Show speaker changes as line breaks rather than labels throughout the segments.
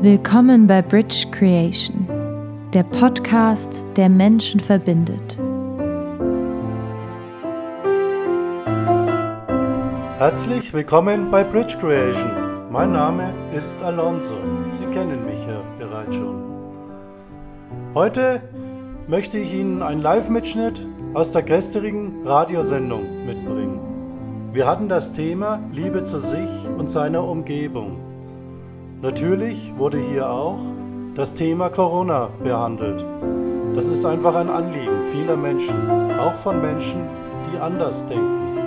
Willkommen bei Bridge Creation, der Podcast, der Menschen verbindet.
Herzlich willkommen bei Bridge Creation. Mein Name ist Alonso. Sie kennen mich ja bereits schon. Heute möchte ich Ihnen einen Live-Mitschnitt aus der gestrigen Radiosendung mitbringen. Wir hatten das Thema Liebe zu sich und seiner Umgebung. Natürlich wurde hier auch das Thema Corona behandelt. Das ist einfach ein Anliegen vieler Menschen, auch von Menschen, die anders denken,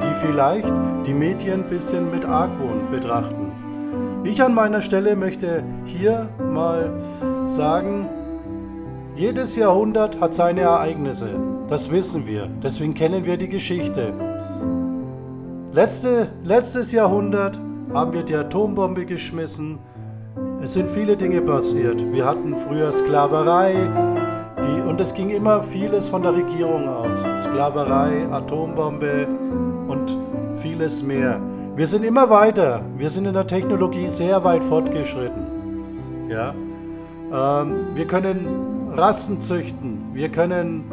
die vielleicht die Medien ein bisschen mit Argwohn betrachten. Ich an meiner Stelle möchte hier mal sagen, jedes Jahrhundert hat seine Ereignisse, das wissen wir, deswegen kennen wir die Geschichte. Letzte, letztes Jahrhundert haben wir die Atombombe geschmissen. Es sind viele Dinge passiert. Wir hatten früher Sklaverei die, und es ging immer vieles von der Regierung aus. Sklaverei, Atombombe und vieles mehr. Wir sind immer weiter. Wir sind in der Technologie sehr weit fortgeschritten. Ja? Ähm, wir können Rassen züchten. Wir können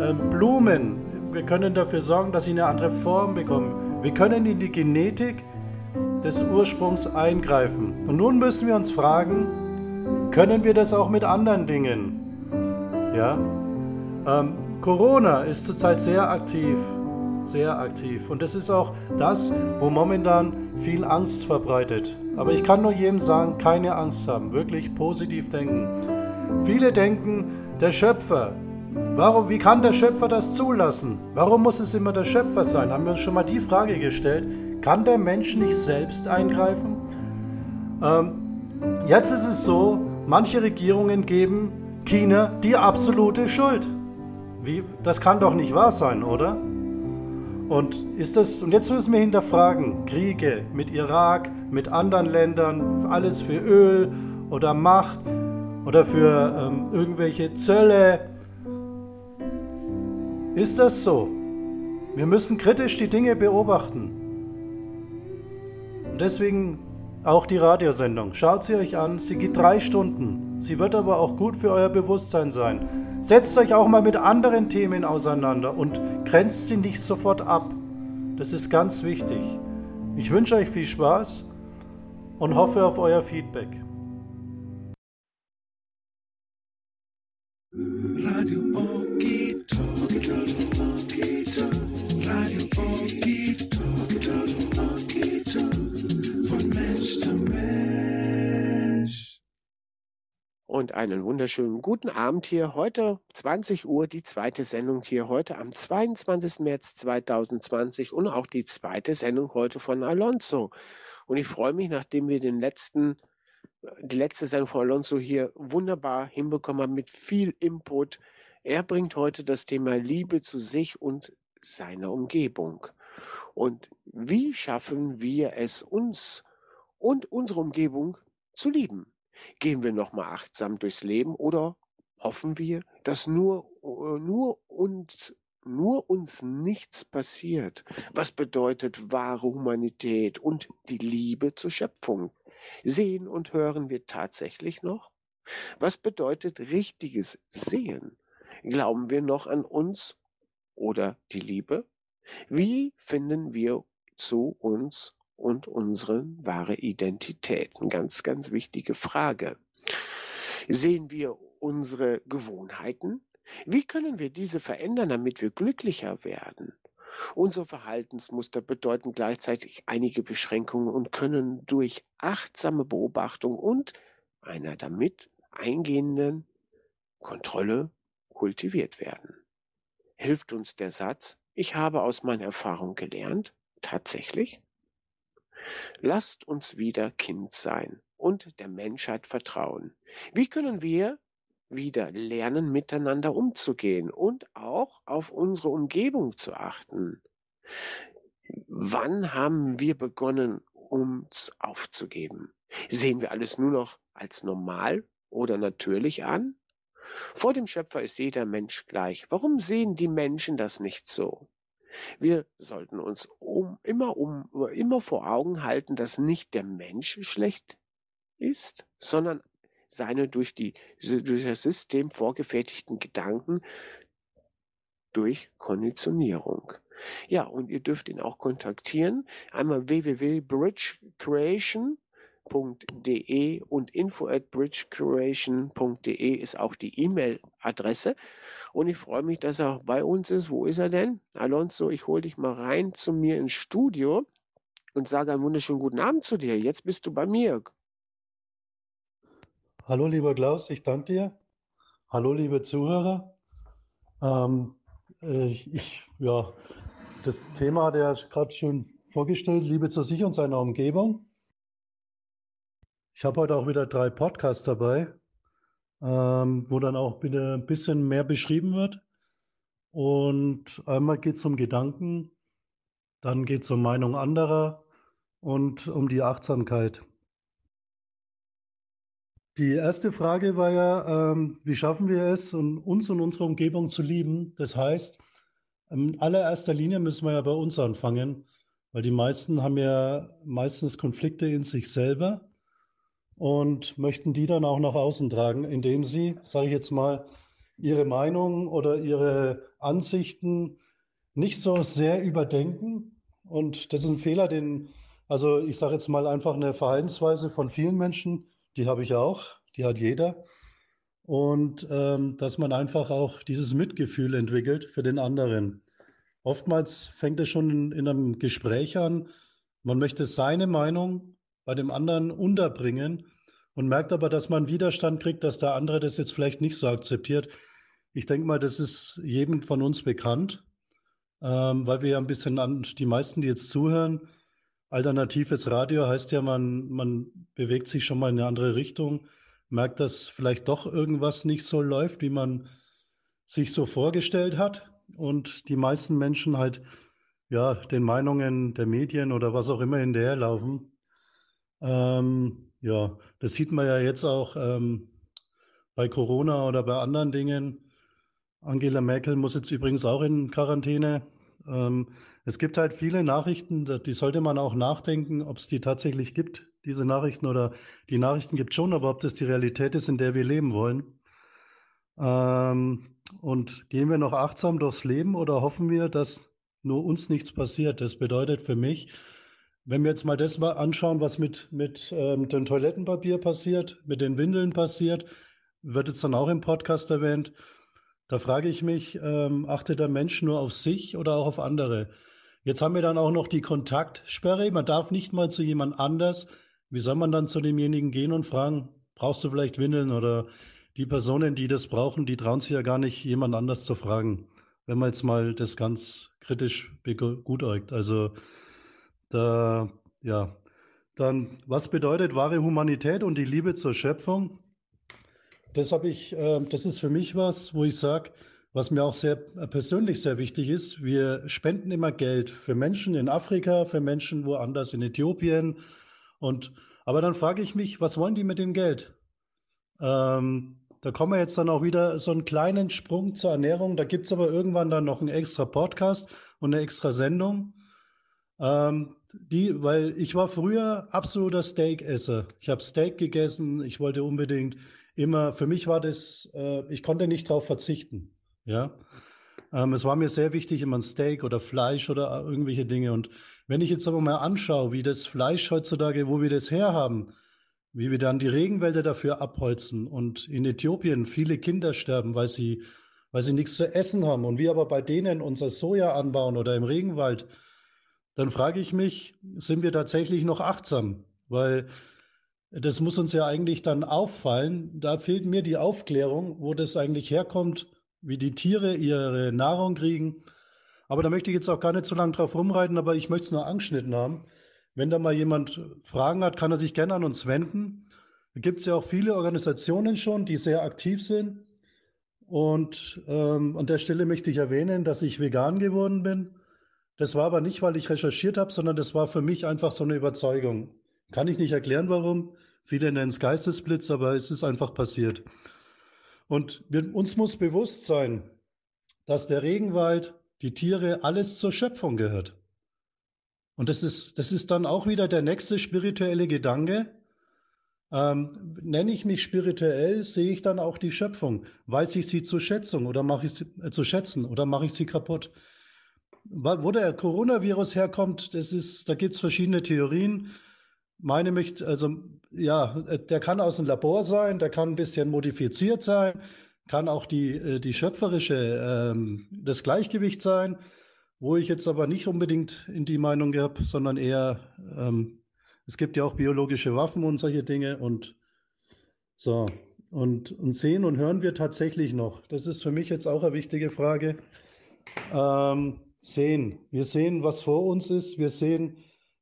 ähm, Blumen. Wir können dafür sorgen, dass sie eine andere Form bekommen. Wir können in die Genetik des Ursprungs eingreifen. Und nun müssen wir uns fragen, können wir das auch mit anderen Dingen? Ja? Ähm, Corona ist zurzeit sehr aktiv, sehr aktiv. Und das ist auch das, wo momentan viel Angst verbreitet. Aber ich kann nur jedem sagen, keine Angst haben, wirklich positiv denken. Viele denken, der Schöpfer, warum, wie kann der Schöpfer das zulassen? Warum muss es immer der Schöpfer sein? Haben wir uns schon mal die Frage gestellt, kann der Mensch nicht selbst eingreifen? Ähm, jetzt ist es so, manche Regierungen geben China die absolute Schuld. Wie, das kann doch nicht wahr sein, oder? Und ist das und jetzt müssen wir hinterfragen, Kriege mit Irak, mit anderen Ländern, alles für Öl oder Macht oder für ähm, irgendwelche Zölle. Ist das so? Wir müssen kritisch die Dinge beobachten. Und deswegen auch die Radiosendung. Schaut sie euch an. Sie geht drei Stunden. Sie wird aber auch gut für euer Bewusstsein sein. Setzt euch auch mal mit anderen Themen auseinander und grenzt sie nicht sofort ab. Das ist ganz wichtig. Ich wünsche euch viel Spaß und hoffe auf euer Feedback.
Und einen wunderschönen guten Abend hier. Heute 20 Uhr die zweite Sendung hier heute am 22. März 2020 und auch die zweite Sendung heute von Alonso. Und ich freue mich, nachdem wir den letzten die letzte Sendung von Alonso hier wunderbar hinbekommen haben mit viel Input. Er bringt heute das Thema Liebe zu sich und seiner Umgebung. Und wie schaffen wir es uns und unsere Umgebung zu lieben? Gehen wir nochmal achtsam durchs Leben oder hoffen wir, dass nur, nur uns nur uns nichts passiert. Was bedeutet wahre Humanität und die Liebe zur Schöpfung? Sehen und hören wir tatsächlich noch? Was bedeutet richtiges Sehen? Glauben wir noch an uns oder die Liebe? Wie finden wir zu uns und unsere wahre Identität? Eine ganz, ganz wichtige Frage. Sehen wir unsere Gewohnheiten? Wie können wir diese verändern, damit wir glücklicher werden? Unsere Verhaltensmuster bedeuten gleichzeitig einige Beschränkungen und können durch achtsame Beobachtung und einer damit eingehenden Kontrolle kultiviert werden. Hilft uns der Satz, ich habe aus meiner Erfahrung gelernt, tatsächlich? Lasst uns wieder Kind sein und der Menschheit vertrauen. Wie können wir wieder lernen, miteinander umzugehen und auch auf unsere Umgebung zu achten. Wann haben wir begonnen, uns aufzugeben? Sehen wir alles nur noch als normal oder natürlich an? Vor dem Schöpfer ist jeder Mensch gleich. Warum sehen die Menschen das nicht so? Wir sollten uns um, immer, um, immer vor Augen halten, dass nicht der Mensch schlecht ist, sondern seine durch, die, durch das System vorgefertigten Gedanken durch Konditionierung. Ja, und ihr dürft ihn auch kontaktieren. Einmal www.bridgecreation.de und info at bridgecreation.de ist auch die E-Mail-Adresse. Und ich freue mich, dass er bei uns ist. Wo ist er denn? Alonso, ich hole dich mal rein zu mir ins Studio und sage einen wunderschönen guten Abend zu dir. Jetzt bist du bei mir.
Hallo, lieber Klaus, ich danke dir. Hallo, liebe Zuhörer. Ähm, äh, ich, ja, das Thema hat er gerade schon vorgestellt, Liebe zu sich und seiner Umgebung. Ich habe heute auch wieder drei Podcasts dabei, ähm, wo dann auch wieder ein bisschen mehr beschrieben wird. Und einmal geht es um Gedanken, dann geht es um Meinung anderer und um die Achtsamkeit. Die erste Frage war ja, ähm, wie schaffen wir es, uns und unsere Umgebung zu lieben? Das heißt, in allererster Linie müssen wir ja bei uns anfangen, weil die meisten haben ja meistens Konflikte in sich selber und möchten die dann auch nach außen tragen, indem sie, sage ich jetzt mal, ihre Meinung oder ihre Ansichten nicht so sehr überdenken. Und das ist ein Fehler, den, also ich sage jetzt mal einfach eine Verhaltensweise von vielen Menschen, die habe ich auch, die hat jeder. Und ähm, dass man einfach auch dieses Mitgefühl entwickelt für den anderen. Oftmals fängt es schon in, in einem Gespräch an. Man möchte seine Meinung bei dem anderen unterbringen und merkt aber, dass man Widerstand kriegt, dass der andere das jetzt vielleicht nicht so akzeptiert. Ich denke mal, das ist jedem von uns bekannt, ähm, weil wir ja ein bisschen an die meisten, die jetzt zuhören, Alternatives Radio heißt ja, man, man bewegt sich schon mal in eine andere Richtung, merkt, dass vielleicht doch irgendwas nicht so läuft, wie man sich so vorgestellt hat. Und die meisten Menschen halt ja den Meinungen der Medien oder was auch immer hinterherlaufen. Ähm, ja, das sieht man ja jetzt auch ähm, bei Corona oder bei anderen Dingen. Angela Merkel muss jetzt übrigens auch in Quarantäne. Ähm, es gibt halt viele Nachrichten, die sollte man auch nachdenken, ob es die tatsächlich gibt, diese Nachrichten oder die Nachrichten gibt schon, aber ob das die Realität ist, in der wir leben wollen. Ähm, und gehen wir noch achtsam durchs Leben oder hoffen wir, dass nur uns nichts passiert? Das bedeutet für mich, wenn wir jetzt mal das mal anschauen, was mit, mit ähm, dem Toilettenpapier passiert, mit den Windeln passiert, wird jetzt dann auch im Podcast erwähnt. Da frage ich mich, ähm, achtet der Mensch nur auf sich oder auch auf andere? Jetzt haben wir dann auch noch die Kontaktsperre. Man darf nicht mal zu jemand anders. Wie soll man dann zu demjenigen gehen und fragen, brauchst du vielleicht Windeln? Oder die Personen, die das brauchen, die trauen sich ja gar nicht, jemand anders zu fragen. Wenn man jetzt mal das ganz kritisch begutäugt. Also da, ja. Dann, was bedeutet wahre Humanität und die Liebe zur Schöpfung? Das habe ich, äh, das ist für mich was, wo ich sage, was mir auch sehr äh, persönlich sehr wichtig ist, wir spenden immer Geld für Menschen in Afrika, für Menschen woanders in Äthiopien. Und aber dann frage ich mich, was wollen die mit dem Geld? Ähm, da kommen wir jetzt dann auch wieder so einen kleinen Sprung zur Ernährung. Da gibt es aber irgendwann dann noch einen extra Podcast und eine extra Sendung. Ähm, die, weil ich war früher absoluter Steakesser. Ich habe Steak gegessen. Ich wollte unbedingt immer. Für mich war das, äh, ich konnte nicht darauf verzichten. Ja. Ähm, es war mir sehr wichtig, immer ein Steak oder Fleisch oder irgendwelche Dinge. Und wenn ich jetzt aber mal anschaue, wie das Fleisch heutzutage, wo wir das herhaben, wie wir dann die Regenwälder dafür abholzen und in Äthiopien viele Kinder sterben, weil sie, weil sie nichts zu essen haben und wir aber bei denen unser Soja anbauen oder im Regenwald, dann frage ich mich, sind wir tatsächlich noch achtsam? Weil das muss uns ja eigentlich dann auffallen. Da fehlt mir die Aufklärung, wo das eigentlich herkommt, wie die Tiere ihre Nahrung kriegen. Aber da möchte ich jetzt auch gar nicht so lange drauf rumreiten, aber ich möchte es nur angeschnitten haben. Wenn da mal jemand Fragen hat, kann er sich gerne an uns wenden. Da gibt es ja auch viele Organisationen schon, die sehr aktiv sind. Und ähm, an der Stelle möchte ich erwähnen, dass ich vegan geworden bin. Das war aber nicht, weil ich recherchiert habe, sondern das war für mich einfach so eine Überzeugung. Kann ich nicht erklären, warum. Viele nennen es Geistesblitz, aber es ist einfach passiert. Und wir, uns muss bewusst sein, dass der Regenwald, die Tiere, alles zur Schöpfung gehört. Und das ist, das ist dann auch wieder der nächste spirituelle Gedanke. Ähm, nenne ich mich spirituell, sehe ich dann auch die Schöpfung. Weiß ich sie zu schätzen oder mache ich sie äh, zu schätzen oder mache ich sie kaputt? Wo der Coronavirus herkommt, das ist, da gibt es verschiedene Theorien. Meine möchte, also ja, der kann aus dem Labor sein, der kann ein bisschen modifiziert sein, kann auch die, äh, die schöpferische, ähm, das Gleichgewicht sein, wo ich jetzt aber nicht unbedingt in die Meinung habe, sondern eher, ähm, es gibt ja auch biologische Waffen und solche Dinge und so. Und, und sehen und hören wir tatsächlich noch? Das ist für mich jetzt auch eine wichtige Frage. Ähm, sehen. Wir sehen, was vor uns ist. Wir sehen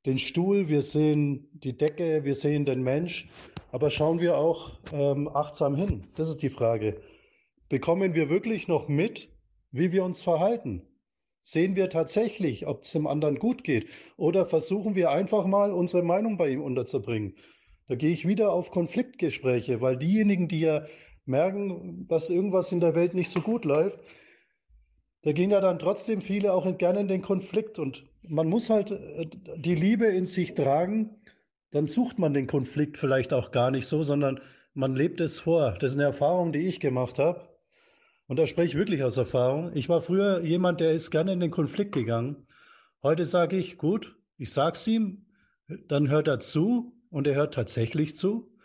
den Stuhl, wir sehen die Decke, wir sehen den Mensch. Aber schauen wir auch ähm, achtsam hin? Das ist die Frage. Bekommen wir wirklich noch mit, wie wir uns verhalten? Sehen wir tatsächlich, ob es dem anderen gut geht? Oder versuchen wir einfach mal, unsere Meinung bei ihm unterzubringen? Da gehe ich wieder auf Konfliktgespräche, weil diejenigen, die ja merken, dass irgendwas in der Welt nicht so gut läuft, da gehen ja dann trotzdem viele auch gerne in den Konflikt und man muss halt äh, die Liebe in sich tragen, dann sucht man den Konflikt vielleicht auch gar nicht so, sondern man lebt es vor. Das ist eine Erfahrung, die ich gemacht habe. Und da spreche ich wirklich aus Erfahrung. Ich war früher jemand, der ist gerne in den Konflikt gegangen. Heute sage ich, gut, ich sag's ihm, dann hört er zu und er hört tatsächlich zu.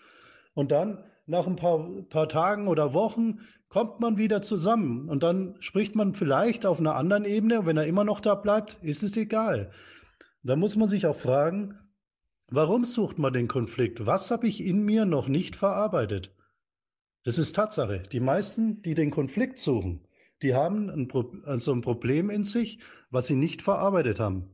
Und dann nach ein paar, paar Tagen oder Wochen kommt man wieder zusammen und dann spricht man vielleicht auf einer anderen Ebene. Wenn er immer noch da bleibt, ist es egal. Da muss man sich auch fragen, warum sucht man den Konflikt? Was habe ich in mir noch nicht verarbeitet? Das ist Tatsache. Die meisten, die den Konflikt suchen, die haben ein, also ein Problem in sich, was sie nicht verarbeitet haben.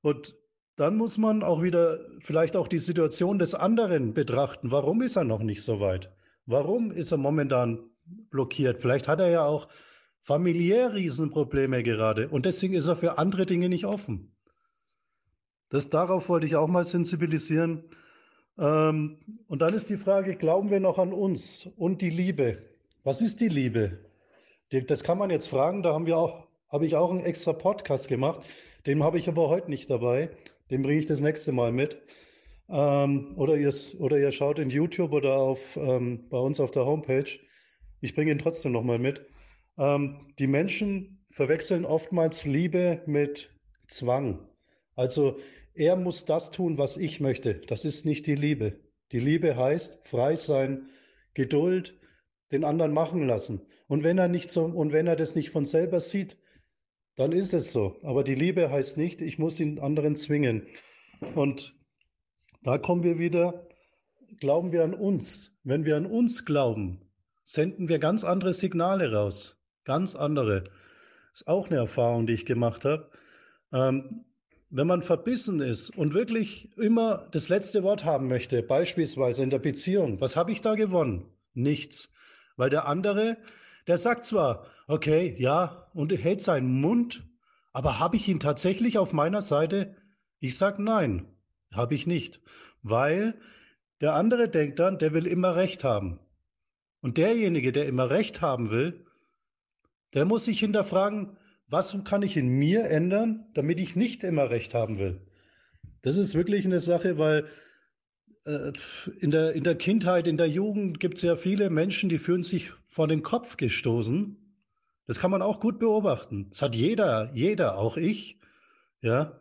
Und dann muss man auch wieder vielleicht auch die Situation des anderen betrachten. Warum ist er noch nicht so weit? Warum ist er momentan blockiert. Vielleicht hat er ja auch familiär Riesenprobleme gerade und deswegen ist er für andere Dinge nicht offen. Das darauf wollte ich auch mal sensibilisieren. Ähm, und dann ist die Frage, glauben wir noch an uns und die Liebe? Was ist die Liebe? Das kann man jetzt fragen, da haben wir auch, habe ich auch einen extra Podcast gemacht. Den habe ich aber heute nicht dabei. Den bringe ich das nächste Mal mit. Ähm, oder, ihr, oder ihr schaut in YouTube oder auf, ähm, bei uns auf der Homepage. Ich bringe ihn trotzdem nochmal mit. Ähm, die Menschen verwechseln oftmals Liebe mit Zwang. Also er muss das tun, was ich möchte. Das ist nicht die Liebe. Die Liebe heißt frei sein, Geduld, den anderen machen lassen. Und wenn er nicht so, und wenn er das nicht von selber sieht, dann ist es so. Aber die Liebe heißt nicht, ich muss den anderen zwingen. Und da kommen wir wieder, glauben wir an uns. Wenn wir an uns glauben, senden wir ganz andere Signale raus. Ganz andere. Ist auch eine Erfahrung, die ich gemacht habe. Ähm, wenn man verbissen ist und wirklich immer das letzte Wort haben möchte, beispielsweise in der Beziehung, was habe ich da gewonnen? Nichts. Weil der andere, der sagt zwar, okay, ja, und hält seinen Mund, aber habe ich ihn tatsächlich auf meiner Seite? Ich sage nein, habe ich nicht. Weil der andere denkt dann, der will immer Recht haben. Und derjenige, der immer Recht haben will, der muss sich hinterfragen, was kann ich in mir ändern, damit ich nicht immer Recht haben will. Das ist wirklich eine Sache, weil in, der, in der Kindheit, in der Jugend gibt es ja viele Menschen, die fühlen sich vor den Kopf gestoßen. Das kann man auch gut beobachten. Das hat jeder, jeder, auch ich. Ja,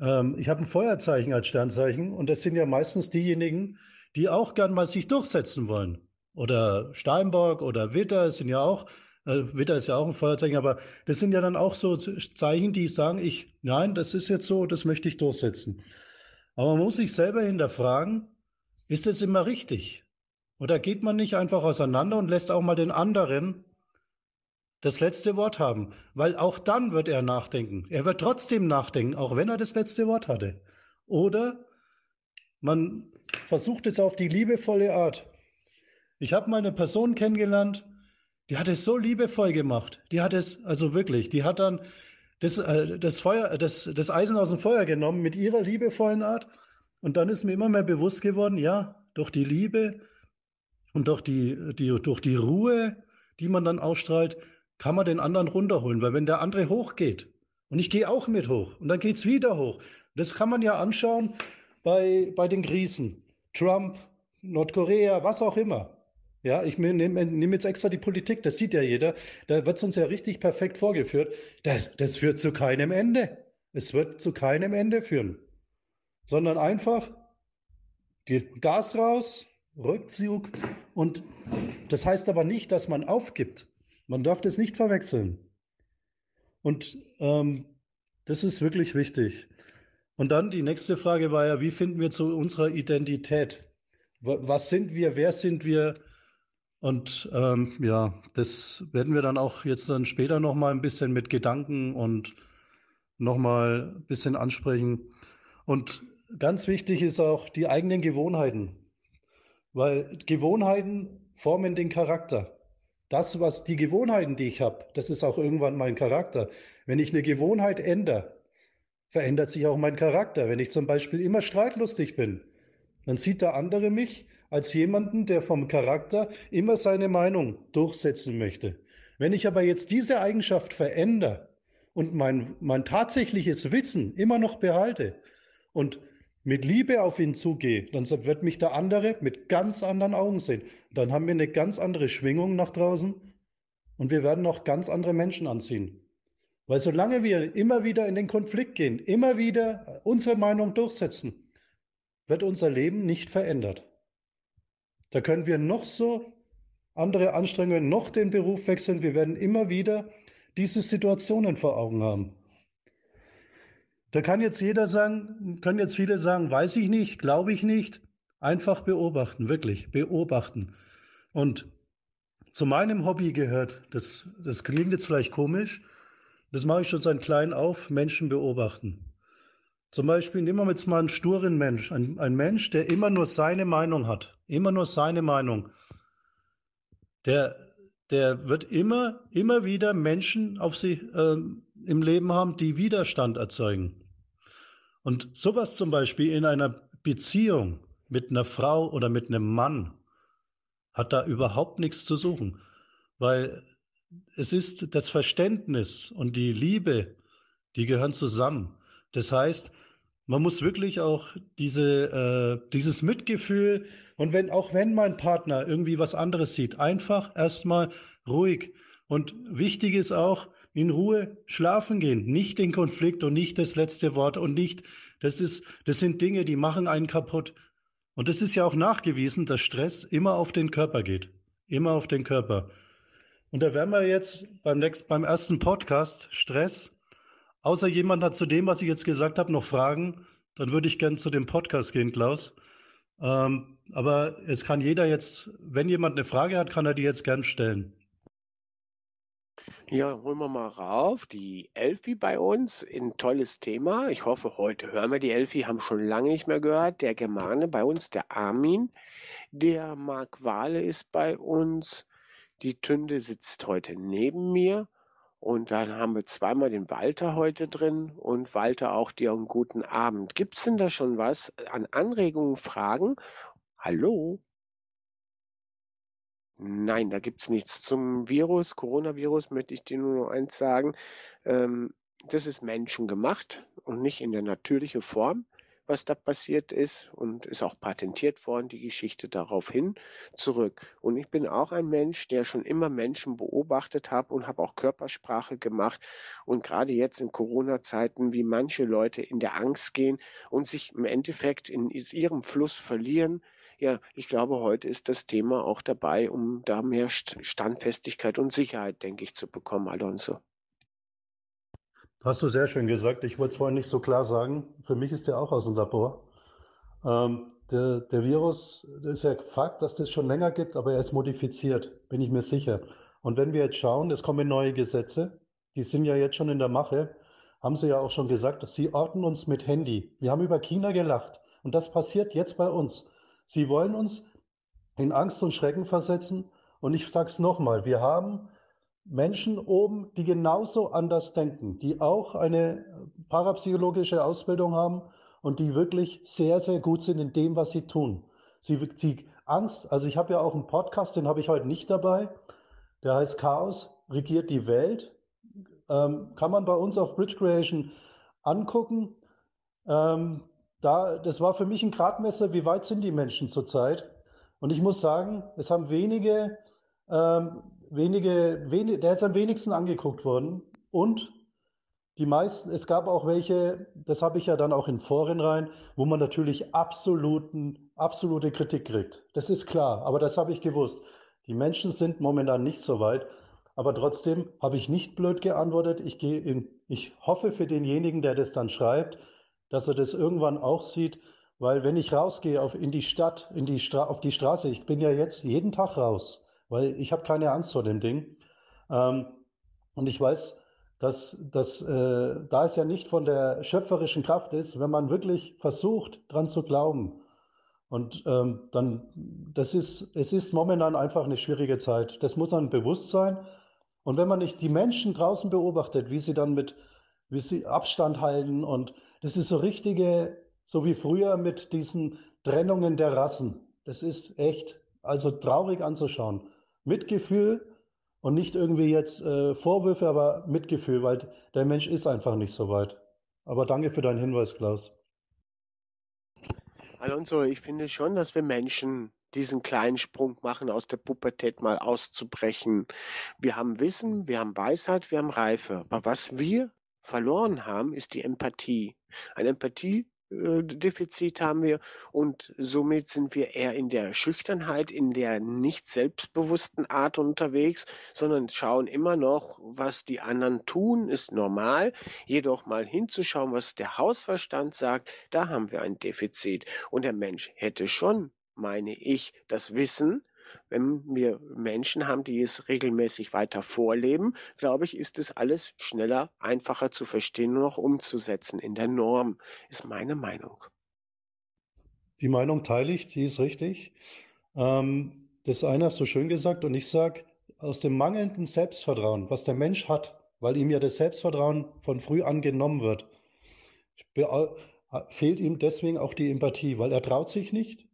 ähm, ich habe ein Feuerzeichen als Sternzeichen und das sind ja meistens diejenigen, die auch gern mal sich durchsetzen wollen oder Steinbock oder Witter sind ja auch, äh, Witter ist ja auch ein Feuerzeichen, aber das sind ja dann auch so Zeichen, die sagen, ich, nein, das ist jetzt so, das möchte ich durchsetzen. Aber man muss sich selber hinterfragen, ist es immer richtig? Oder geht man nicht einfach auseinander und lässt auch mal den anderen das letzte Wort haben? Weil auch dann wird er nachdenken. Er wird trotzdem nachdenken, auch wenn er das letzte Wort hatte. Oder man versucht es auf die liebevolle Art. Ich habe mal eine Person kennengelernt, die hat es so liebevoll gemacht. Die hat es, also wirklich, die hat dann das, äh, das, Feuer, das, das Eisen aus dem Feuer genommen mit ihrer liebevollen Art. Und dann ist mir immer mehr bewusst geworden, ja, durch die Liebe und durch die, die, durch die Ruhe, die man dann ausstrahlt, kann man den anderen runterholen. Weil wenn der andere hochgeht, und ich gehe auch mit hoch, und dann geht es wieder hoch. Das kann man ja anschauen bei, bei den Krisen. Trump, Nordkorea, was auch immer. Ja, ich nehme nehm jetzt extra die Politik, das sieht ja jeder. Da wird es uns ja richtig perfekt vorgeführt. Das, das führt zu keinem Ende. Es wird zu keinem Ende führen. Sondern einfach Gas raus, Rückzug. Und das heißt aber nicht, dass man aufgibt. Man darf das nicht verwechseln. Und ähm, das ist wirklich wichtig. Und dann die nächste Frage war ja, wie finden wir zu unserer Identität? Was sind wir? Wer sind wir? Und ähm, ja, das werden wir dann auch jetzt dann später nochmal ein bisschen mit Gedanken und nochmal ein bisschen ansprechen. Und ganz wichtig ist auch die eigenen Gewohnheiten, weil Gewohnheiten formen den Charakter. Das, was die Gewohnheiten, die ich habe, das ist auch irgendwann mein Charakter. Wenn ich eine Gewohnheit ändere, verändert sich auch mein Charakter. Wenn ich zum Beispiel immer streitlustig bin, dann sieht der andere mich als jemanden, der vom Charakter immer seine Meinung durchsetzen möchte. Wenn ich aber jetzt diese Eigenschaft verändere und mein, mein tatsächliches Wissen immer noch behalte und mit Liebe auf ihn zugehe, dann wird mich der andere mit ganz anderen Augen sehen. Dann haben wir eine ganz andere Schwingung nach draußen und wir werden auch ganz andere Menschen anziehen. Weil solange wir immer wieder in den Konflikt gehen, immer wieder unsere Meinung durchsetzen, wird unser Leben nicht verändert. Da können wir noch so andere Anstrengungen, noch den Beruf wechseln. Wir werden immer wieder diese Situationen vor Augen haben. Da kann jetzt jeder sagen, können jetzt viele sagen, weiß ich nicht, glaube ich nicht. Einfach beobachten, wirklich beobachten. Und zu meinem Hobby gehört, das, das klingt jetzt vielleicht komisch, das mache ich schon seit klein auf, Menschen beobachten. Zum Beispiel nehmen wir jetzt mal einen sturen Mensch, ein, ein Mensch, der immer nur seine Meinung hat, immer nur seine Meinung. Der, der wird immer, immer wieder Menschen auf sich äh, im Leben haben, die Widerstand erzeugen. Und sowas zum Beispiel in einer Beziehung mit einer Frau oder mit einem Mann hat da überhaupt nichts zu suchen, weil es ist das Verständnis und die Liebe, die gehören zusammen. Das heißt, man muss wirklich auch diese, äh, dieses Mitgefühl und wenn, auch wenn mein Partner irgendwie was anderes sieht, einfach erstmal ruhig. Und wichtig ist auch, in Ruhe schlafen gehen, nicht den Konflikt und nicht das letzte Wort und nicht, das ist, das sind Dinge, die machen einen kaputt. Und es ist ja auch nachgewiesen, dass Stress immer auf den Körper geht. Immer auf den Körper. Und da werden wir jetzt beim, nächsten, beim ersten Podcast Stress Außer jemand hat zu dem, was ich jetzt gesagt habe, noch Fragen, dann würde ich gerne zu dem Podcast gehen, Klaus. Ähm, aber es kann jeder jetzt, wenn jemand eine Frage hat, kann er die jetzt gern stellen.
Ja, holen wir mal rauf. Die Elfi bei uns, ein tolles Thema. Ich hoffe, heute hören wir die Elfi, haben schon lange nicht mehr gehört. Der Germane bei uns, der Armin. Der Marc Wale ist bei uns. Die Tünde sitzt heute neben mir. Und dann haben wir zweimal den Walter heute drin und Walter auch dir einen guten Abend. Gibt es denn da schon was an Anregungen, Fragen? Hallo? Nein, da gibt es nichts. Zum Virus, Coronavirus, möchte ich dir nur noch eins sagen. Ähm, das ist menschengemacht und nicht in der natürlichen Form was da passiert ist und ist auch patentiert worden, die Geschichte daraufhin zurück. Und ich bin auch ein Mensch, der schon immer Menschen beobachtet hat und habe auch Körpersprache gemacht. Und gerade jetzt in Corona-Zeiten, wie manche Leute in der Angst gehen und sich im Endeffekt in ihrem Fluss verlieren, ja, ich glaube, heute ist das Thema auch dabei, um da mehr Standfestigkeit und Sicherheit, denke ich, zu bekommen, Alonso.
Hast du sehr schön gesagt. Ich wollte es vorhin nicht so klar sagen. Für mich ist der auch aus dem Labor. Ähm, der, der Virus, ist ja Fakt, dass das schon länger gibt, aber er ist modifiziert, bin ich mir sicher. Und wenn wir jetzt schauen, es kommen neue Gesetze, die sind ja jetzt schon in der Mache, haben sie ja auch schon gesagt, sie orten uns mit Handy. Wir haben über China gelacht und das passiert jetzt bei uns. Sie wollen uns in Angst und Schrecken versetzen und ich sage es nochmal, wir haben Menschen oben, die genauso anders denken, die auch eine parapsychologische Ausbildung haben und die wirklich sehr, sehr gut sind in dem, was sie tun. Sie, sie Angst, also ich habe ja auch einen Podcast, den habe ich heute nicht dabei, der heißt Chaos regiert die Welt. Ähm, kann man bei uns auf Bridge Creation angucken. Ähm, da, das war für mich ein Gradmesser, wie weit sind die Menschen zurzeit. Und ich muss sagen, es haben wenige, ähm, wenige, wenige, der ist am wenigsten angeguckt worden. Und die meisten, es gab auch welche, das habe ich ja dann auch in Foren rein, wo man natürlich absoluten, absolute Kritik kriegt. Das ist klar, aber das habe ich gewusst. Die Menschen sind momentan nicht so weit. Aber trotzdem habe ich nicht blöd geantwortet. Ich gehe in, ich hoffe für denjenigen, der das dann schreibt, dass er das irgendwann auch sieht, weil wenn ich rausgehe auf, in die Stadt, in die Stra auf die Straße, ich bin ja jetzt jeden Tag raus, weil ich habe keine Angst vor dem Ding. Ähm, und ich weiß, dass, dass äh, da es ja nicht von der schöpferischen Kraft ist, wenn man wirklich versucht, dran zu glauben. Und ähm, dann, das ist, es ist momentan einfach eine schwierige Zeit. Das muss einem bewusst sein. Und wenn man nicht die Menschen draußen beobachtet, wie sie dann mit, wie sie Abstand halten und das ist so richtige, so wie früher mit diesen Trennungen der Rassen. Das ist echt, also traurig anzuschauen. Mitgefühl und nicht irgendwie jetzt äh, Vorwürfe, aber Mitgefühl, weil der Mensch ist einfach nicht so weit. Aber danke für deinen Hinweis, Klaus.
Alonso, ich finde schon, dass wir Menschen diesen kleinen Sprung machen, aus der Pubertät mal auszubrechen. Wir haben Wissen, wir haben Weisheit, wir haben Reife. Aber was wir verloren haben, ist die Empathie. Eine Empathie Defizit haben wir und somit sind wir eher in der Schüchternheit, in der nicht selbstbewussten Art unterwegs, sondern schauen immer noch, was die anderen tun, ist normal. Jedoch mal hinzuschauen, was der Hausverstand sagt, da haben wir ein Defizit. Und der Mensch hätte schon, meine ich, das Wissen, wenn wir Menschen haben, die es regelmäßig weiter vorleben, glaube ich, ist es alles schneller, einfacher zu verstehen und auch umzusetzen in der Norm, ist meine Meinung.
Die Meinung teile ich, die ist richtig. Ähm, das eine hast du schön gesagt und ich sage, aus dem mangelnden Selbstvertrauen, was der Mensch hat, weil ihm ja das Selbstvertrauen von früh an genommen wird, fehlt ihm deswegen auch die Empathie, weil er traut sich nicht,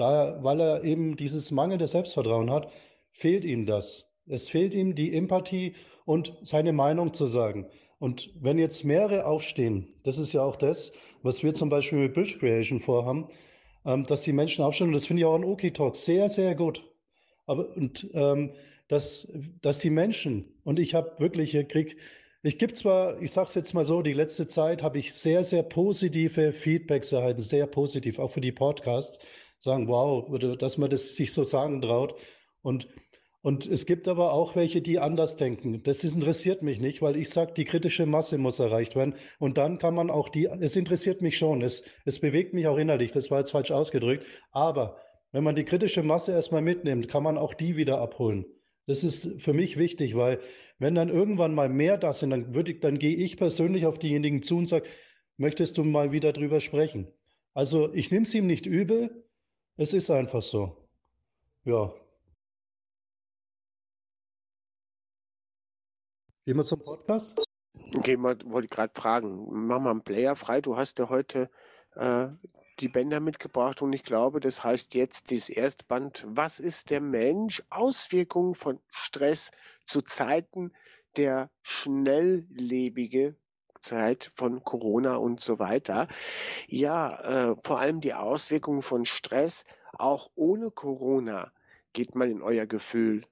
da, weil er eben dieses mangelnde Selbstvertrauen hat, fehlt ihm das. Es fehlt ihm die Empathie und seine Meinung zu sagen. Und wenn jetzt mehrere aufstehen, das ist ja auch das, was wir zum Beispiel mit Bridge Creation vorhaben, ähm, dass die Menschen aufstehen, und das finde ich auch in OK Talk sehr, sehr gut. Aber und ähm, dass, dass die Menschen, und ich habe wirklich, ich krieg, ich gebe zwar, ich sage es jetzt mal so, die letzte Zeit habe ich sehr, sehr positive Feedbacks erhalten, sehr positiv, auch für die Podcasts sagen, wow, dass man das sich so sagen traut. Und, und es gibt aber auch welche, die anders denken. Das interessiert mich nicht, weil ich sage, die kritische Masse muss erreicht werden. Und dann kann man auch die, es interessiert mich schon, es, es bewegt mich auch innerlich, das war jetzt falsch ausgedrückt. Aber wenn man die kritische Masse erstmal mitnimmt, kann man auch die wieder abholen. Das ist für mich wichtig, weil wenn dann irgendwann mal mehr da sind, dann würde ich, dann gehe ich persönlich auf diejenigen zu und sage, möchtest du mal wieder drüber sprechen? Also ich nehme es ihm nicht übel, es ist einfach so. Ja. Gehen wir zum Podcast?
Wir, wollte ich gerade fragen. Mach mal einen Player frei. Du hast ja heute äh, die Bänder mitgebracht und ich glaube, das heißt jetzt dieses erste Band. Was ist der Mensch? Auswirkungen von Stress zu Zeiten der schnelllebige Zeit von Corona und so weiter. Ja, äh, vor allem die Auswirkungen von Stress, auch ohne Corona. Geht mal in euer Gefühl.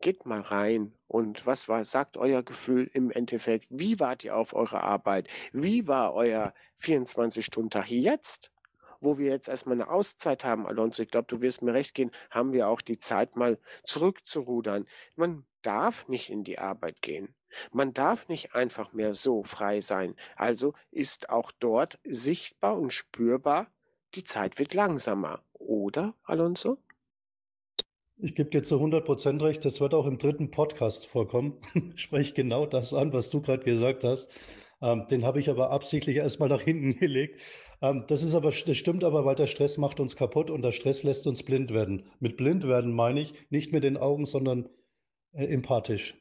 Geht mal rein. Und was war, sagt euer Gefühl im Endeffekt? Wie wart ihr auf eurer Arbeit? Wie war euer 24-Stunden-Tag jetzt? Wo wir jetzt erstmal eine Auszeit haben, Alonso, ich glaube, du wirst mir recht gehen, haben wir auch die Zeit mal zurückzurudern. Man darf nicht in die Arbeit gehen. Man darf nicht einfach mehr so frei sein. Also ist auch dort sichtbar und spürbar, die Zeit wird langsamer. Oder, Alonso?
Ich gebe dir zu 100 Prozent recht. Das wird auch im dritten Podcast vorkommen. Sprech genau das an, was du gerade gesagt hast. Ähm, den habe ich aber absichtlich erstmal nach hinten gelegt. Ähm, das ist aber, das stimmt aber, weil der Stress macht uns kaputt und der Stress lässt uns blind werden. Mit blind werden meine ich nicht mit den Augen, sondern äh, empathisch.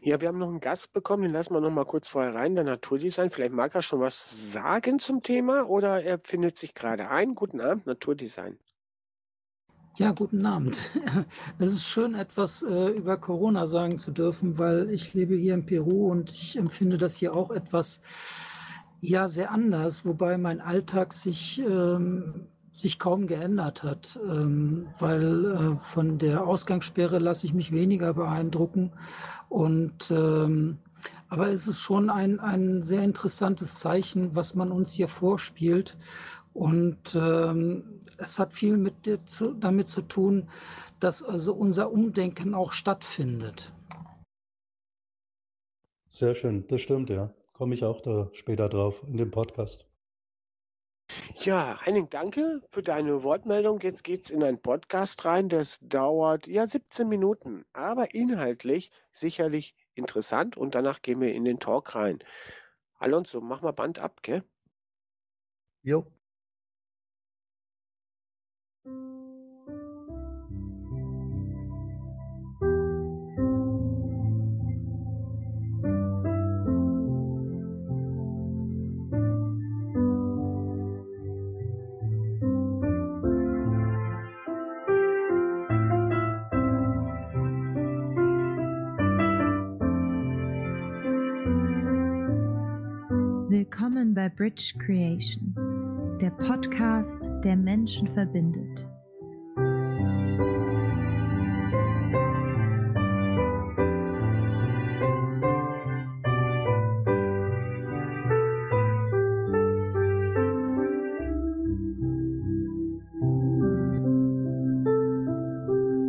Ja, wir haben noch einen Gast bekommen, den lassen wir noch mal kurz vorher rein, der Naturdesign. Vielleicht mag er schon was sagen zum Thema oder er findet sich gerade ein. Guten Abend, Naturdesign.
Ja, guten Abend. Es ist schön, etwas äh, über Corona sagen zu dürfen, weil ich lebe hier in Peru und ich empfinde das hier auch etwas, ja, sehr anders, wobei mein Alltag sich ähm, sich kaum geändert hat, ähm, weil äh, von der Ausgangssperre lasse ich mich weniger beeindrucken. Und ähm, aber es ist schon ein, ein sehr interessantes Zeichen, was man uns hier vorspielt. Und ähm, es hat viel mit zu, damit zu tun, dass also unser Umdenken auch stattfindet.
Sehr schön, das stimmt, ja. Komme ich auch da später drauf in dem Podcast.
Ja, Henning, danke für deine Wortmeldung. Jetzt geht's in ein Podcast rein. Das dauert ja 17 Minuten, aber inhaltlich sicherlich interessant und danach gehen wir in den Talk rein. Alonso, mach mal Band ab, gell?
Jo.
Bei Bridge Creation, der Podcast, der Menschen verbindet.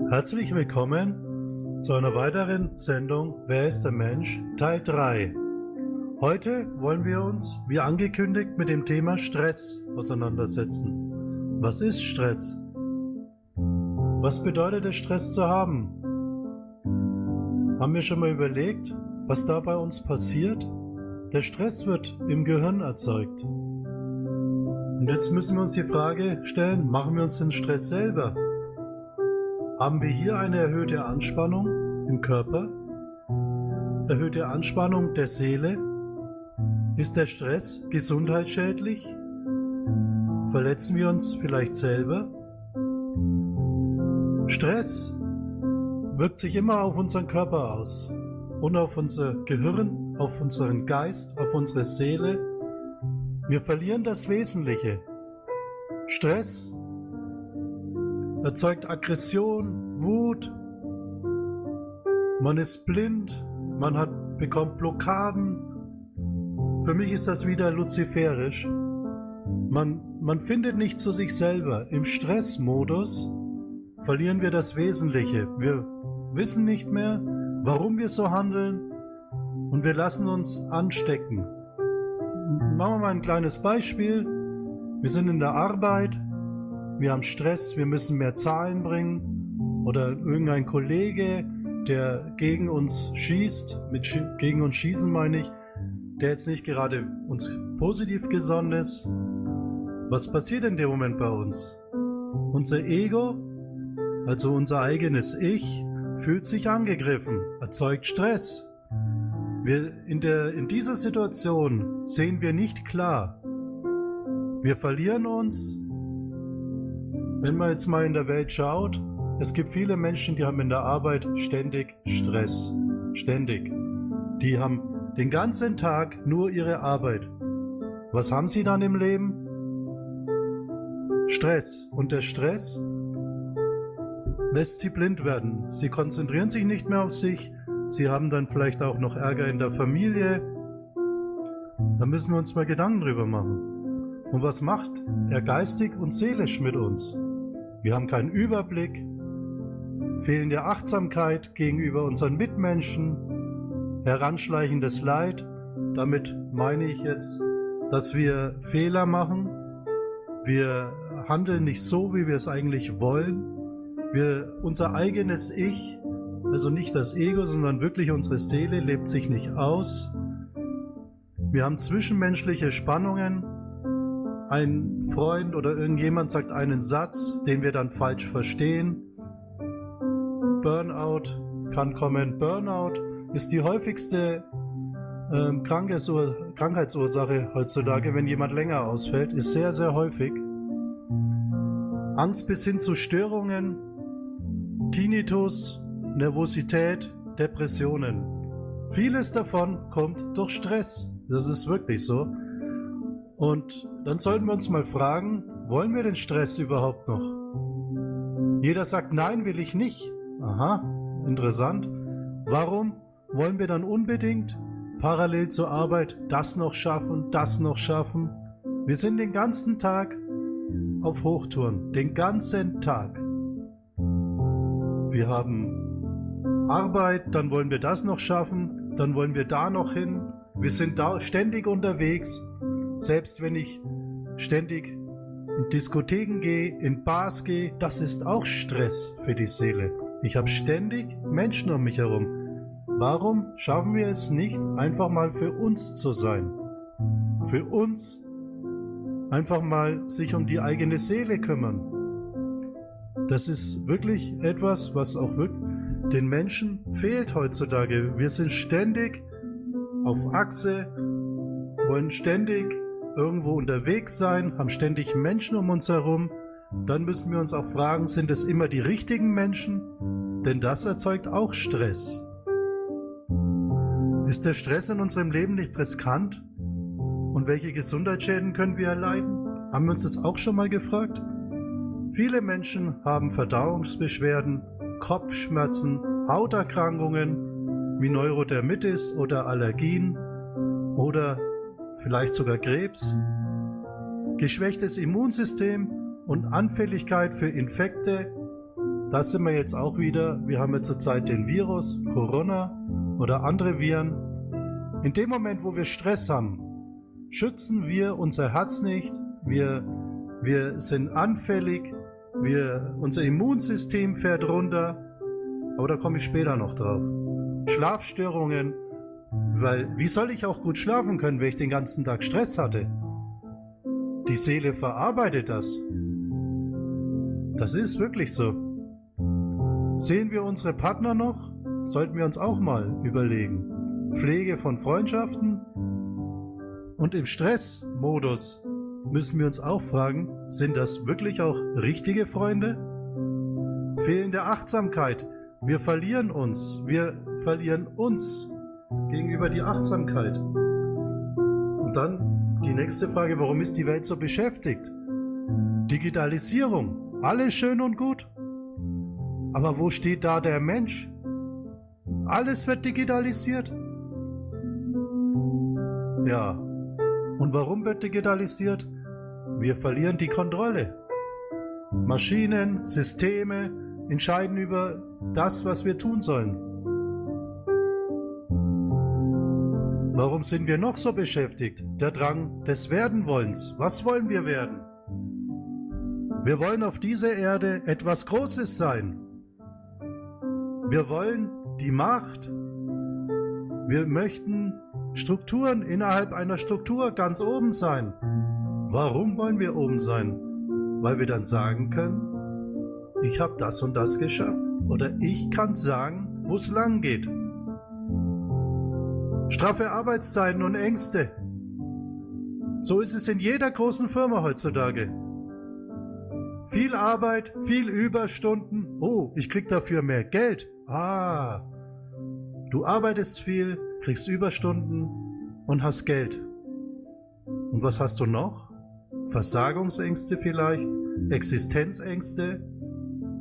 Herzlich willkommen zu einer weiteren Sendung Wer ist der Mensch? Teil 3. Heute wollen wir uns, wie angekündigt, mit dem Thema Stress auseinandersetzen. Was ist Stress? Was bedeutet es, Stress zu haben? Haben wir schon mal überlegt, was da bei uns passiert? Der Stress wird im Gehirn erzeugt. Und jetzt müssen wir uns die Frage stellen, machen wir uns den Stress selber? Haben wir hier eine erhöhte Anspannung im Körper? Erhöhte Anspannung der Seele? Ist der Stress gesundheitsschädlich? Verletzen wir uns vielleicht selber? Stress wirkt sich immer auf unseren Körper aus und auf unser Gehirn, auf unseren Geist, auf unsere Seele. Wir verlieren das Wesentliche. Stress erzeugt Aggression, Wut. Man ist blind, man hat, bekommt Blockaden, für mich ist das wieder luziferisch. Man, man findet nicht zu sich selber. Im Stressmodus verlieren wir das Wesentliche. Wir wissen nicht mehr, warum wir so handeln und wir lassen uns anstecken. Machen wir mal ein kleines Beispiel. Wir sind in der Arbeit, wir haben Stress, wir müssen mehr Zahlen bringen oder irgendein Kollege, der gegen uns schießt, mit gegen uns schießen meine ich, der jetzt nicht gerade uns positiv gesonnen ist, was passiert in dem Moment bei uns? Unser Ego, also unser eigenes Ich, fühlt sich angegriffen, erzeugt Stress. Wir in, der, in dieser Situation sehen wir nicht klar. Wir verlieren uns. Wenn man jetzt mal in der Welt schaut, es gibt viele Menschen, die haben in der Arbeit ständig Stress. Ständig. Die haben den ganzen Tag nur ihre Arbeit. Was haben sie dann im Leben? Stress. Und der Stress lässt sie blind werden. Sie konzentrieren sich nicht mehr auf sich. Sie haben dann vielleicht auch noch Ärger in der Familie. Da müssen wir uns mal Gedanken drüber machen. Und was macht er geistig und seelisch mit uns? Wir haben keinen Überblick, fehlende Achtsamkeit gegenüber unseren Mitmenschen, heranschleichendes Leid. Damit meine ich jetzt, dass wir Fehler machen. Wir handeln nicht so, wie wir es eigentlich wollen. Wir, unser eigenes Ich, also nicht das Ego, sondern wirklich unsere Seele lebt sich nicht aus. Wir haben zwischenmenschliche Spannungen. Ein Freund oder irgendjemand sagt einen Satz, den wir dann falsch verstehen. Burnout kann kommen. Burnout ist die häufigste ähm, Krankheitsursache heutzutage, wenn jemand länger ausfällt, ist sehr, sehr häufig. Angst bis hin zu Störungen, Tinnitus, Nervosität, Depressionen. Vieles davon kommt durch Stress. Das ist wirklich so. Und dann sollten wir uns mal fragen, wollen wir den Stress überhaupt noch? Jeder sagt, nein, will ich nicht. Aha, interessant. Warum wollen wir dann unbedingt parallel zur Arbeit das noch schaffen, das noch schaffen? Wir sind den ganzen Tag auf Hochtouren, den ganzen Tag. Wir haben Arbeit, dann wollen wir das noch schaffen, dann wollen wir da noch hin. Wir sind da ständig unterwegs, selbst wenn ich ständig in Diskotheken gehe, in Bars gehe, das ist auch Stress für die Seele. Ich habe ständig Menschen um mich herum. Warum schaffen wir es nicht, einfach mal für uns zu sein? Für uns einfach mal sich um die eigene Seele kümmern. Das ist wirklich etwas, was auch den Menschen fehlt heutzutage. Wir sind ständig auf Achse, wollen ständig irgendwo unterwegs sein, haben ständig Menschen um uns herum. Dann müssen wir uns auch fragen, sind es immer die richtigen Menschen? Denn das erzeugt auch Stress. Ist der Stress in unserem Leben nicht riskant? Und welche Gesundheitsschäden können wir erleiden? Haben wir uns das auch schon mal gefragt? Viele Menschen haben Verdauungsbeschwerden, Kopfschmerzen, Hauterkrankungen wie Neurodermitis oder Allergien oder vielleicht sogar Krebs, geschwächtes Immunsystem und Anfälligkeit für Infekte. Das sind wir jetzt auch wieder. Wir haben ja zurzeit den Virus, Corona oder andere Viren. In dem Moment, wo wir Stress haben, schützen wir unser Herz nicht, wir, wir sind anfällig, wir, unser Immunsystem fährt runter, aber da komme ich später noch drauf. Schlafstörungen, weil wie soll ich auch gut schlafen können, wenn ich den ganzen Tag Stress hatte? Die Seele verarbeitet das. Das ist wirklich so. Sehen wir unsere Partner noch? Sollten wir uns auch mal überlegen. Pflege von Freundschaften und im Stressmodus müssen wir uns auch fragen, sind das wirklich auch richtige Freunde? Fehlende Achtsamkeit. Wir verlieren uns. Wir verlieren uns gegenüber die Achtsamkeit. Und dann die nächste Frage, warum ist die Welt so beschäftigt? Digitalisierung. Alles schön und gut. Aber wo steht da der Mensch? Alles wird digitalisiert. Ja, und warum wird digitalisiert? Wir verlieren die Kontrolle. Maschinen, Systeme entscheiden über das, was wir tun sollen. Warum sind wir noch so beschäftigt? Der Drang des Werdenwollens. Was wollen wir werden? Wir wollen auf dieser Erde etwas Großes sein. Wir wollen die Macht. Wir möchten Strukturen innerhalb einer Struktur ganz oben sein. Warum wollen wir oben sein? Weil wir dann sagen können, ich habe das und das geschafft. Oder ich kann sagen, wo es lang geht. Straffe Arbeitszeiten und Ängste. So ist es in jeder großen Firma heutzutage. Viel Arbeit, viel Überstunden. Oh, ich krieg dafür mehr Geld. Ah, du arbeitest viel, kriegst Überstunden und hast Geld. Und was hast du noch? Versagungsängste vielleicht? Existenzängste?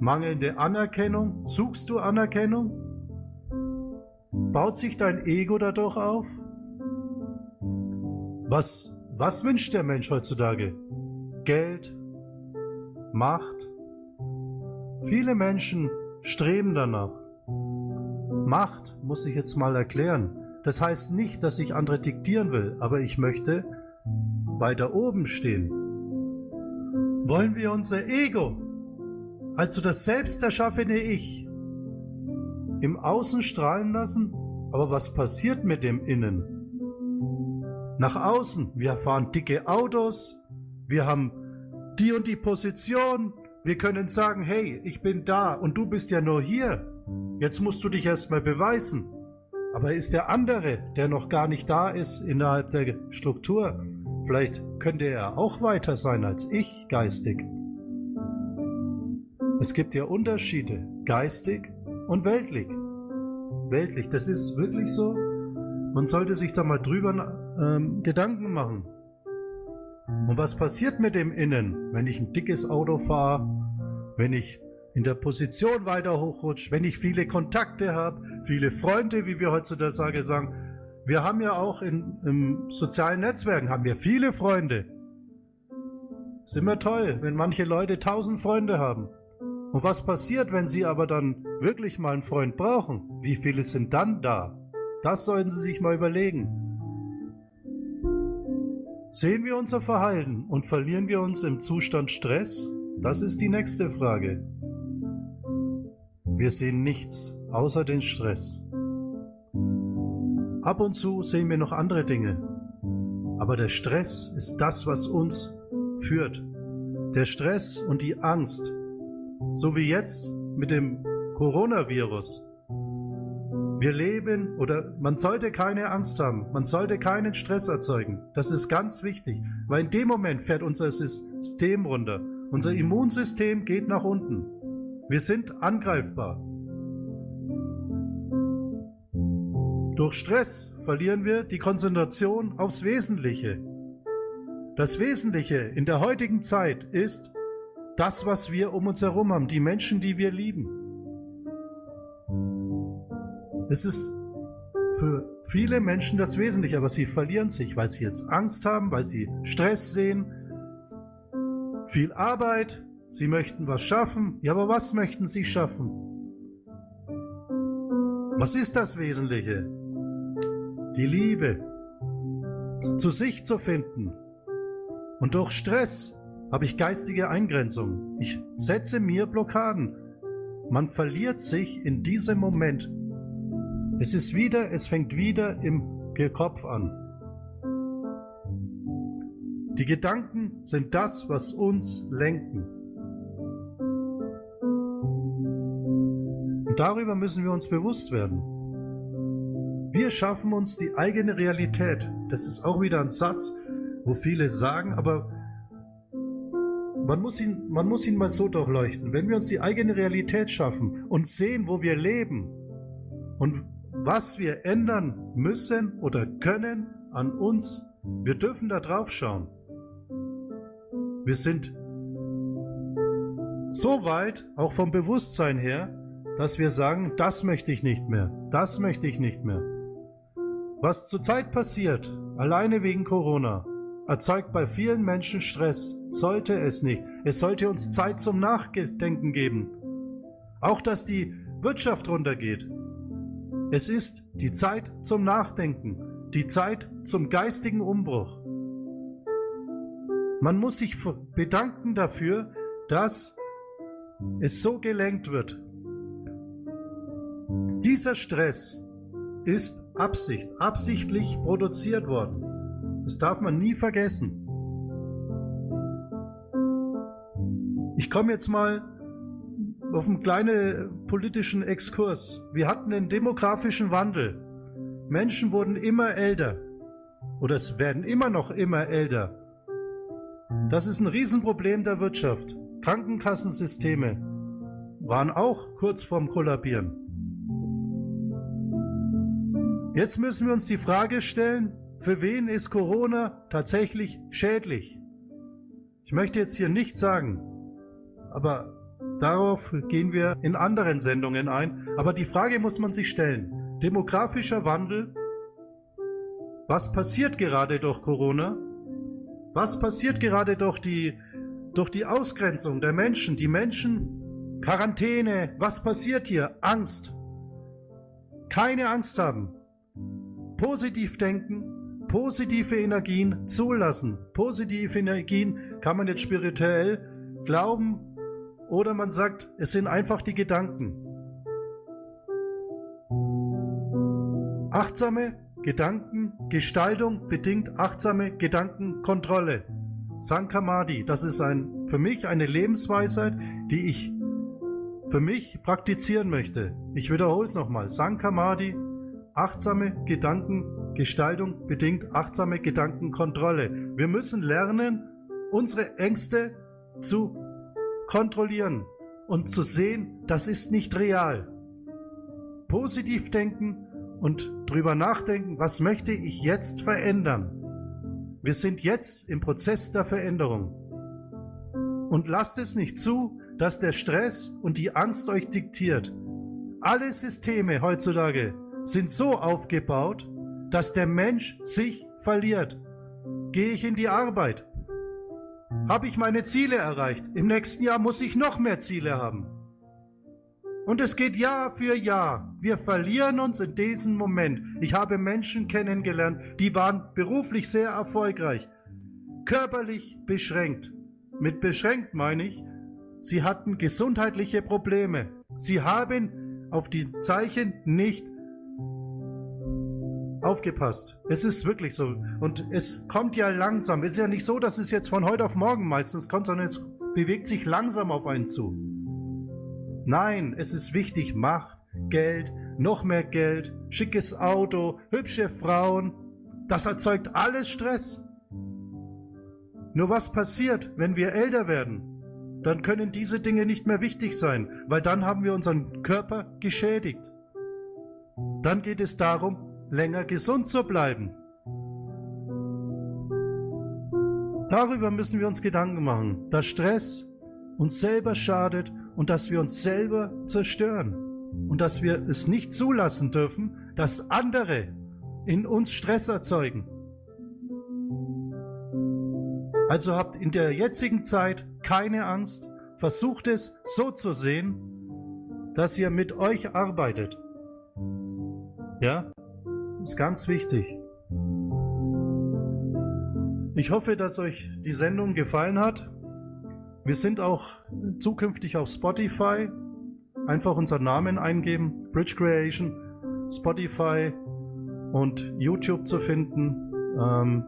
Mangelnde Anerkennung? Suchst du Anerkennung? Baut sich dein Ego dadurch auf? Was, was wünscht der Mensch heutzutage? Geld? Macht? Viele Menschen streben danach. Macht muss ich jetzt mal erklären. Das heißt nicht, dass ich andere diktieren will, aber ich möchte weiter oben stehen. Wollen wir unser Ego, also das selbst erschaffene Ich, im Außen strahlen lassen? Aber was passiert mit dem Innen? Nach außen, wir fahren dicke Autos, wir haben die und die Position, wir können sagen, hey, ich bin da und du bist ja nur hier. Jetzt musst du dich erstmal beweisen. Aber ist der andere, der noch gar nicht da ist innerhalb der Struktur, vielleicht könnte er auch weiter sein als ich geistig. Es gibt ja Unterschiede, geistig und weltlich. Weltlich, das ist wirklich so. Man sollte sich da mal drüber ähm, Gedanken machen. Und was passiert mit dem Innen, wenn ich ein dickes Auto fahre, wenn ich in der Position weiter hochrutsche, wenn ich viele Kontakte habe, viele Freunde, wie wir heutzutage sagen. Wir haben ja auch in, in sozialen Netzwerken, haben wir viele Freunde. Ist immer toll, wenn manche Leute tausend Freunde haben. Und was passiert, wenn sie aber dann wirklich mal einen Freund brauchen? Wie viele sind dann da? Das sollten Sie sich mal überlegen. Sehen wir unser Verhalten und verlieren wir uns im Zustand Stress? Das ist die nächste Frage. Wir sehen nichts außer den Stress. Ab und zu sehen wir noch andere Dinge. Aber der Stress ist das, was uns führt. Der Stress und die Angst. So wie jetzt mit dem Coronavirus. Wir leben oder man sollte keine Angst haben, man sollte keinen Stress erzeugen. Das ist ganz wichtig, weil in dem Moment fährt unser System runter. Unser Immunsystem geht nach unten. Wir sind angreifbar. Durch Stress verlieren wir die Konzentration aufs Wesentliche. Das Wesentliche in der heutigen Zeit ist das, was wir um uns herum haben, die Menschen, die wir lieben. Es ist für viele Menschen das Wesentliche, aber sie verlieren sich, weil sie jetzt Angst haben, weil sie Stress sehen, viel Arbeit, sie möchten was schaffen. Ja, aber was möchten sie schaffen? Was ist das Wesentliche? Die Liebe, zu sich zu finden. Und durch Stress habe ich geistige Eingrenzung. Ich setze mir Blockaden. Man verliert sich in diesem Moment es ist wieder, es fängt wieder im Kopf an. Die Gedanken sind das, was uns lenken. Darüber müssen wir uns bewusst werden. Wir schaffen uns die eigene Realität. Das ist auch wieder ein Satz, wo viele sagen, aber man muss ihn, man muss ihn mal so durchleuchten. Wenn wir uns die eigene Realität schaffen und sehen, wo wir leben und was wir ändern müssen oder können an uns. Wir dürfen da drauf schauen. Wir sind so weit, auch vom Bewusstsein her, dass wir sagen, das möchte ich nicht mehr, das möchte ich nicht mehr. Was zurzeit passiert, alleine wegen Corona, erzeugt bei vielen Menschen Stress, sollte es nicht. Es sollte uns Zeit zum Nachdenken geben. Auch dass die Wirtschaft runtergeht, es ist die Zeit zum Nachdenken, die Zeit zum geistigen Umbruch. Man muss sich bedanken dafür, dass es so gelenkt wird. Dieser Stress ist Absicht, absichtlich produziert worden. Das darf man nie vergessen. Ich komme jetzt mal auf einen kleinen politischen Exkurs. Wir hatten einen demografischen Wandel. Menschen wurden immer älter. Oder es werden immer noch immer älter. Das ist ein Riesenproblem der Wirtschaft. Krankenkassensysteme waren auch kurz vorm Kollabieren. Jetzt müssen wir uns die Frage stellen, für wen ist Corona tatsächlich schädlich? Ich möchte jetzt hier nicht sagen, aber Darauf gehen wir in anderen Sendungen ein. Aber die Frage muss man sich stellen. Demografischer Wandel. Was passiert gerade durch Corona? Was passiert gerade durch die, durch die Ausgrenzung der Menschen? Die Menschen, Quarantäne. Was passiert hier? Angst. Keine Angst haben. Positiv denken. Positive Energien zulassen. Positive Energien kann man jetzt spirituell glauben, oder man sagt, es sind einfach die Gedanken. Achtsame Gedankengestaltung bedingt achtsame Gedankenkontrolle. Sankamadi, das ist ein, für mich eine Lebensweisheit, die ich für mich praktizieren möchte. Ich wiederhole es nochmal. Sankamadi, achtsame Gedankengestaltung bedingt achtsame Gedankenkontrolle. Wir müssen lernen, unsere Ängste zu kontrollieren und zu sehen, das ist nicht real. Positiv denken und drüber nachdenken, was möchte ich jetzt verändern? Wir sind jetzt im Prozess der Veränderung. Und lasst es nicht zu, dass der Stress und die Angst euch diktiert. Alle Systeme heutzutage sind so aufgebaut, dass der Mensch sich verliert. Gehe ich in die Arbeit? Habe ich meine Ziele erreicht? Im nächsten Jahr muss ich noch mehr Ziele haben. Und es geht Jahr für Jahr. Wir verlieren uns in diesem Moment. Ich habe Menschen kennengelernt, die waren beruflich sehr erfolgreich, körperlich beschränkt. Mit beschränkt meine ich, sie hatten gesundheitliche Probleme. Sie haben auf die Zeichen nicht aufgepasst. Es ist wirklich so. Und es kommt ja langsam. Es ist ja nicht so, dass es jetzt von heute auf morgen meistens kommt, sondern es bewegt sich langsam auf einen zu. Nein, es ist wichtig, Macht, Geld, noch mehr Geld, schickes Auto, hübsche Frauen. Das erzeugt alles Stress. Nur was passiert, wenn wir älter werden? Dann können diese Dinge nicht mehr wichtig sein, weil dann haben wir unseren Körper geschädigt. Dann geht es darum, länger gesund zu bleiben. Darüber müssen wir uns Gedanken machen, dass Stress uns selber schadet und dass wir uns selber zerstören und dass wir es nicht zulassen dürfen, dass andere in uns Stress erzeugen. Also habt in der jetzigen Zeit keine Angst, versucht es so zu sehen, dass ihr mit euch arbeitet. Ja, ist ganz wichtig. Ich hoffe, dass euch die Sendung gefallen hat. Wir sind auch zukünftig auf Spotify. Einfach unseren Namen eingeben, Bridge Creation, Spotify und YouTube zu finden. Ähm,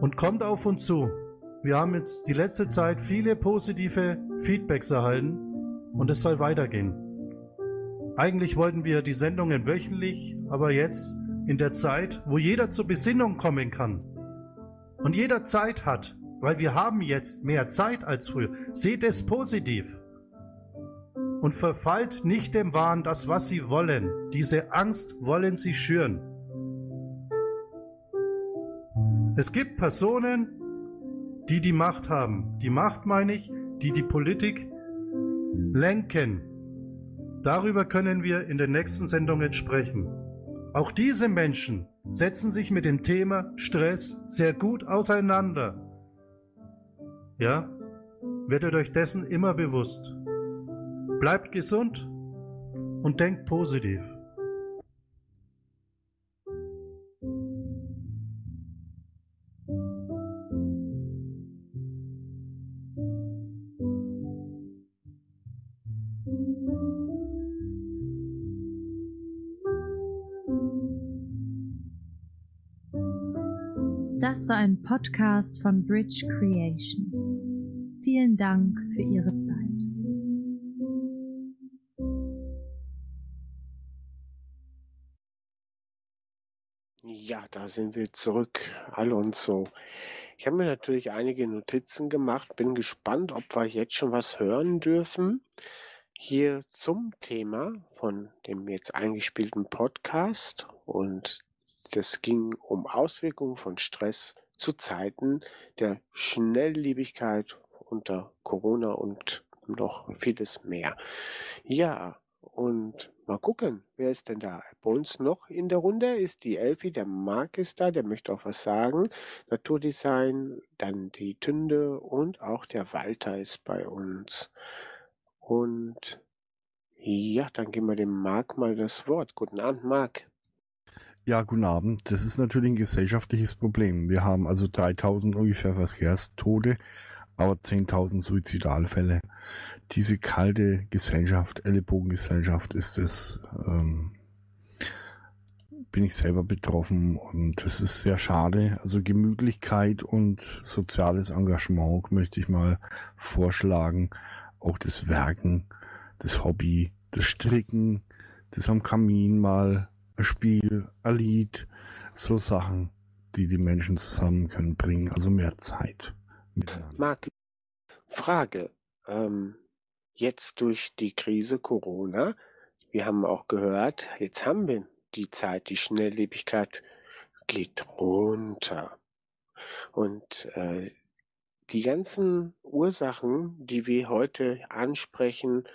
und kommt auf uns zu. Wir haben jetzt die letzte Zeit viele positive Feedbacks erhalten und es soll weitergehen. Eigentlich wollten wir die Sendungen wöchentlich, aber jetzt in der Zeit, wo jeder zur Besinnung kommen kann und jeder Zeit hat, weil wir haben jetzt mehr Zeit als früher. Seht es positiv. Und verfallt nicht dem Wahn, das was sie wollen. Diese Angst wollen sie schüren. Es gibt Personen, die die Macht haben. Die Macht meine ich, die die Politik lenken. Darüber können wir in den nächsten Sendungen sprechen. Auch diese Menschen setzen sich mit dem Thema Stress sehr gut auseinander. Ja? Werdet euch dessen immer bewusst. Bleibt gesund und denkt positiv.
Das war ein Podcast von Bridge Creation. Vielen Dank für Ihre Zeit.
Ja, da sind wir zurück, Alonso. Ich habe mir natürlich einige Notizen gemacht, bin gespannt, ob wir jetzt schon was hören dürfen. Hier zum Thema von dem jetzt eingespielten Podcast und das ging um Auswirkungen von Stress zu Zeiten der Schnelllebigkeit unter Corona und noch vieles mehr. Ja, und mal gucken, wer ist denn da? Bei uns noch in der Runde ist die Elfi, der Marc ist da, der möchte auch was sagen. Naturdesign, dann die Tünde und auch der Walter ist bei uns. Und ja, dann geben wir dem Marc mal das Wort. Guten Abend, Marc.
Ja, guten Abend. Das ist natürlich ein gesellschaftliches Problem. Wir haben also 3000 ungefähr Verkehrstote, aber 10.000 Suizidalfälle. Diese kalte Gesellschaft, Ellenbogengesellschaft ist es, ähm, bin ich selber betroffen und das ist sehr schade. Also Gemütlichkeit und soziales Engagement möchte ich mal vorschlagen. Auch das Werken, das Hobby, das Stricken, das am Kamin mal Spiel, ein Lied, so Sachen, die die Menschen zusammen können bringen, also mehr Zeit
miteinander. Marc, Frage, ähm, jetzt durch die Krise Corona, wir haben auch gehört, jetzt haben wir die Zeit, die Schnelllebigkeit geht runter. Und äh, die ganzen Ursachen, die wir heute ansprechen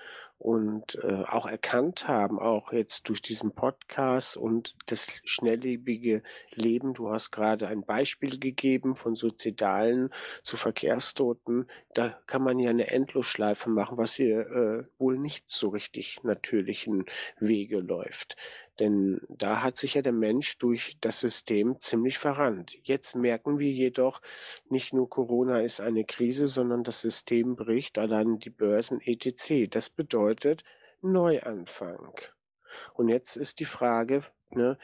und äh, auch erkannt haben, auch jetzt durch diesen Podcast und das schnelllebige Leben. Du hast gerade ein Beispiel gegeben von Suizidalen zu Verkehrstoten. Da kann man ja eine Endlosschleife machen, was hier äh, wohl nicht so richtig natürlichen Wege läuft. Denn da hat sich ja der Mensch durch das System ziemlich verrannt. Jetzt merken wir jedoch, nicht nur Corona ist eine Krise, sondern das System bricht, allein die Börsen etc. Das bedeutet Neuanfang. Und jetzt ist die Frage, ne,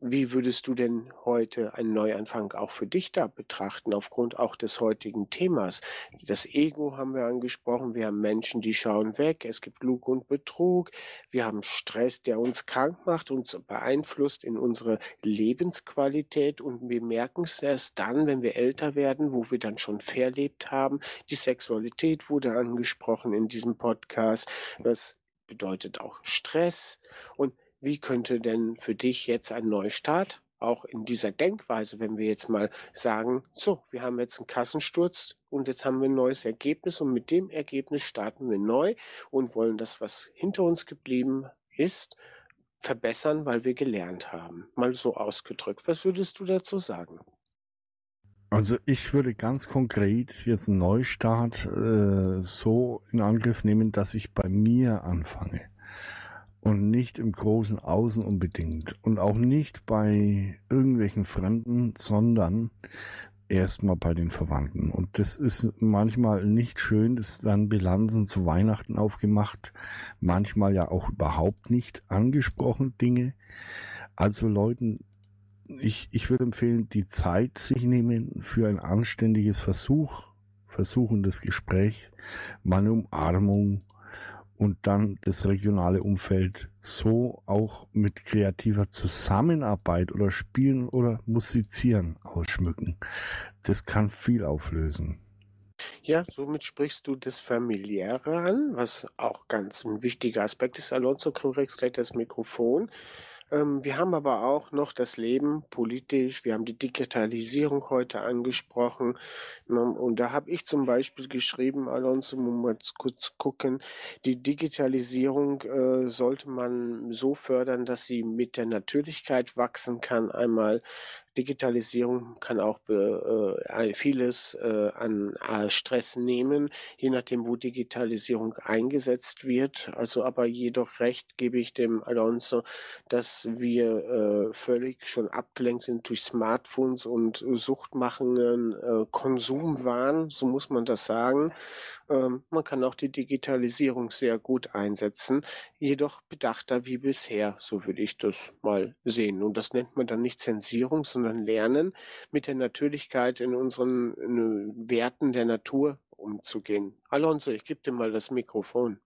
wie würdest du denn heute einen Neuanfang auch für dich da betrachten, aufgrund auch des heutigen Themas? Das Ego haben wir angesprochen. Wir haben Menschen, die schauen weg. Es gibt Lug und Betrug. Wir haben Stress, der uns krank macht, uns beeinflusst in unsere Lebensqualität. Und wir merken es erst dann, wenn wir älter werden, wo wir dann schon verlebt haben. Die Sexualität wurde angesprochen in diesem Podcast. Das bedeutet auch Stress. Und wie könnte denn für dich jetzt ein Neustart auch in dieser Denkweise, wenn wir jetzt mal sagen, so, wir haben jetzt einen Kassensturz und jetzt haben wir ein neues Ergebnis und mit dem Ergebnis starten wir neu und wollen das, was hinter uns geblieben ist, verbessern, weil wir gelernt haben. Mal so ausgedrückt. Was würdest du dazu sagen?
Also ich würde ganz konkret jetzt einen Neustart äh, so in Angriff nehmen, dass ich bei mir anfange und nicht im großen Außen unbedingt. Und auch nicht bei irgendwelchen Fremden, sondern erstmal bei den Verwandten. Und das ist manchmal nicht schön, es werden Bilanzen zu Weihnachten aufgemacht, manchmal ja auch überhaupt nicht angesprochen Dinge. Also Leuten, ich, ich würde empfehlen, die Zeit sich nehmen für ein anständiges Versuch, versuchendes Gespräch, mal eine Umarmung, und dann das regionale Umfeld so auch mit kreativer Zusammenarbeit oder Spielen oder Musizieren ausschmücken. Das kann viel auflösen.
Ja, somit sprichst du das Familiäre an, was auch ganz ein wichtiger Aspekt ist. Alonso, kriegst gleich das Mikrofon. Ähm, wir haben aber auch noch das Leben politisch, wir haben die Digitalisierung heute angesprochen. Und da habe ich zum Beispiel geschrieben, Alonso, mal kurz gucken, die Digitalisierung äh, sollte man so fördern, dass sie mit der Natürlichkeit wachsen kann. Einmal Digitalisierung kann auch äh, vieles äh, an äh, Stress nehmen, je nachdem, wo Digitalisierung eingesetzt wird. Also aber jedoch recht gebe ich dem Alonso, dass wir äh, völlig schon abgelenkt sind durch Smartphones und suchtmachenden äh, Konsumwahn, so muss man das sagen. Ähm, man kann auch die Digitalisierung sehr gut einsetzen, jedoch bedachter wie bisher, so würde ich das mal sehen. Und das nennt man dann nicht Zensierung, sondern Lernen, mit der Natürlichkeit in unseren Werten der Natur umzugehen. Alonso, ich gebe dir mal das Mikrofon.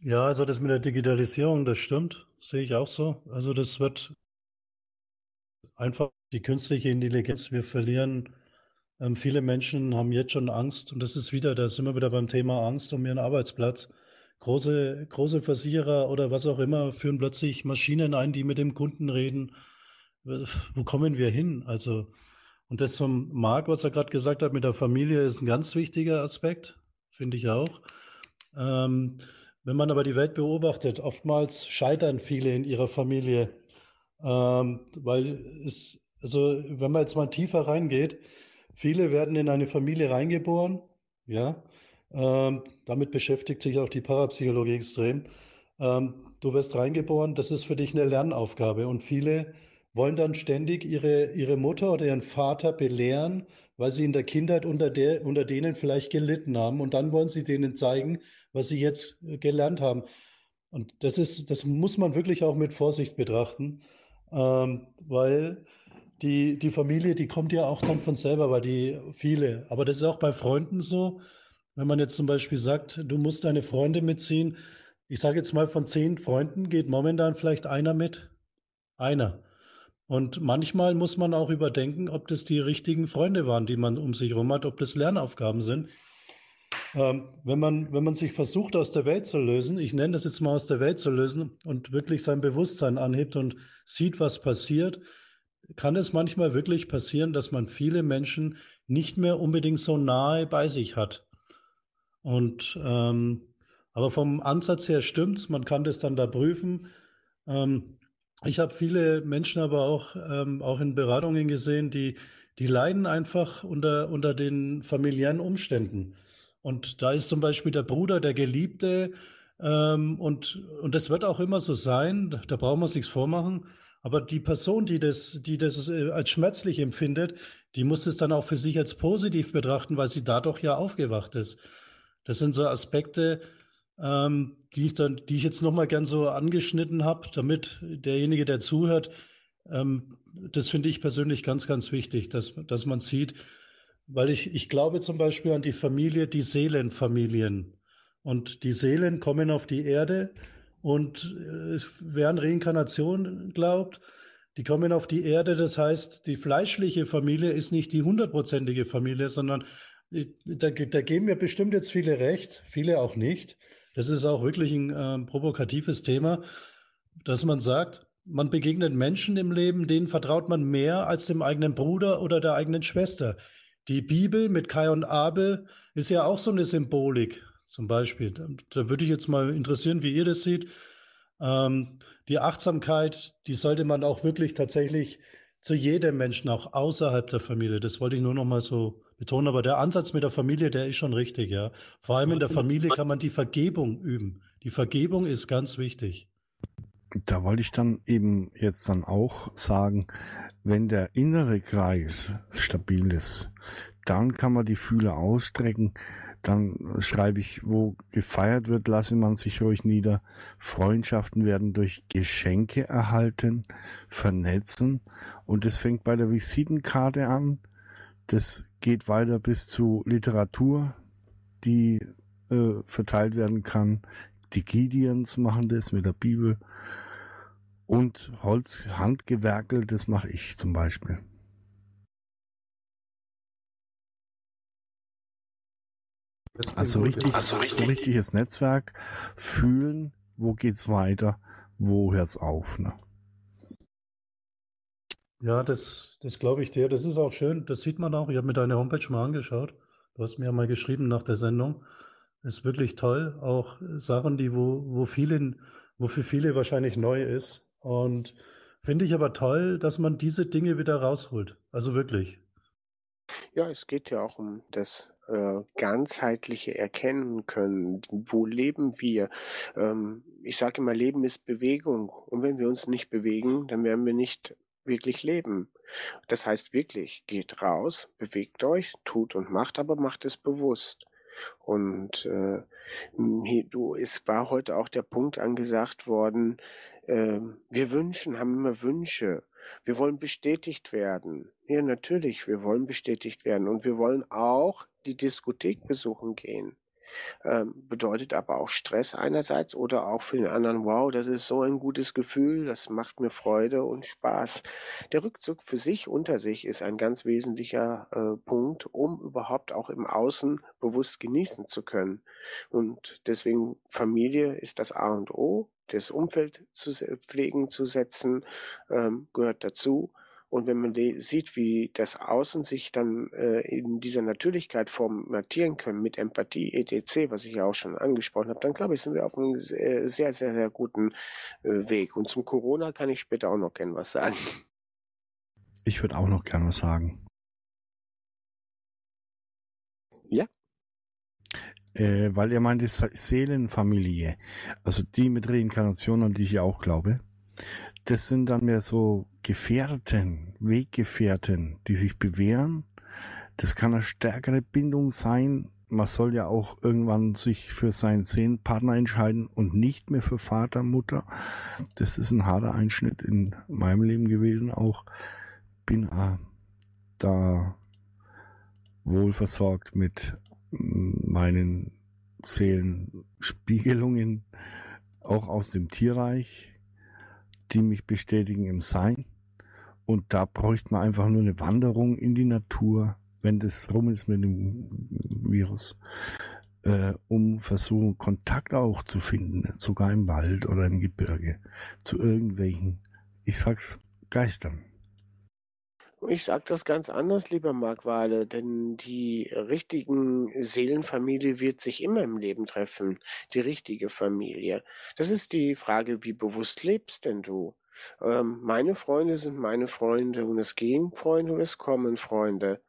Ja, also das mit der Digitalisierung, das stimmt, sehe ich auch so. Also das wird einfach die künstliche Intelligenz. Wir verlieren ähm, viele Menschen haben jetzt schon Angst und das ist wieder, da sind wir wieder beim Thema Angst um ihren Arbeitsplatz. Große, große Versicherer oder was auch immer führen plötzlich Maschinen ein, die mit dem Kunden reden. Wo kommen wir hin? Also, und das zum Marc, was er gerade gesagt hat mit der Familie, ist ein ganz wichtiger Aspekt, finde ich auch. Ähm, wenn man aber die Welt beobachtet, oftmals scheitern viele in ihrer Familie, ähm, weil es, also wenn man jetzt mal tiefer reingeht, Viele werden in eine Familie reingeboren, ja. Ähm, damit beschäftigt sich auch die Parapsychologie extrem. Ähm, du wirst reingeboren, das ist für dich eine Lernaufgabe. Und viele wollen dann ständig ihre, ihre Mutter oder ihren Vater belehren, weil sie in der Kindheit unter, der, unter denen vielleicht gelitten haben. Und dann wollen sie denen zeigen, was sie jetzt gelernt haben. Und das ist, das muss man wirklich auch mit Vorsicht betrachten, ähm, weil die, die Familie, die kommt ja auch dann von selber, weil die viele, aber das ist auch bei Freunden so. Wenn man jetzt zum Beispiel sagt, du musst deine Freunde mitziehen, ich sage jetzt mal, von zehn Freunden geht momentan vielleicht einer mit. Einer. Und manchmal muss man auch überdenken, ob das die richtigen Freunde waren, die man um sich herum hat, ob das Lernaufgaben sind. Ähm, wenn, man, wenn man sich versucht, aus der Welt zu lösen, ich nenne das jetzt mal aus der Welt zu lösen und wirklich sein Bewusstsein anhebt und sieht, was passiert, kann es manchmal wirklich passieren, dass man viele Menschen nicht mehr unbedingt so nahe bei sich hat. Und ähm, aber vom Ansatz her stimmt's, man kann das dann da prüfen. Ähm, ich habe viele Menschen aber auch, ähm, auch in Beratungen gesehen, die, die leiden einfach unter, unter den familiären Umständen. Und da ist zum Beispiel der Bruder, der Geliebte, ähm, und, und das wird auch immer so sein, da brauchen wir uns nichts vormachen. Aber die Person, die das, die das äh, als schmerzlich empfindet, die muss es dann auch für sich als positiv betrachten, weil sie dadurch ja aufgewacht ist. Das sind so Aspekte, ähm, die, ich dann, die ich jetzt nochmal gern so angeschnitten habe, damit derjenige, der zuhört, ähm, das finde ich persönlich ganz, ganz wichtig, dass, dass man sieht, weil ich, ich glaube zum Beispiel an die Familie, die Seelenfamilien. Und die Seelen kommen auf die Erde und äh, wer an Reinkarnation glaubt, die kommen auf die Erde. Das heißt, die fleischliche Familie ist nicht die hundertprozentige Familie, sondern da, da geben mir bestimmt jetzt viele recht, viele auch nicht. Das ist auch wirklich ein äh, provokatives Thema, dass man sagt, man begegnet Menschen im Leben, denen vertraut man mehr als dem eigenen Bruder oder der eigenen Schwester. Die Bibel mit Kai und Abel ist ja auch so eine Symbolik, zum Beispiel. Da, da würde ich jetzt mal interessieren, wie ihr das seht. Ähm, die Achtsamkeit, die sollte man auch wirklich tatsächlich zu jedem Menschen, auch außerhalb der Familie. Das wollte ich nur noch mal so betonen. Aber der Ansatz mit der Familie, der ist schon richtig, ja. Vor allem in der Familie kann man die Vergebung üben. Die Vergebung ist ganz wichtig.
Da wollte ich dann eben jetzt dann auch sagen, wenn der innere Kreis stabil ist, dann kann man die Fühler ausstrecken, dann schreibe ich, wo gefeiert wird, lasse man sich ruhig nieder. Freundschaften werden durch Geschenke erhalten, vernetzen. Und es fängt bei der Visitenkarte an. Das geht weiter bis zu Literatur, die äh, verteilt werden kann. Die Gideons machen das mit der Bibel. Und Holz, Handgewerkel, das mache ich zum Beispiel. Also richtig, also richtig, so richtiges Netzwerk fühlen, wo geht's weiter, wo hört's auf, ne?
Ja, das, das glaube ich dir. Das ist auch schön. Das sieht man auch. Ich habe mir deine Homepage mal angeschaut. Du hast mir ja mal geschrieben nach der Sendung. Ist wirklich toll. Auch Sachen, die wo, wo vielen, wo für viele wahrscheinlich neu ist. Und finde ich aber toll, dass man diese Dinge wieder rausholt. Also wirklich.
Ja, es geht ja auch um das äh, ganzheitliche erkennen können. Wo leben wir? Ähm, ich sage immer, Leben ist Bewegung. Und wenn wir uns nicht bewegen, dann werden wir nicht wirklich leben. Das heißt wirklich, geht raus, bewegt euch, tut und macht, aber macht es bewusst. Und äh, du, es war heute auch der Punkt angesagt worden, äh, wir wünschen, haben immer Wünsche. Wir wollen bestätigt werden. Ja, natürlich, wir wollen bestätigt werden. Und wir wollen auch die Diskothek besuchen gehen. Ähm, bedeutet aber auch Stress einerseits oder auch für den anderen, wow, das ist so ein gutes Gefühl, das macht mir Freude und Spaß. Der Rückzug für sich unter sich ist ein ganz wesentlicher äh, Punkt, um überhaupt auch im Außen bewusst genießen zu können. Und deswegen Familie ist das A und O das Umfeld zu pflegen, zu setzen, ähm, gehört dazu. Und wenn man sieht, wie das Außen sich dann äh, in dieser Natürlichkeit formatieren können mit Empathie, etc., was ich ja auch schon angesprochen habe, dann glaube ich, sind wir auf einem sehr, sehr, sehr guten äh, Weg. Und zum Corona kann ich später auch noch gerne was sagen.
Ich würde auch noch gerne was sagen.
Ja
äh, weil er meinte Seelenfamilie, also die mit Reinkarnation, an die ich ja auch glaube, das sind dann mehr so Gefährten, Weggefährten, die sich bewähren. Das kann eine stärkere Bindung sein. Man soll ja auch irgendwann sich für seinen Seelenpartner entscheiden und nicht mehr für Vater, Mutter. Das ist ein harter Einschnitt in meinem Leben gewesen auch. Bin äh, da wohl versorgt mit meinen Seelenspiegelungen auch aus dem Tierreich, die mich bestätigen im Sein. Und da bräuchte man einfach nur eine Wanderung in die Natur, wenn das rum ist mit dem Virus, äh, um versuchen, Kontakt auch zu finden, sogar im Wald oder im Gebirge, zu irgendwelchen, ich sag's, Geistern.
Ich sage das ganz anders, lieber Mark Wale, denn die richtigen Seelenfamilie wird sich immer im Leben treffen, die richtige Familie. Das ist die Frage, wie bewusst lebst denn du? Ähm, meine Freunde sind meine Freunde und es gehen Freunde und es kommen Freunde.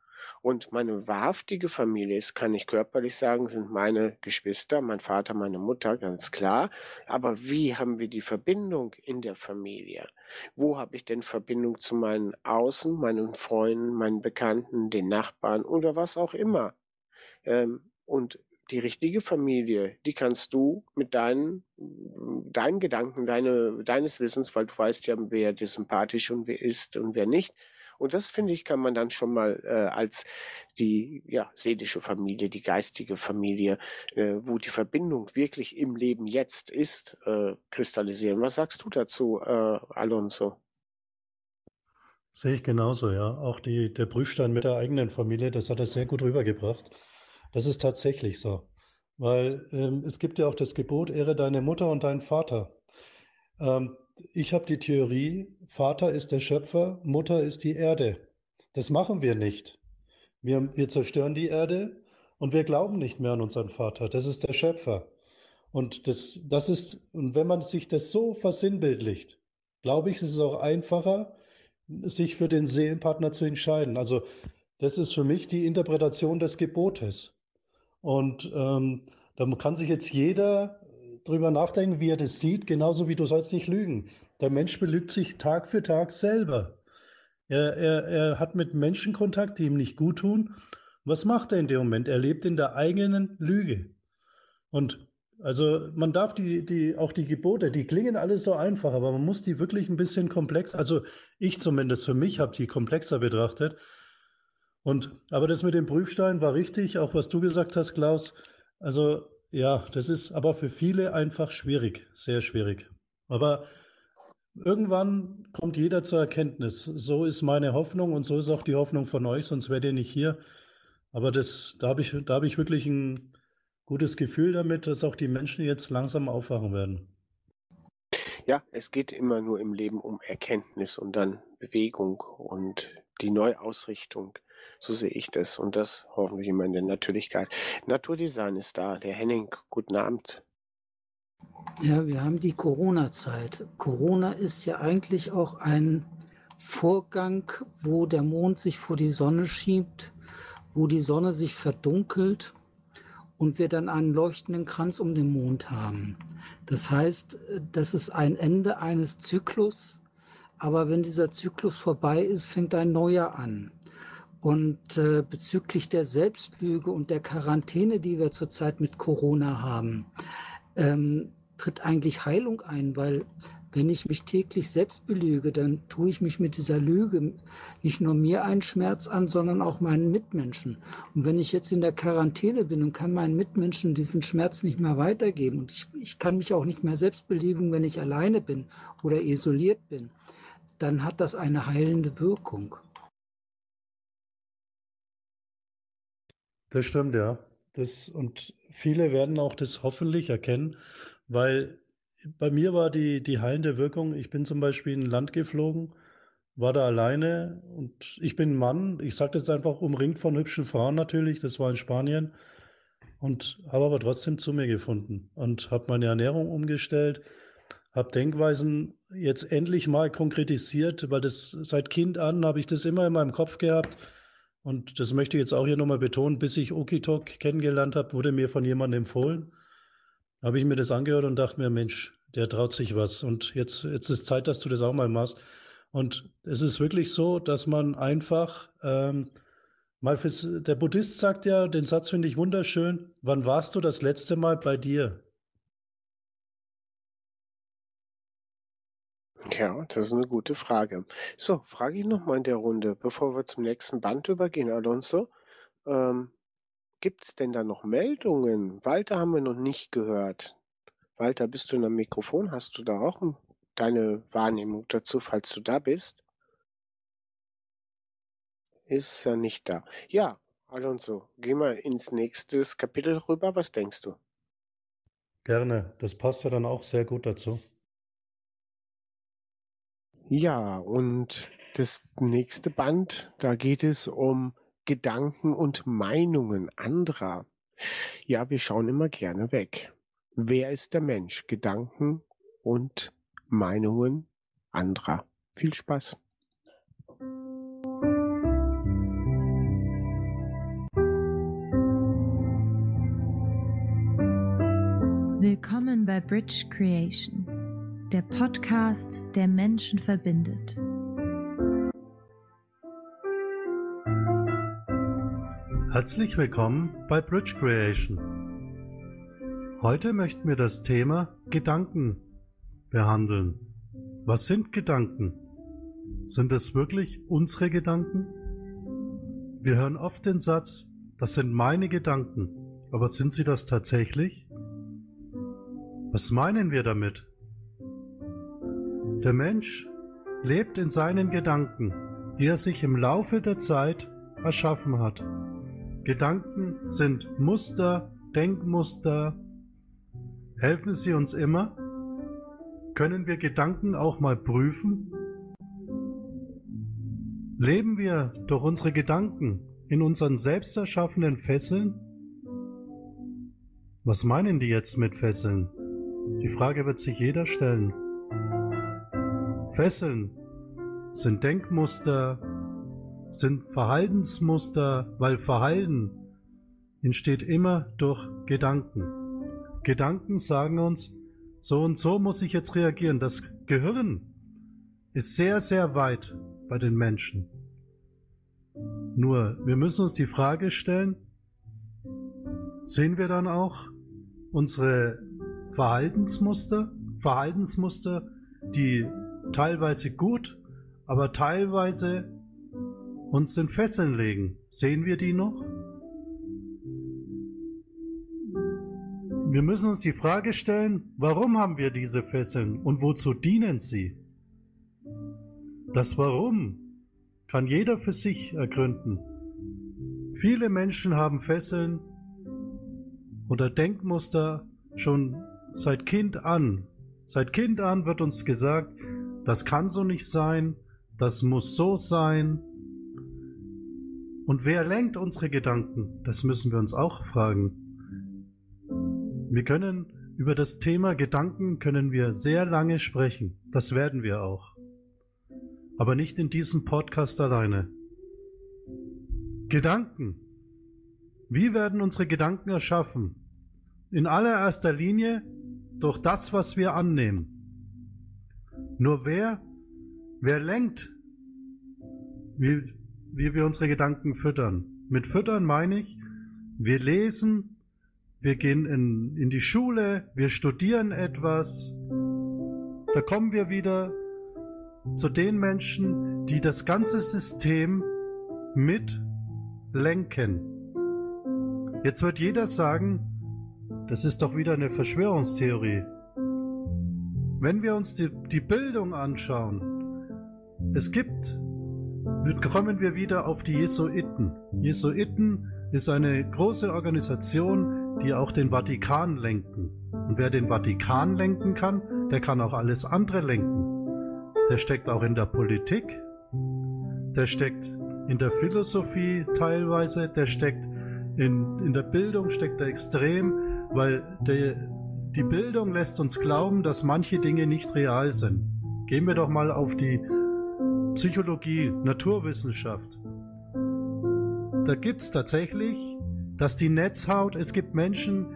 Und meine wahrhaftige Familie ist, kann ich körperlich sagen, sind meine Geschwister, mein Vater, meine Mutter, ganz klar. Aber wie haben wir die Verbindung in der Familie? Wo habe ich denn Verbindung zu meinen Außen, meinen Freunden, meinen Bekannten, den Nachbarn oder was auch immer? Ähm, und die richtige Familie, die kannst du mit deinen, deinen Gedanken, deine, deines Wissens, weil du weißt ja, wer dir sympathisch und wer ist und wer nicht, und das finde ich, kann man dann schon mal äh, als die ja, seelische Familie, die geistige Familie, äh, wo die Verbindung wirklich im Leben jetzt ist, äh, kristallisieren. Was sagst du dazu, äh, Alonso?
Sehe ich genauso, ja. Auch die, der Prüfstein mit der eigenen Familie, das hat er sehr gut rübergebracht. Das ist tatsächlich so. Weil ähm, es gibt ja auch das Gebot, ehre deine Mutter und deinen Vater. Ähm, ich habe die Theorie, Vater ist der Schöpfer, Mutter ist die Erde. Das machen wir nicht. Wir, wir zerstören die Erde und wir glauben nicht mehr an unseren Vater. Das ist der Schöpfer. Und das, das ist, und wenn man sich das so versinnbildlicht, glaube ich, ist es auch einfacher, sich für den Seelenpartner zu entscheiden. Also das ist für mich die Interpretation des Gebotes. Und ähm, da kann sich jetzt jeder drüber nachdenken, wie er das sieht, genauso wie du sollst nicht lügen. Der Mensch belügt sich Tag für Tag selber. Er, er, er hat mit Menschen Kontakt, die ihm nicht gut tun. Was macht er in dem Moment? Er lebt in der eigenen Lüge. Und also man darf die, die, auch die Gebote, die klingen alles so einfach, aber man muss die wirklich ein bisschen komplex, also ich zumindest für mich habe die komplexer betrachtet. Und aber das mit dem Prüfstein war richtig, auch was du gesagt hast, Klaus. Also ja, das ist aber für viele einfach schwierig, sehr schwierig. Aber irgendwann kommt jeder zur Erkenntnis. So ist meine Hoffnung und so ist auch die Hoffnung von euch, sonst wärt ihr nicht hier. Aber das, da habe ich, da habe ich wirklich ein gutes Gefühl damit, dass auch die Menschen jetzt langsam aufwachen werden.
Ja, es geht immer nur im Leben um Erkenntnis und dann Bewegung und die Neuausrichtung. So sehe ich das und das hoffen wir immer in der Natürlichkeit. Naturdesign ist da. Der Henning, guten Abend.
Ja, wir haben die Corona-Zeit. Corona ist ja eigentlich auch ein Vorgang, wo der Mond sich vor die Sonne schiebt, wo die Sonne sich verdunkelt und wir dann einen leuchtenden Kranz um den Mond haben. Das heißt, das ist ein Ende eines Zyklus, aber wenn dieser Zyklus vorbei ist, fängt ein neuer an. Und äh, bezüglich der Selbstlüge und der Quarantäne, die wir zurzeit mit Corona haben, ähm, tritt eigentlich Heilung ein, weil wenn ich mich täglich selbst belüge, dann tue ich mich mit dieser Lüge nicht nur mir einen Schmerz an, sondern auch meinen Mitmenschen. Und wenn ich jetzt in der Quarantäne bin und kann meinen Mitmenschen diesen Schmerz nicht mehr weitergeben und ich, ich kann mich auch nicht mehr selbst belügen, wenn ich alleine bin oder isoliert bin, dann hat das eine heilende Wirkung.
Das stimmt, ja. Das, und viele werden auch das hoffentlich erkennen, weil bei mir war die, die heilende Wirkung, ich bin zum Beispiel in ein Land geflogen, war da alleine und ich bin ein Mann, ich sage das einfach umringt von hübschen Frauen natürlich, das war in Spanien und habe aber trotzdem zu mir gefunden und habe meine Ernährung umgestellt, habe Denkweisen jetzt endlich mal konkretisiert, weil das seit Kind an habe ich das immer in meinem Kopf gehabt und das möchte ich jetzt auch hier nochmal betonen, bis ich Okitok kennengelernt habe, wurde mir von jemandem empfohlen. Habe ich mir das angehört und dachte mir, Mensch, der traut sich was. Und jetzt, jetzt ist Zeit, dass du das auch mal machst. Und es ist wirklich so, dass man einfach ähm, mal fürs, der Buddhist sagt ja, den Satz finde ich wunderschön, wann warst du das letzte Mal bei dir?
Ja, das ist eine gute Frage. So, frage ich nochmal in der Runde, bevor wir zum nächsten Band übergehen, Alonso. Ähm, Gibt es denn da noch Meldungen? Walter haben wir noch nicht gehört. Walter, bist du in am Mikrofon? Hast du da auch deine Wahrnehmung dazu, falls du da bist? Ist er nicht da. Ja, Alonso, geh mal ins nächste Kapitel rüber. Was denkst du?
Gerne, das passt ja dann auch sehr gut dazu.
Ja, und Das nächste Band, da geht es um Gedanken und Meinungen anderer. Ja, wir schauen immer gerne weg. Wer ist der Mensch? Gedanken und Meinungen anderer. Viel Spaß.
Willkommen bei Bridge Creation, der Podcast, der Menschen verbindet.
Herzlich willkommen bei Bridge Creation. Heute möchten wir das Thema Gedanken behandeln. Was sind Gedanken? Sind es wirklich unsere Gedanken? Wir hören oft den Satz, das sind meine Gedanken, aber sind sie das tatsächlich? Was meinen wir damit? Der Mensch lebt in seinen Gedanken, die er sich im Laufe der Zeit erschaffen hat. Gedanken sind Muster, Denkmuster. Helfen sie uns immer? Können wir Gedanken auch mal prüfen? Leben wir durch unsere Gedanken in unseren selbst erschaffenen Fesseln? Was meinen die jetzt mit Fesseln? Die Frage wird sich jeder stellen. Fesseln sind Denkmuster, sind Verhaltensmuster, weil Verhalten entsteht immer durch Gedanken. Gedanken sagen uns, so und so muss ich jetzt reagieren. Das Gehirn ist sehr, sehr weit bei den Menschen. Nur, wir müssen uns die Frage stellen, sehen wir dann auch unsere Verhaltensmuster, Verhaltensmuster, die teilweise gut, aber teilweise uns in Fesseln legen. Sehen wir die noch? Wir müssen uns die Frage stellen, warum haben wir diese Fesseln und wozu dienen sie? Das Warum kann jeder für sich ergründen. Viele Menschen haben Fesseln oder Denkmuster schon seit Kind an. Seit Kind an wird uns gesagt, das kann so nicht sein, das muss so sein. Und wer lenkt unsere Gedanken? Das müssen wir uns auch fragen. Wir können über das Thema Gedanken können wir sehr lange sprechen. Das werden wir auch. Aber nicht in diesem Podcast alleine. Gedanken. Wie werden unsere Gedanken erschaffen? In allererster Linie durch das, was wir annehmen. Nur wer, wer lenkt, wie, wie wir unsere Gedanken füttern. Mit füttern meine ich, wir lesen, wir gehen in, in die Schule, wir studieren etwas. Da kommen wir wieder zu den Menschen, die das ganze System mit lenken. Jetzt wird jeder sagen, das ist doch wieder eine Verschwörungstheorie. Wenn wir uns die, die Bildung anschauen, es gibt, kommen wir wieder auf die Jesuiten. Jesuiten ist eine große Organisation, die auch den Vatikan lenken. Und wer den Vatikan lenken kann, der kann auch alles andere lenken. Der steckt auch in der Politik, der steckt in der Philosophie teilweise, der steckt in, in der Bildung, steckt er extrem weil die, die Bildung lässt uns glauben, dass manche Dinge nicht real sind. Gehen wir doch mal auf die Psychologie, Naturwissenschaft. Da gibt es tatsächlich, dass die Netzhaut, es gibt Menschen,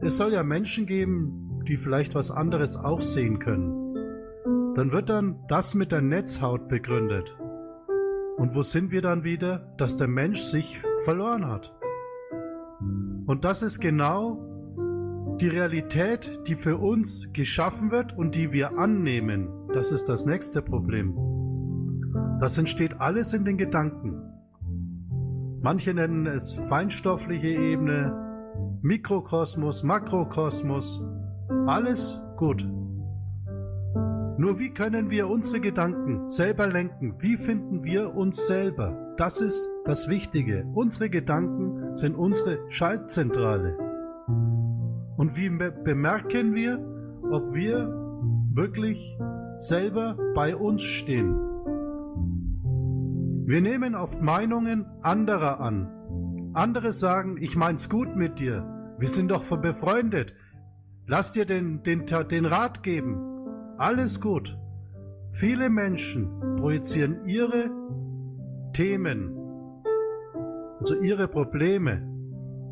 es soll ja Menschen geben, die vielleicht was anderes auch sehen können. Dann wird dann das mit der Netzhaut begründet. Und wo sind wir dann wieder? Dass der Mensch sich verloren hat. Und das ist genau die Realität, die für uns geschaffen wird und die wir annehmen, das ist das nächste Problem. Das entsteht alles in den Gedanken. Manche nennen es feinstoffliche Ebene, Mikrokosmos, Makrokosmos, alles gut. Nur wie können wir unsere Gedanken selber lenken? Wie finden wir uns selber? Das ist das Wichtige. Unsere Gedanken sind unsere Schaltzentrale. Und wie bemerken wir, ob wir wirklich selber bei uns stehen? Wir nehmen oft Meinungen anderer an. Andere sagen, ich mein's gut mit dir. Wir sind doch befreundet. Lass dir den, den, den Rat geben. Alles gut. Viele Menschen projizieren ihre Themen, also ihre Probleme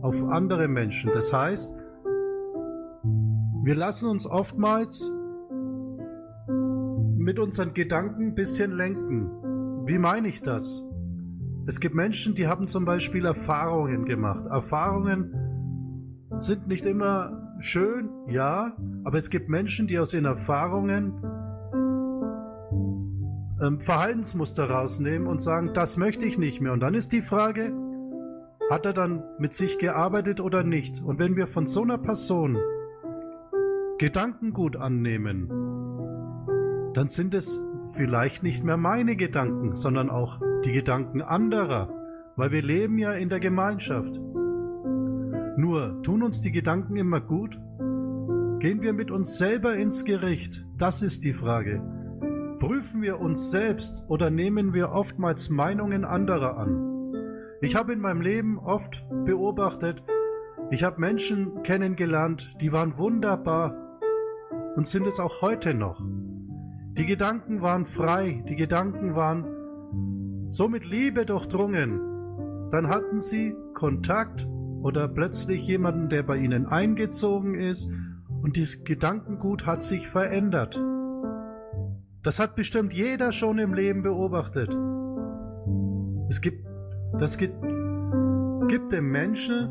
auf andere Menschen. Das heißt, wir lassen uns oftmals mit unseren Gedanken ein bisschen lenken. Wie meine ich das? Es gibt Menschen, die haben zum Beispiel Erfahrungen gemacht. Erfahrungen sind nicht immer schön, ja, aber es gibt Menschen, die aus ihren Erfahrungen ähm, Verhaltensmuster rausnehmen und sagen, das möchte ich nicht mehr. Und dann ist die Frage, hat er dann mit sich gearbeitet oder nicht? Und wenn wir von so einer Person Gedankengut annehmen, dann sind es vielleicht nicht mehr meine Gedanken, sondern auch die Gedanken anderer, weil wir leben ja in der Gemeinschaft. Nur tun uns die Gedanken immer gut? Gehen wir mit uns selber ins Gericht? Das ist die Frage. Prüfen wir uns selbst oder nehmen wir oftmals Meinungen anderer an? Ich habe in meinem Leben oft beobachtet, ich habe Menschen kennengelernt, die waren wunderbar und sind es auch heute noch. Die Gedanken waren frei, die Gedanken waren so mit Liebe durchdrungen. Dann hatten sie Kontakt oder plötzlich jemanden, der bei ihnen eingezogen ist und das Gedankengut hat sich verändert. Das hat bestimmt jeder schon im Leben beobachtet. Es gibt, das gibt, gibt dem Menschen,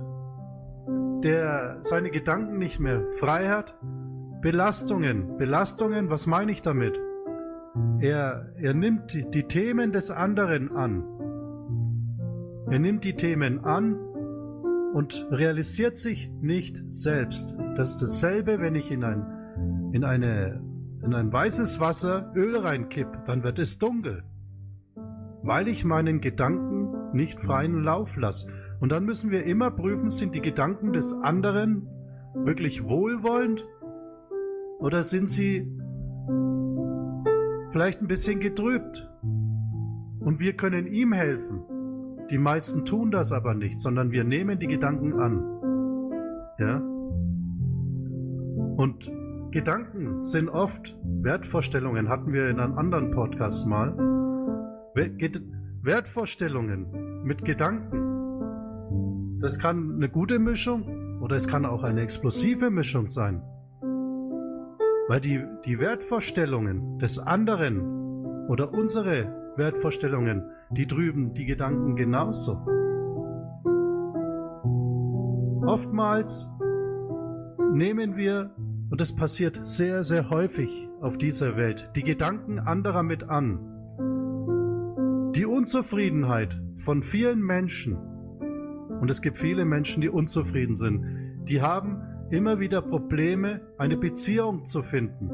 der seine Gedanken nicht mehr frei hat, Belastungen. Belastungen, was meine ich damit? Er, er nimmt die, Themen des anderen an. Er nimmt die Themen an und realisiert sich nicht selbst. Das ist dasselbe, wenn ich in ein, in eine, in ein weißes Wasser Öl reinkipp, dann wird es dunkel. Weil ich meinen Gedanken nicht freien Lauf lasse. Und dann müssen wir immer prüfen, sind die Gedanken des anderen wirklich wohlwollend oder sind sie vielleicht ein bisschen getrübt? Und wir können ihm helfen. Die meisten tun das aber nicht, sondern wir nehmen die Gedanken an. Ja? Und Gedanken sind oft Wertvorstellungen, hatten wir in einem anderen Podcast mal. Wertvorstellungen mit Gedanken. Das kann eine gute Mischung oder es kann auch eine explosive Mischung sein. Weil die, die Wertvorstellungen des anderen oder unsere Wertvorstellungen, die drüben die Gedanken genauso. Oftmals nehmen wir, und das passiert sehr, sehr häufig auf dieser Welt, die Gedanken anderer mit an. Die Unzufriedenheit von vielen Menschen, und es gibt viele Menschen, die unzufrieden sind, die haben immer wieder Probleme, eine Beziehung zu finden.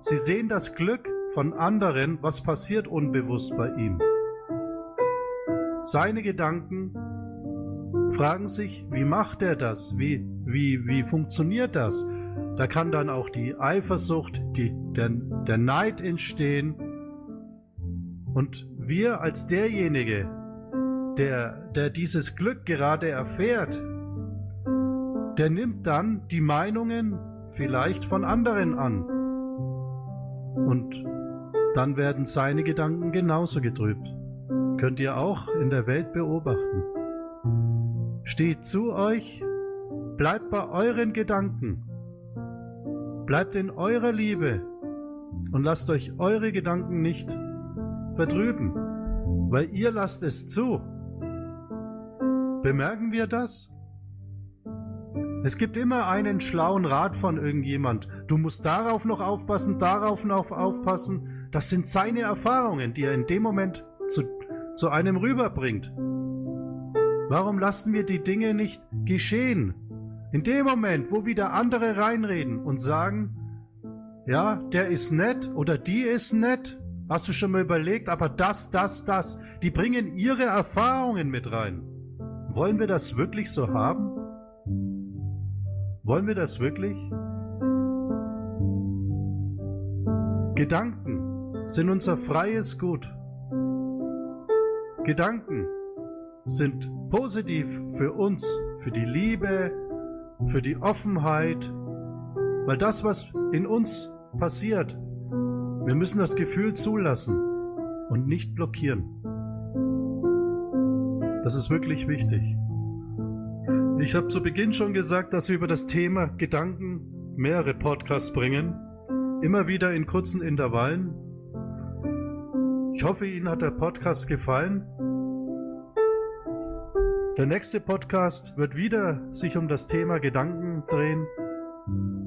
Sie sehen das Glück von anderen, was passiert unbewusst bei ihm. Seine Gedanken fragen sich, wie macht er das? Wie, wie, wie funktioniert das? Da kann dann auch die Eifersucht, die, der, der Neid entstehen. Und wir als derjenige, der, der dieses Glück gerade erfährt, der nimmt dann die Meinungen vielleicht von anderen an. Und dann werden seine Gedanken genauso getrübt. Könnt ihr auch in der Welt beobachten. Steht zu euch, bleibt bei euren Gedanken, bleibt in eurer Liebe und lasst euch eure Gedanken nicht vertrüben, weil ihr lasst es zu. Bemerken wir das? Es gibt immer einen schlauen Rat von irgendjemand. Du musst darauf noch aufpassen, darauf noch aufpassen. Das sind seine Erfahrungen, die er in dem Moment zu, zu einem rüberbringt. Warum lassen wir die Dinge nicht geschehen? In dem Moment, wo wieder andere reinreden und sagen, ja, der ist nett oder die ist nett, hast du schon mal überlegt, aber das, das, das, die bringen ihre Erfahrungen mit rein. Wollen wir das wirklich so haben? Wollen wir das wirklich? Gedanken sind unser freies Gut. Gedanken sind positiv für uns, für die Liebe, für die Offenheit, weil das, was in uns passiert, wir müssen das Gefühl zulassen und nicht blockieren. Das ist wirklich wichtig. Ich habe zu Beginn schon gesagt, dass wir über das Thema Gedanken mehrere Podcasts bringen, immer wieder in kurzen Intervallen. Ich hoffe, Ihnen hat der Podcast gefallen. Der nächste Podcast wird wieder sich um das Thema Gedanken drehen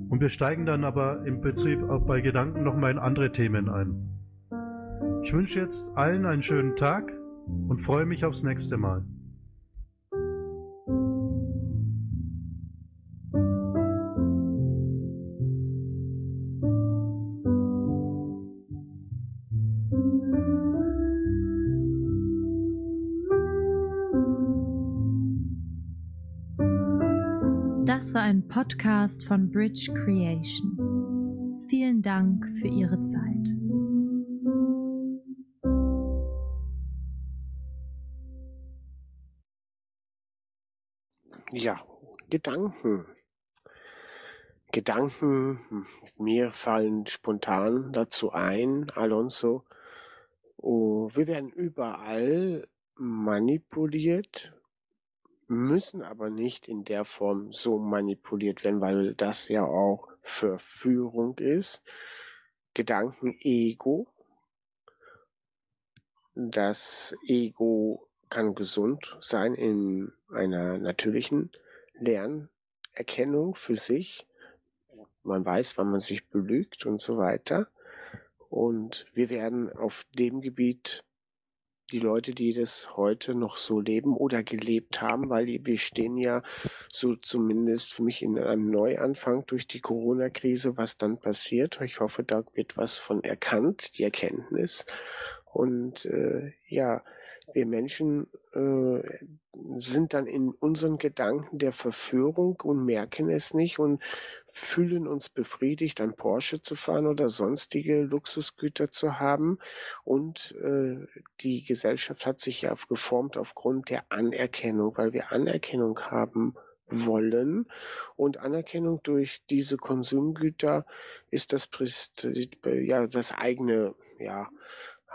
und wir steigen dann aber im Prinzip auch bei Gedanken nochmal in andere Themen ein. Ich wünsche jetzt allen einen schönen Tag und freue mich aufs nächste Mal.
Podcast von Bridge Creation. Vielen Dank für Ihre Zeit.
Ja, Gedanken. Gedanken, mir fallen spontan dazu ein, Alonso. Oh, wir werden überall manipuliert, müssen aber nicht in der Form so manipuliert werden, weil das ja auch Verführung ist. Gedanken-Ego. Das Ego kann gesund sein in einer natürlichen Lernerkennung für sich. Man weiß, wann man sich belügt und so weiter. Und wir werden auf dem Gebiet die Leute, die das heute noch so leben oder gelebt haben, weil wir stehen ja so zumindest für mich in einem Neuanfang durch die Corona-Krise, was dann passiert. Ich hoffe, da wird was von erkannt, die Erkenntnis. Und äh, ja, wir Menschen äh, sind dann in unseren Gedanken der Verführung und merken es nicht und fühlen uns befriedigt, ein Porsche zu fahren oder sonstige Luxusgüter zu haben. Und äh, die Gesellschaft hat sich ja geformt aufgrund der Anerkennung, weil wir Anerkennung haben wollen. Und Anerkennung durch diese Konsumgüter ist das, ja, das eigene, ja,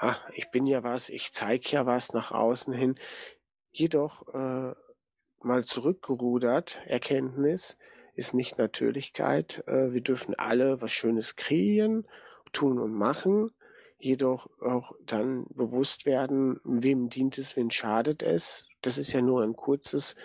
ah, ich bin ja was, ich zeige ja was nach außen hin. Jedoch äh, mal zurückgerudert, Erkenntnis ist nicht Natürlichkeit. Äh, wir dürfen alle was Schönes kreieren, tun und machen, jedoch auch dann bewusst werden, wem dient es, wem schadet es. Das ist ja nur ein kurzes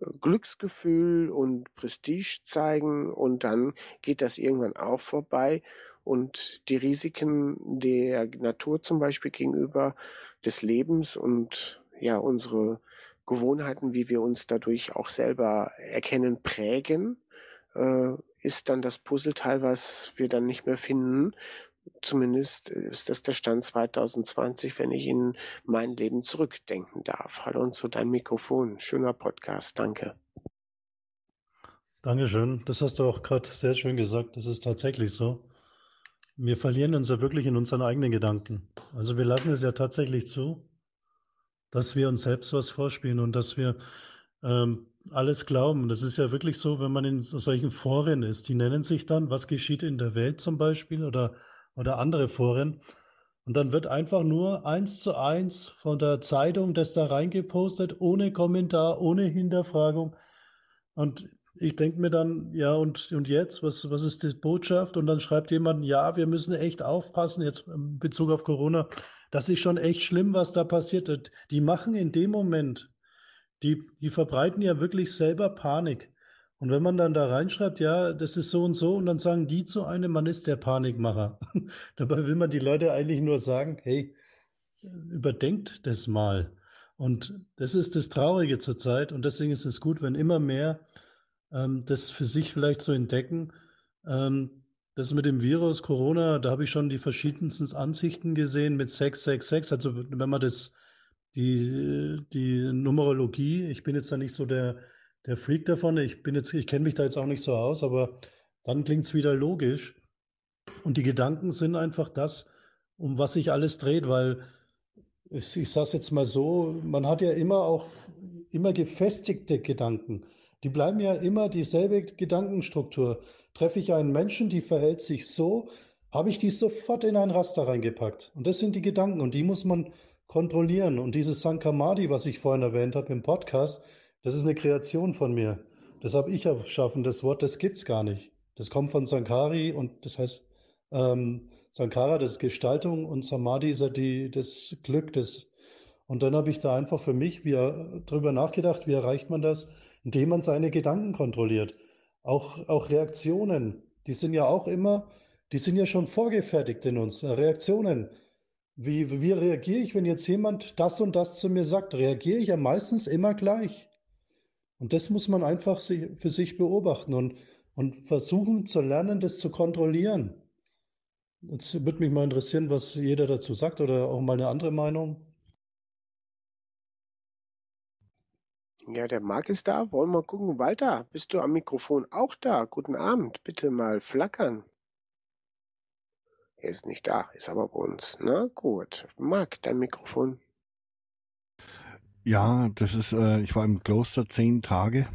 äh, Glücksgefühl und Prestige zeigen und dann geht das irgendwann auch vorbei und die Risiken der Natur zum Beispiel gegenüber des Lebens und ja unsere Gewohnheiten, wie wir uns dadurch auch selber erkennen, prägen, äh, ist dann das Puzzleteil, was wir dann nicht mehr finden. Zumindest ist das der Stand 2020, wenn ich in mein Leben zurückdenken darf. Hallo und zu dein Mikrofon. Schöner Podcast. Danke.
Dankeschön. Das hast du auch gerade sehr schön gesagt. Das ist tatsächlich so. Wir verlieren uns ja wirklich in unseren eigenen Gedanken. Also wir lassen es ja tatsächlich zu, dass wir uns selbst was vorspielen und dass wir ähm, alles glauben. Das ist ja wirklich so, wenn man in solchen Foren ist. Die nennen sich dann, was geschieht in der Welt zum Beispiel oder, oder andere Foren. Und dann wird einfach nur eins zu eins von der Zeitung das da reingepostet, ohne Kommentar, ohne Hinterfragung. Und ich denke mir dann, ja, und, und jetzt, was, was ist die Botschaft? Und dann schreibt jemand, ja, wir müssen echt aufpassen, jetzt in Bezug auf Corona, das ist schon echt schlimm, was da passiert. Die machen in dem Moment, die, die verbreiten ja wirklich selber Panik. Und wenn man dann da reinschreibt, ja, das ist so und so, und dann sagen die zu einem, man ist der Panikmacher. Dabei will man die Leute eigentlich nur sagen, hey, überdenkt das mal. Und das ist das Traurige zurzeit. Und deswegen ist es gut, wenn immer mehr ähm, das für sich vielleicht zu entdecken. Ähm, das mit dem Virus Corona, da habe ich schon die verschiedensten Ansichten gesehen mit 666. Also wenn man das, die, die Numerologie, ich bin jetzt da nicht so der, der Freak davon, ich bin jetzt, ich kenne mich da jetzt auch nicht so aus, aber dann klingt es wieder logisch. Und die Gedanken sind einfach das, um was sich alles dreht, weil ich, ich sage es jetzt mal so, man hat ja immer auch immer gefestigte Gedanken. Die bleiben ja immer dieselbe Gedankenstruktur. Treffe ich einen Menschen, die verhält sich so, habe ich die sofort in ein Raster reingepackt. Und das sind die Gedanken und die muss man kontrollieren. Und dieses Sankamadi, was ich vorhin erwähnt habe im Podcast, das ist eine Kreation von mir. Das habe ich erschaffen. Das Wort, das gibt's gar nicht. Das kommt von Sankari und das heißt ähm, Sankara, das ist Gestaltung und Samadhi ist ja die, das Glück, das und dann habe ich da einfach für mich wie, drüber nachgedacht, wie erreicht man das, indem man seine Gedanken kontrolliert. Auch, auch Reaktionen, die sind ja auch immer, die sind ja schon vorgefertigt in uns. Reaktionen. Wie, wie reagiere ich, wenn jetzt jemand das und das zu mir sagt? Reagiere ich ja meistens immer gleich. Und das muss man einfach für sich beobachten und, und versuchen zu lernen, das zu kontrollieren. Jetzt würde mich mal interessieren, was jeder dazu sagt oder auch mal eine andere Meinung.
Ja, der Marc ist da. Wollen wir gucken. Walter, bist du am Mikrofon auch da? Guten Abend. Bitte mal flackern. Er ist nicht da, ist aber bei uns. Na gut. Marc, dein Mikrofon.
Ja, das ist, äh, ich war im Kloster zehn Tage.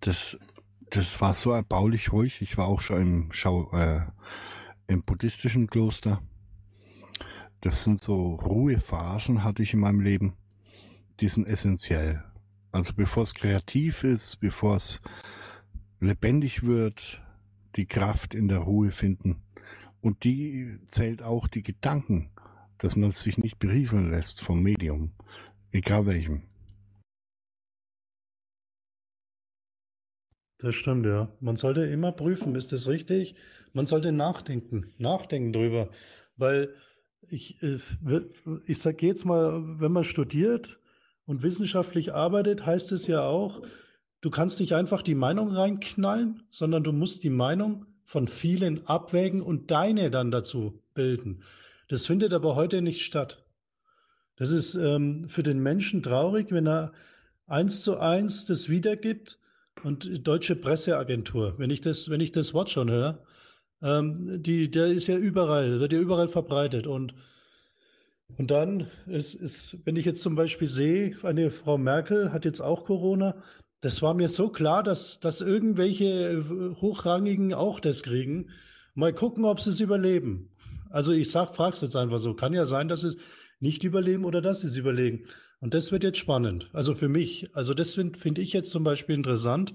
Das, das war so erbaulich ruhig. Ich war auch schon im, Schau, äh, im buddhistischen Kloster. Das sind so Ruhephasen, hatte ich in meinem Leben die sind essentiell. Also bevor es kreativ ist, bevor es lebendig wird, die Kraft in der Ruhe finden. Und die zählt auch die Gedanken, dass man sich nicht berieseln lässt vom Medium, egal welchem.
Das stimmt, ja. Man sollte immer prüfen, ist das richtig? Man sollte nachdenken, nachdenken drüber. Weil ich, äh, ich sage jetzt mal, wenn man studiert, und wissenschaftlich arbeitet, heißt es ja auch, du kannst nicht einfach die Meinung reinknallen, sondern du musst die Meinung von vielen abwägen und deine dann dazu bilden. Das findet aber heute nicht statt. Das ist ähm, für den Menschen traurig, wenn er eins zu eins das wiedergibt und deutsche Presseagentur, wenn ich das, wenn ich das Wort schon höre, ähm, die, der ist ja überall, wird ja überall verbreitet und und dann ist, ist, wenn ich jetzt zum Beispiel sehe, eine Frau Merkel hat jetzt auch Corona, das war mir so klar, dass, dass irgendwelche Hochrangigen auch das kriegen. Mal gucken, ob sie es überleben. Also ich sag, frag's jetzt einfach so. Kann ja sein, dass sie es nicht überleben oder dass sie es überlegen. Und das wird jetzt spannend. Also für mich. Also das finde find ich jetzt zum Beispiel interessant,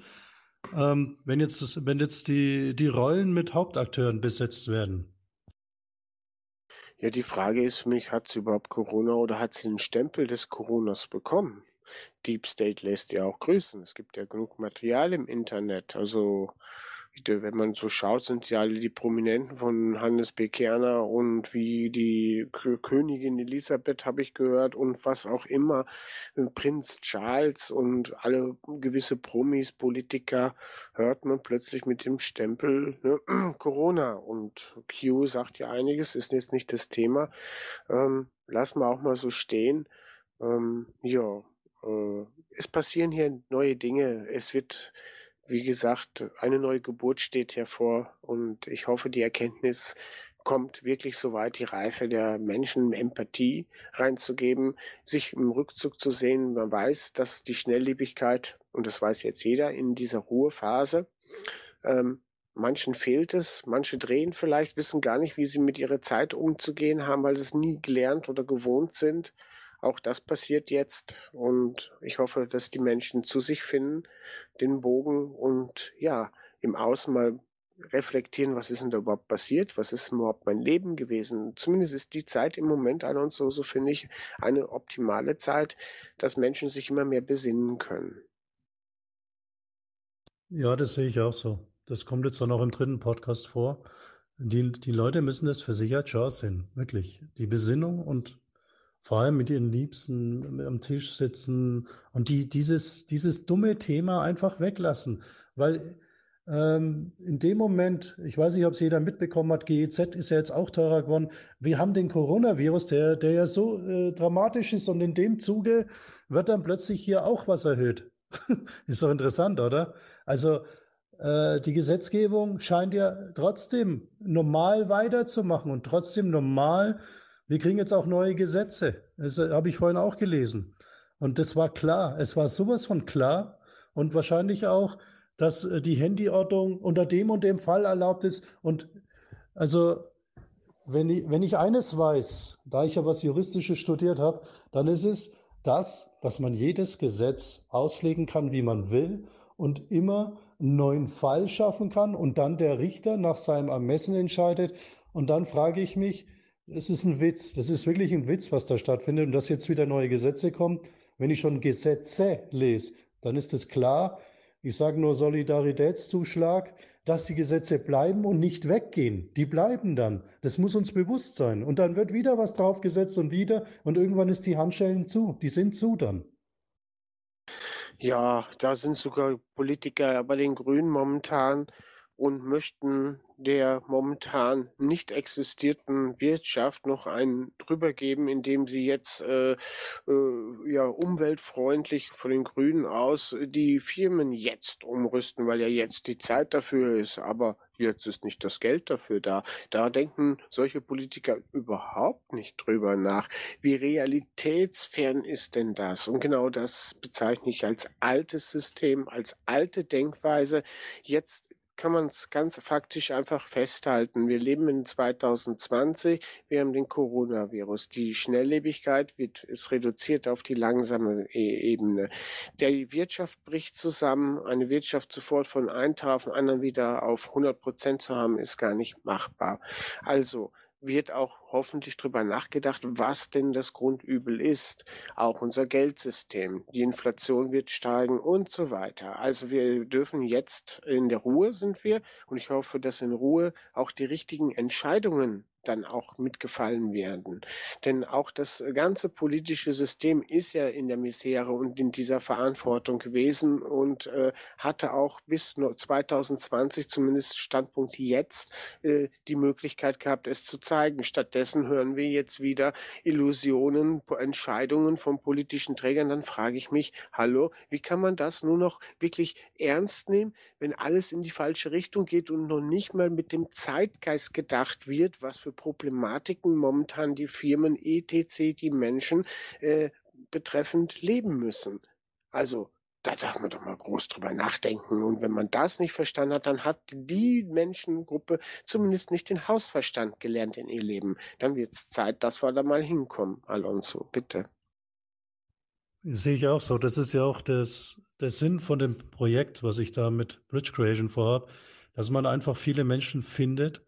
ähm, wenn jetzt, wenn jetzt die, die Rollen mit Hauptakteuren besetzt werden.
Ja, die Frage ist für mich, hat sie überhaupt Corona oder hat sie den Stempel des Coronas bekommen? Deep State lässt ja auch grüßen. Es gibt ja genug Material im Internet. Also wenn man so schaut, sind ja alle die Prominenten von Hannes B. Kerner und wie die Königin Elisabeth habe ich gehört und was auch immer, Prinz Charles und alle gewisse Promis, Politiker, hört man plötzlich mit dem Stempel ne, Corona. Und Q sagt ja einiges, ist jetzt nicht das Thema. Ähm, lassen wir auch mal so stehen. Ähm, ja, äh, es passieren hier neue Dinge. Es wird wie gesagt, eine neue Geburt steht hervor und ich hoffe, die Erkenntnis kommt wirklich so weit, die Reife der Menschen, Empathie reinzugeben, sich im Rückzug zu sehen. Man weiß, dass die Schnelllebigkeit, und das weiß jetzt jeder in dieser Ruhephase, ähm, manchen fehlt es, manche drehen vielleicht, wissen gar nicht, wie sie mit ihrer Zeit umzugehen haben, weil sie es nie gelernt oder gewohnt sind. Auch das passiert jetzt und ich hoffe, dass die Menschen zu sich finden, den Bogen und ja, im Außen mal reflektieren, was ist denn da überhaupt passiert, was ist denn überhaupt mein Leben gewesen. Zumindest ist die Zeit im Moment an uns so, so finde ich, eine optimale Zeit, dass Menschen sich immer mehr besinnen können.
Ja, das sehe ich auch so. Das kommt jetzt auch noch im dritten Podcast vor. Die, die Leute müssen das für sich als Chance sehen, wirklich. Die Besinnung und vor allem mit ihren Liebsten am Tisch sitzen und die dieses, dieses dumme Thema einfach weglassen. Weil ähm, in dem Moment, ich weiß nicht, ob es jeder mitbekommen hat, GEZ ist ja jetzt auch teurer geworden. Wir haben den Coronavirus, der, der ja so äh, dramatisch ist und in dem Zuge wird dann plötzlich hier auch was erhöht. ist doch interessant, oder? Also äh, die Gesetzgebung scheint ja trotzdem normal weiterzumachen und trotzdem normal wir kriegen jetzt auch neue Gesetze. Das habe ich vorhin auch gelesen. Und das war klar. Es war sowas von klar und wahrscheinlich auch, dass äh, die Handyortung unter dem und dem Fall erlaubt ist. Und also, wenn ich, wenn ich eines weiß, da ich ja was Juristisches studiert habe, dann ist es das, dass man jedes Gesetz auslegen kann, wie man will und immer einen neuen Fall schaffen kann und dann der Richter nach seinem Ermessen entscheidet. Und dann frage ich mich, es ist ein Witz, das ist wirklich ein Witz, was da stattfindet und dass jetzt wieder neue Gesetze kommen. Wenn ich schon Gesetze lese, dann ist es klar, ich sage nur Solidaritätszuschlag, dass die Gesetze bleiben und nicht weggehen. Die bleiben dann. Das muss uns bewusst sein. Und dann wird wieder was draufgesetzt und wieder und irgendwann ist die Handschellen zu. Die sind zu dann.
Ja, da sind sogar Politiker bei den Grünen momentan und möchten der momentan nicht existierten Wirtschaft noch einen drüber geben, indem sie jetzt äh, äh, ja umweltfreundlich von den Grünen aus die Firmen jetzt umrüsten, weil ja jetzt die Zeit dafür ist, aber jetzt ist nicht das Geld dafür da. Da denken solche Politiker überhaupt nicht drüber nach. Wie realitätsfern ist denn das? Und genau das bezeichne ich als altes System, als alte Denkweise. Jetzt kann man es ganz faktisch einfach festhalten. Wir leben in 2020, wir haben den Coronavirus. Die Schnelllebigkeit wird, ist reduziert auf die langsame e-, Ebene. Die Wirtschaft bricht zusammen. Eine Wirtschaft sofort von einem Tag auf den anderen wieder auf 100 Prozent zu haben, ist gar nicht machbar. Also, wird auch hoffentlich darüber nachgedacht, was denn das Grundübel ist. Auch unser Geldsystem. Die Inflation wird steigen und so weiter. Also wir dürfen jetzt in der Ruhe sind wir und ich hoffe, dass in Ruhe auch die richtigen Entscheidungen dann auch mitgefallen werden. Denn auch das ganze politische System ist ja in der Misere und in dieser Verantwortung gewesen und äh, hatte auch bis 2020 zumindest Standpunkt jetzt äh, die Möglichkeit gehabt, es zu zeigen. Stattdessen hören wir jetzt wieder Illusionen, Entscheidungen von politischen Trägern. Dann frage ich mich, hallo, wie kann man das nur noch wirklich ernst nehmen, wenn alles in die falsche Richtung geht und noch nicht mal mit dem Zeitgeist gedacht wird, was für Problematiken momentan die Firmen etc., die Menschen äh, betreffend leben müssen. Also da darf man doch mal groß drüber nachdenken. Und wenn man das nicht verstanden hat, dann hat die Menschengruppe zumindest nicht den Hausverstand gelernt in ihr Leben. Dann wird es Zeit, dass wir da mal hinkommen. Alonso, bitte.
Sehe ich auch so. Das ist ja auch das, der Sinn von dem Projekt, was ich da mit Bridge Creation vorhabe, dass man einfach viele Menschen findet,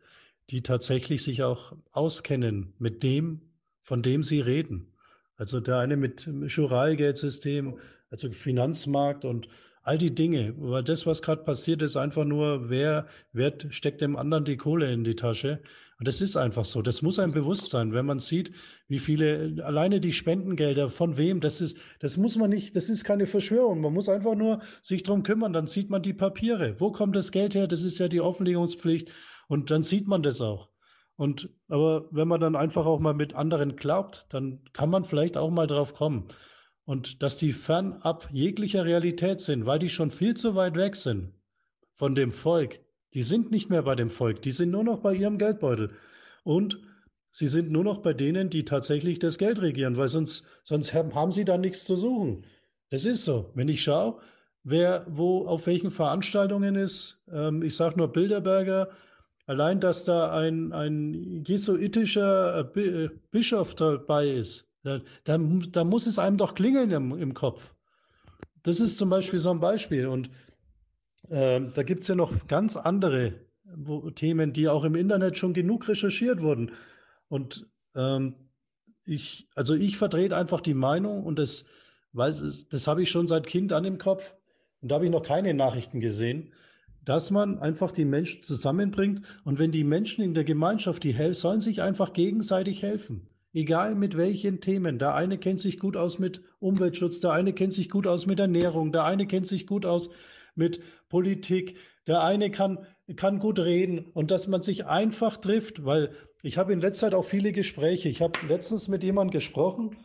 die tatsächlich sich auch auskennen mit dem, von dem sie reden. Also der eine mit Juralgeldsystem, also Finanzmarkt und all die Dinge. Weil das, was gerade passiert, ist einfach nur, wer, wer steckt dem anderen die Kohle in die Tasche. Und das ist einfach so. Das muss einem bewusst sein, wenn man sieht, wie viele, alleine die Spendengelder, von wem, das ist, das muss man nicht, das ist keine Verschwörung. Man muss einfach nur sich drum kümmern, dann sieht man die Papiere. Wo kommt das Geld her? Das ist ja die Offenlegungspflicht. Und dann sieht man das auch. Und aber wenn man dann einfach auch mal mit anderen glaubt, dann kann man vielleicht auch mal drauf kommen. Und dass die fernab jeglicher Realität sind, weil die schon viel zu weit weg sind von dem Volk. Die sind nicht mehr bei dem Volk, die sind nur noch bei ihrem Geldbeutel. Und sie sind nur noch bei denen, die tatsächlich das Geld regieren, weil sonst, sonst haben sie da nichts zu suchen. Das ist so. Wenn ich schaue, wer wo auf welchen Veranstaltungen ist, ähm, ich sage nur Bilderberger, Allein, dass da ein, ein jesuitischer äh, äh, Bischof dabei ist, da, da, da, muss es einem doch klingeln im, im Kopf. Das ist zum Beispiel so ein Beispiel. Und äh, da gibt es ja noch ganz andere wo, Themen, die auch im Internet schon genug recherchiert wurden. Und ähm, ich, also ich vertrete einfach die Meinung und das, weiß, das habe ich schon seit Kind an im Kopf. Und da habe ich noch keine Nachrichten gesehen dass man einfach die Menschen zusammenbringt und wenn die Menschen in der Gemeinschaft, die helfen, sollen sich einfach gegenseitig helfen. Egal mit welchen Themen. Der eine kennt sich gut aus mit Umweltschutz, der eine kennt sich gut aus mit Ernährung, der eine kennt sich gut aus mit Politik, der eine kann, kann gut reden und dass man sich einfach trifft, weil ich habe in letzter Zeit auch viele Gespräche. Ich habe letztens mit jemandem gesprochen,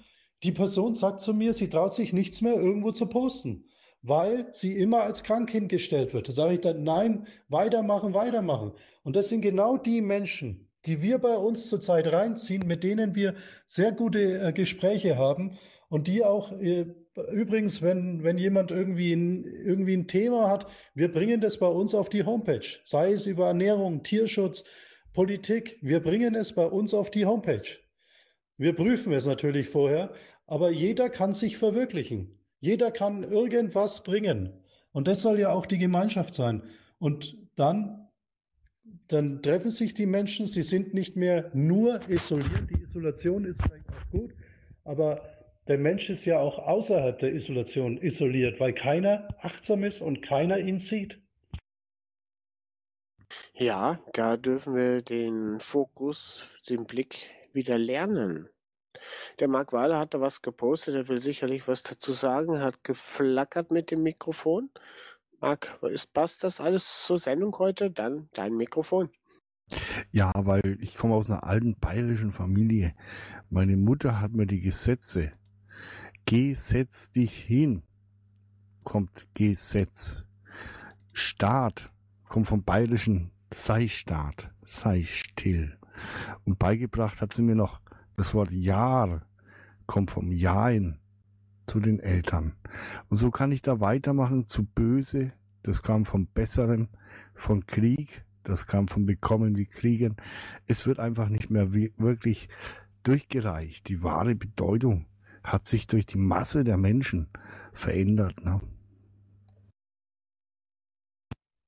die Person sagt zu mir, sie traut sich nichts mehr irgendwo zu posten weil sie immer als krank hingestellt wird. Da sage ich dann, nein, weitermachen, weitermachen. Und das sind genau die Menschen, die wir bei uns zurzeit reinziehen, mit denen wir sehr gute äh, Gespräche haben und die auch äh, übrigens, wenn, wenn jemand irgendwie ein, irgendwie ein Thema hat, wir bringen das bei uns auf die Homepage, sei es über Ernährung, Tierschutz, Politik, wir bringen es bei uns auf die Homepage. Wir prüfen es natürlich vorher, aber jeder kann sich verwirklichen. Jeder kann irgendwas bringen. Und das soll ja auch die Gemeinschaft sein. Und dann, dann treffen sich die Menschen, sie sind nicht mehr nur isoliert. Die Isolation ist vielleicht auch gut, aber der Mensch ist ja auch außerhalb der Isolation isoliert, weil keiner achtsam ist und keiner ihn sieht.
Ja, da dürfen wir den Fokus, den Blick wieder lernen. Der Marc Wahler hat da was gepostet, er will sicherlich was dazu sagen, hat geflackert mit dem Mikrofon. Marc, ist, passt das alles zur Sendung heute? Dann dein Mikrofon.
Ja, weil ich komme aus einer alten bayerischen Familie. Meine Mutter hat mir die Gesetze. Gesetz dich hin, kommt Gesetz. Staat kommt vom bayerischen sei Staat, sei still. Und beigebracht hat sie mir noch das Wort Jahr kommt vom Jain zu den Eltern. Und so kann ich da weitermachen zu böse, das kam vom Besseren, von Krieg, das kam vom Bekommen wie Kriegen. Es wird einfach nicht mehr wirklich durchgereicht. Die wahre Bedeutung hat sich durch die Masse der Menschen verändert. Ne?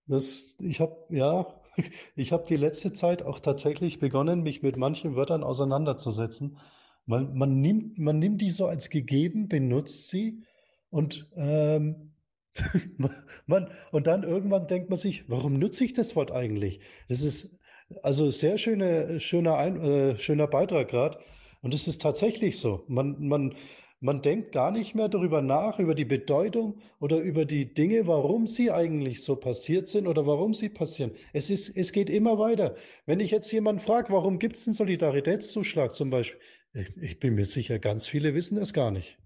Das, ich habe ja, ich habe die letzte Zeit auch tatsächlich begonnen, mich mit manchen Wörtern auseinanderzusetzen. Man, man nimmt, man nimmt die so als gegeben, benutzt sie und ähm, man, und dann irgendwann denkt man sich, warum nutze ich das Wort eigentlich? Das ist also sehr schöne, schöner, Ein, äh, schöner Beitrag gerade. Und es ist tatsächlich so. Man, man, man denkt gar nicht mehr darüber nach, über die Bedeutung oder über die Dinge, warum sie eigentlich so passiert sind oder warum sie passieren. Es, ist, es geht immer weiter. Wenn ich jetzt jemanden frage, warum gibt es einen Solidaritätszuschlag zum Beispiel, ich, ich bin mir sicher, ganz viele wissen es gar nicht.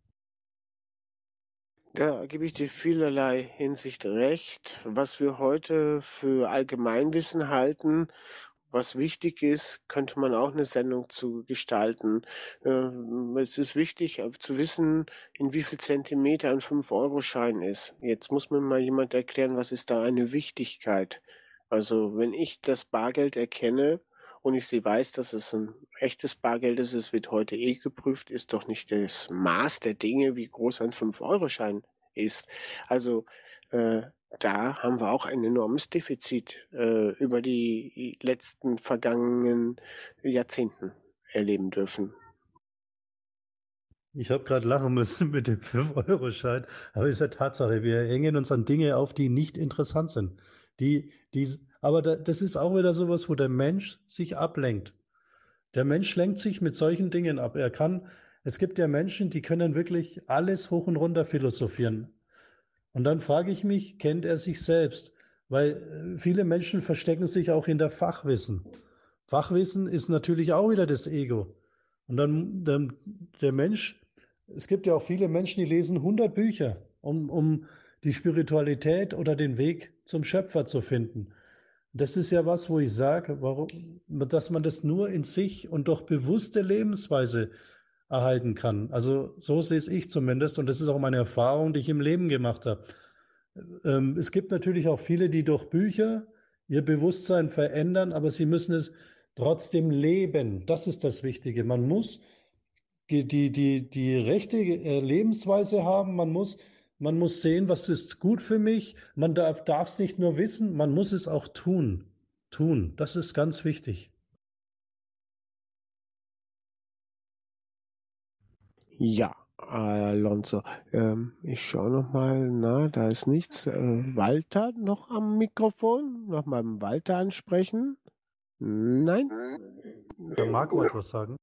Da gebe ich dir vielerlei Hinsicht recht. Was wir heute für Allgemeinwissen halten was wichtig ist, könnte man auch eine Sendung zu gestalten. Äh, es ist wichtig äh, zu wissen, in wie viel Zentimeter ein 5-Euro-Schein ist. Jetzt muss mir mal jemand erklären, was ist da eine Wichtigkeit. Also wenn ich das Bargeld erkenne und ich sie weiß, dass es ein echtes Bargeld ist, es wird heute eh geprüft, ist doch nicht das Maß der Dinge, wie groß ein 5-Euro-Schein ist. Also äh, da haben wir auch ein enormes Defizit äh, über die letzten vergangenen Jahrzehnten erleben dürfen.
Ich habe gerade lachen müssen mit dem 5-Euro-Schein, aber es ist ja Tatsache, wir hängen uns an Dinge auf, die nicht interessant sind. Die, die, aber da, das ist auch wieder sowas, wo der Mensch sich ablenkt. Der Mensch lenkt sich mit solchen Dingen ab. Er kann, es gibt ja Menschen, die können wirklich alles hoch und runter philosophieren. Und dann frage ich mich, kennt er sich selbst? Weil äh, viele Menschen verstecken sich auch hinter Fachwissen. Fachwissen ist natürlich auch wieder das Ego. Und dann, dann der Mensch, es gibt ja auch viele Menschen, die lesen 100 Bücher, um, um die Spiritualität oder den Weg zum Schöpfer zu finden. Das ist ja was, wo ich sage, warum, dass man das nur in sich und durch bewusste Lebensweise erhalten kann. Also so sehe es ich zumindest und das ist auch meine Erfahrung, die ich im Leben gemacht habe. Ähm, es gibt natürlich auch viele, die durch Bücher ihr Bewusstsein verändern, aber sie müssen es trotzdem leben. Das ist das Wichtige. Man muss die, die, die, die rechte äh, Lebensweise haben. Man muss, man muss sehen, was ist gut für mich. Man darf es nicht nur wissen, man muss es auch tun. Tun. Das ist ganz wichtig.
Ja, Alonso. Ähm, ich schaue noch mal. Na, da ist nichts. Äh, Walter noch am Mikrofon? Noch mal Walter ansprechen? Nein?
Der Marc wollte was sagen.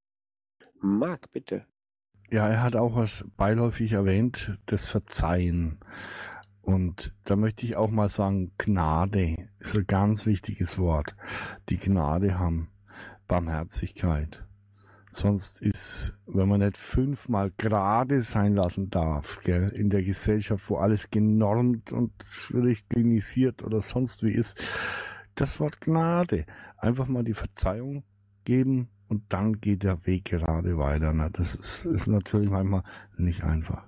Marc, bitte.
Ja, er hat auch was beiläufig erwähnt, das Verzeihen. Und da möchte ich auch mal sagen, Gnade ist ein ganz wichtiges Wort. Die Gnade haben, Barmherzigkeit. Sonst ist, wenn man nicht fünfmal gerade sein lassen darf, gell, in der Gesellschaft, wo alles genormt und richtklinisiert oder sonst wie ist, das Wort Gnade. Einfach mal die Verzeihung geben und dann geht der Weg gerade weiter. Ne? Das ist, ist natürlich manchmal nicht einfach.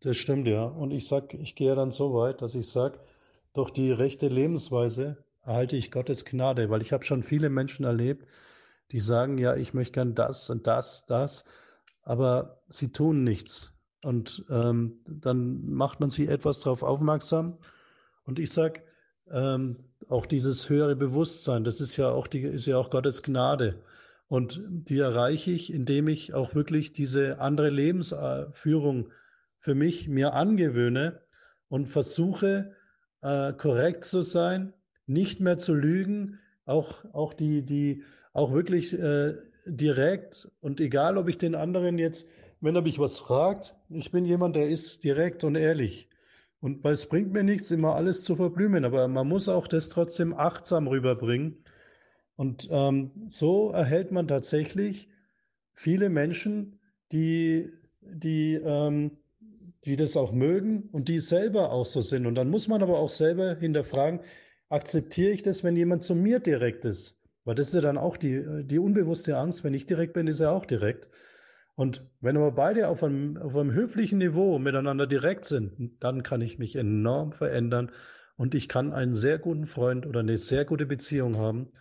Das stimmt, ja. Und ich sag, ich gehe dann so weit, dass ich sage, durch die rechte Lebensweise erhalte ich Gottes Gnade, weil ich habe schon viele Menschen erlebt, die sagen, ja, ich möchte gern das und das, das, aber sie tun nichts. Und ähm, dann macht man sie etwas darauf aufmerksam. Und ich sag, ähm, auch dieses höhere Bewusstsein, das ist ja auch die, ist ja auch Gottes Gnade. Und die erreiche ich, indem ich auch wirklich diese andere Lebensführung für mich mir angewöhne und versuche, äh, korrekt zu sein, nicht mehr zu lügen, auch, auch die, die, auch wirklich äh, direkt und egal, ob ich den anderen jetzt, wenn er mich was fragt, ich bin jemand, der ist direkt und ehrlich. Und weil es bringt mir nichts, immer alles zu verblümen, aber man muss auch das trotzdem achtsam rüberbringen. Und ähm, so erhält man tatsächlich viele Menschen, die, die, ähm, die das auch mögen und die selber auch so sind. Und dann muss man aber auch selber hinterfragen, akzeptiere ich das, wenn jemand zu mir direkt ist? Weil das ist ja dann auch die, die unbewusste Angst, wenn ich direkt bin, ist er auch direkt. Und wenn aber beide auf einem, auf einem höflichen Niveau miteinander direkt sind, dann kann ich mich enorm verändern und ich kann einen sehr guten Freund oder eine sehr gute Beziehung haben.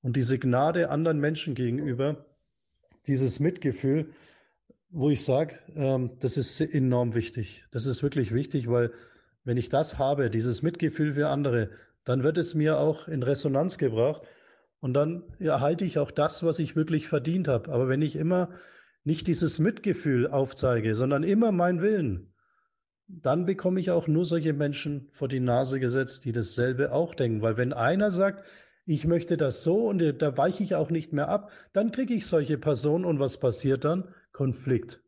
Und diese Gnade anderen Menschen gegenüber, dieses Mitgefühl, wo ich sage, ähm, das ist enorm wichtig. Das ist wirklich wichtig, weil wenn ich das habe, dieses Mitgefühl für andere, dann wird es mir auch in Resonanz gebracht und dann erhalte ich auch das, was ich wirklich verdient habe. Aber wenn ich immer nicht dieses Mitgefühl aufzeige, sondern immer mein Willen, dann bekomme ich auch nur solche Menschen vor die Nase gesetzt, die dasselbe auch denken. Weil wenn einer sagt, ich möchte das so und da weiche ich auch nicht mehr ab, dann kriege ich solche Personen und was passiert dann? Konflikt.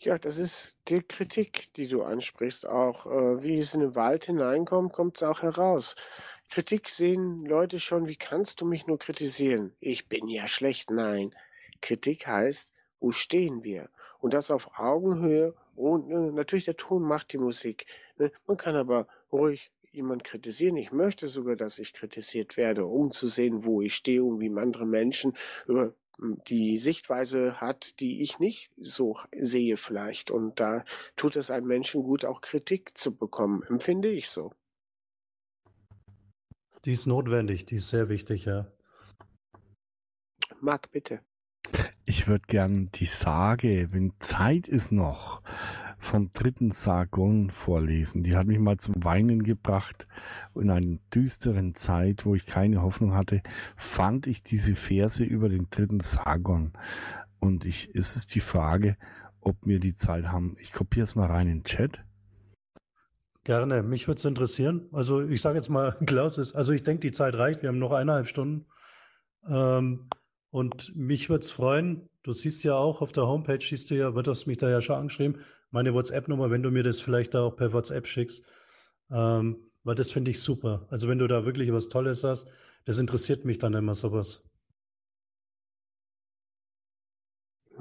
Ja, das ist die Kritik, die du ansprichst, auch äh, wie es in den Wald hineinkommt, kommt es auch heraus. Kritik sehen Leute schon, wie kannst du mich nur kritisieren? Ich bin ja schlecht. Nein, Kritik heißt, wo stehen wir? Und das auf Augenhöhe und äh, natürlich der Ton macht die Musik. Ne? Man kann aber ruhig jemand kritisieren. Ich möchte sogar, dass ich kritisiert werde, um zu sehen, wo ich stehe und wie andere Menschen über hm, die Sichtweise hat, die ich nicht so sehe vielleicht. Und da tut es einem Menschen gut, auch Kritik zu bekommen, empfinde ich so.
Die ist notwendig, die ist sehr wichtig, ja.
Marc, bitte.
Würde gern die Sage, wenn Zeit ist noch, vom dritten Sargon vorlesen. Die hat mich mal zum Weinen gebracht. In einer düsteren Zeit, wo ich keine Hoffnung hatte, fand ich diese Verse über den dritten Sargon. Und ich, es ist die Frage, ob wir die Zeit haben. Ich kopiere es mal rein in den Chat.
Gerne, mich würde es interessieren. Also ich sage jetzt mal, Klaus ist, also ich denke, die Zeit reicht. Wir haben noch eineinhalb Stunden. Ähm, und mich würde es freuen, du siehst ja auch auf der Homepage, siehst du ja, wird das mich da ja schon angeschrieben, meine WhatsApp-Nummer, wenn du mir das vielleicht auch per WhatsApp schickst. Ähm, weil das finde ich super. Also wenn du da wirklich was Tolles hast, das interessiert mich dann immer sowas.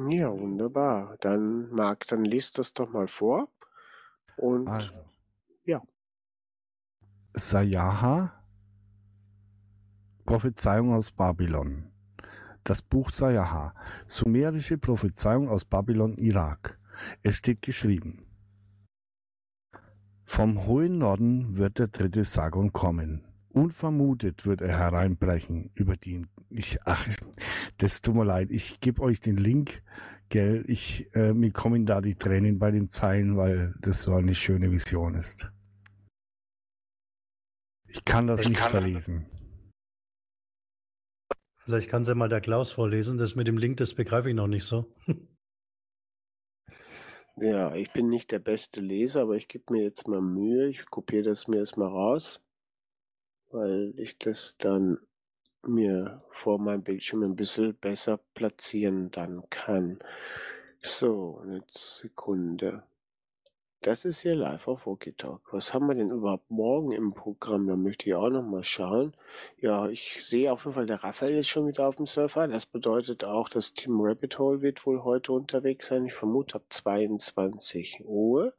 Ja, wunderbar. Dann, Marc, dann liest das doch mal vor. Und
Also,
ja.
Sajaha, Prophezeiung aus Babylon. Das Buch Sajaha, sumerische Prophezeiung aus Babylon, Irak. Es steht geschrieben. Vom hohen Norden wird der dritte Sargon kommen. Unvermutet wird er hereinbrechen über die, ich, ach, das tut mir leid, ich gebe euch den Link, gell, ich, äh, mir kommen da die Tränen bei den Zeilen, weil das so eine schöne Vision ist. Ich kann das
Ich
nicht
kann-
verlesen.
Vielleicht kann sie mal der Klaus vorlesen. Das mit dem Link, das begreife ich noch nicht so.
Ja, ich bin nicht der beste Leser, aber ich gebe mir jetzt mal Mühe. Ich kopiere das mir erstmal raus, weil ich das dann mir vor meinem Bildschirm ein bisschen besser platzieren dann kann. So, eine Sekunde. Das ist hier live auf Walkie-Talk. Was haben wir denn überhaupt morgen im Programm? Da möchte ich auch noch mal schauen. Ja, ich sehe auf jeden Fall, der Raphael ist schon wieder auf dem Surfer. Das bedeutet auch, das Team Rabbit Hole wird wohl heute unterwegs sein. Ich vermute ab 22 Uhr.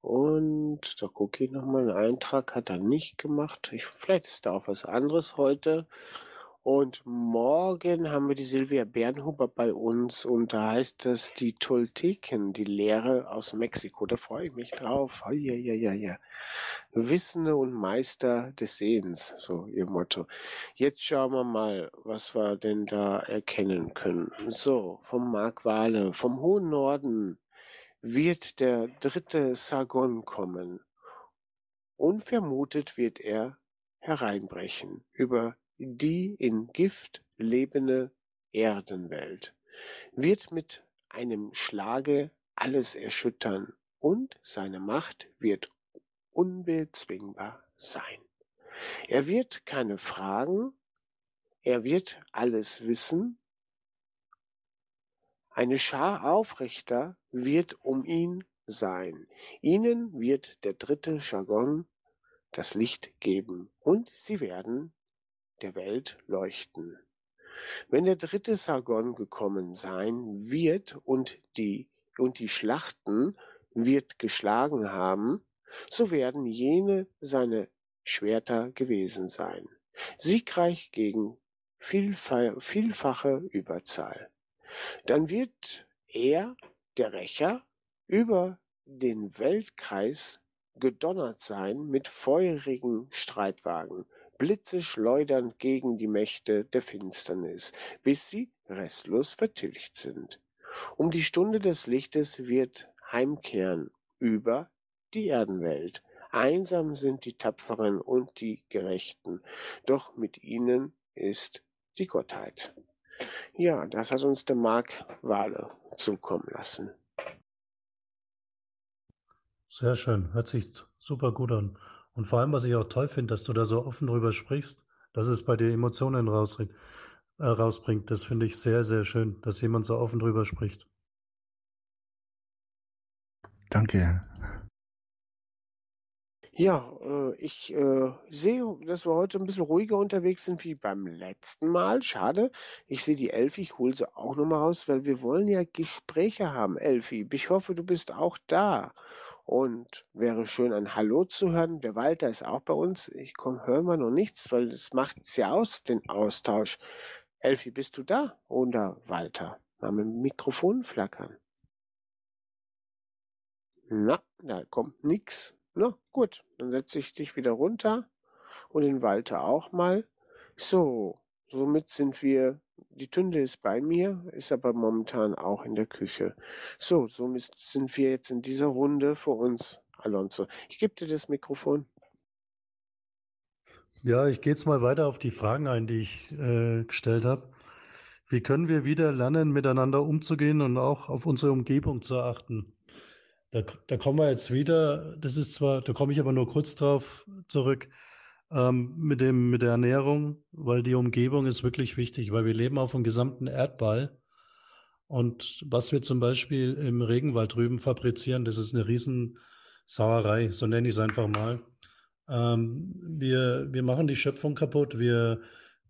Und da gucke ich nochmal, einen Eintrag hat er nicht gemacht. Ich, vielleicht ist da auch was anderes heute. Und morgen haben wir die Silvia Bernhuber bei uns und da heißt es die Tolteken, die Lehre aus Mexiko. Da freue ich mich drauf. Ja, ja, ja, ja. Wissende und Meister des Sehens, so ihr Motto. Jetzt schauen wir mal, was wir denn da erkennen können. So, vom Mark Wale, vom hohen Norden wird der dritte Sargon kommen. Unvermutet wird er hereinbrechen über die in Gift lebende Erdenwelt, wird mit einem Schlage alles erschüttern und seine Macht wird unbezwingbar sein. Er wird keine Fragen, er wird alles wissen eine Schar Aufrichter wird um ihn sein. Ihnen wird der dritte Jargon das Licht geben und sie werden der Welt leuchten. Wenn der dritte Sargon gekommen sein wird und die, und die Schlachten wird geschlagen haben, so werden jene seine Schwerter gewesen sein, siegreich gegen vielfache Überzahl. Dann wird er, der Rächer, über den Weltkreis gedonnert sein mit feurigen Streitwagen, Blitze schleudern gegen die Mächte der Finsternis, bis sie restlos vertilgt sind. Um die Stunde des Lichtes wird heimkehren über die Erdenwelt. Einsam sind die Tapferen und die Gerechten, doch mit ihnen ist die Gottheit. Ja, das hat uns der Marc Wale zukommen lassen.
Sehr schön, hört sich super gut an. Und vor allem, was ich auch toll finde, dass du da so offen drüber sprichst, dass es bei dir Emotionen rausbringt. Äh, rausbringt. Das finde ich sehr, sehr schön, dass jemand so offen drüber spricht.
Danke.
Ja, äh, ich äh, sehe, dass wir heute ein bisschen ruhiger unterwegs sind wie beim letzten Mal. Schade. Ich sehe die Elfi, ich hole sie auch nochmal raus, weil wir wollen ja Gespräche haben, Elfi. Ich hoffe, du bist auch da. Und wäre schön, ein Hallo zu hören. Der Walter ist auch bei uns. Ich höre mal noch nichts, weil es macht es ja aus, den Austausch. Elfi, bist du da? Oder Walter? Mal mit dem Mikrofon flackern. Na, da kommt nichts. Na gut, dann setze ich dich wieder runter und den Walter auch mal. So, somit sind wir, die Tünde ist bei mir, ist aber momentan auch in der Küche. So, somit sind wir jetzt in dieser Runde für uns, Alonso. Ich gebe dir das Mikrofon.
Ja, ich gehe jetzt mal weiter auf die Fragen ein, die ich äh, gestellt habe. Wie können wir wieder lernen, miteinander umzugehen und auch auf unsere Umgebung zu achten? Da, da kommen wir jetzt wieder, das ist zwar, da komme ich aber nur kurz drauf zurück, ähm, mit dem, mit der Ernährung, weil die Umgebung ist wirklich wichtig, weil wir leben auf dem gesamten Erdball. Und was wir zum Beispiel im Regenwald drüben fabrizieren, das ist eine Riesensauerei, so nenne ich es einfach mal. Ähm, wir, wir machen die Schöpfung kaputt, wir,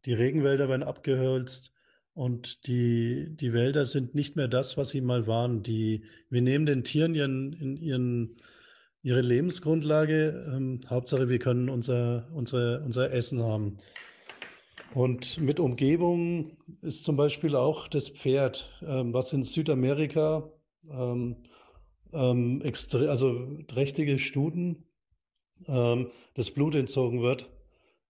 die Regenwälder werden abgehölzt, und die, die Wälder sind nicht mehr das, was sie mal waren. Die, wir nehmen den Tieren ihren, in ihren, ihre Lebensgrundlage. Ähm, Hauptsache, wir können unser, unser, unser Essen haben. Und mit Umgebung ist zum Beispiel auch das Pferd, ähm, was in Südamerika ähm, ähm, also trächtige Stuten ähm, das Blut entzogen wird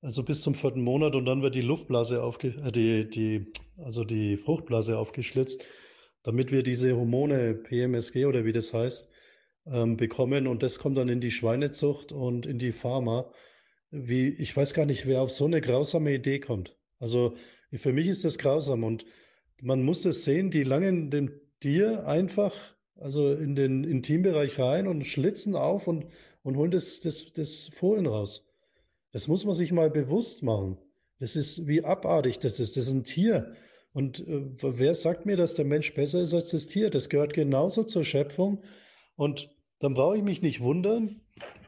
also bis zum vierten Monat und dann wird die Luftblase aufge, äh, die, die, also die Fruchtblase aufgeschlitzt, damit wir diese Hormone PMSG oder wie das heißt, ähm, bekommen und das kommt dann in die Schweinezucht und in die Pharma. Wie, ich weiß gar nicht, wer auf so eine grausame Idee kommt. Also für mich ist das grausam und man muss das sehen, die langen dem Tier einfach, also in den Intimbereich rein und schlitzen auf und, und holen das, das, das Fohlen raus. Das muss man sich mal bewusst machen. Das ist, wie abartig das ist. Das ist ein Tier. Und äh, wer sagt mir, dass der Mensch besser ist als das Tier? Das gehört genauso zur Schöpfung. Und dann brauche ich mich nicht wundern,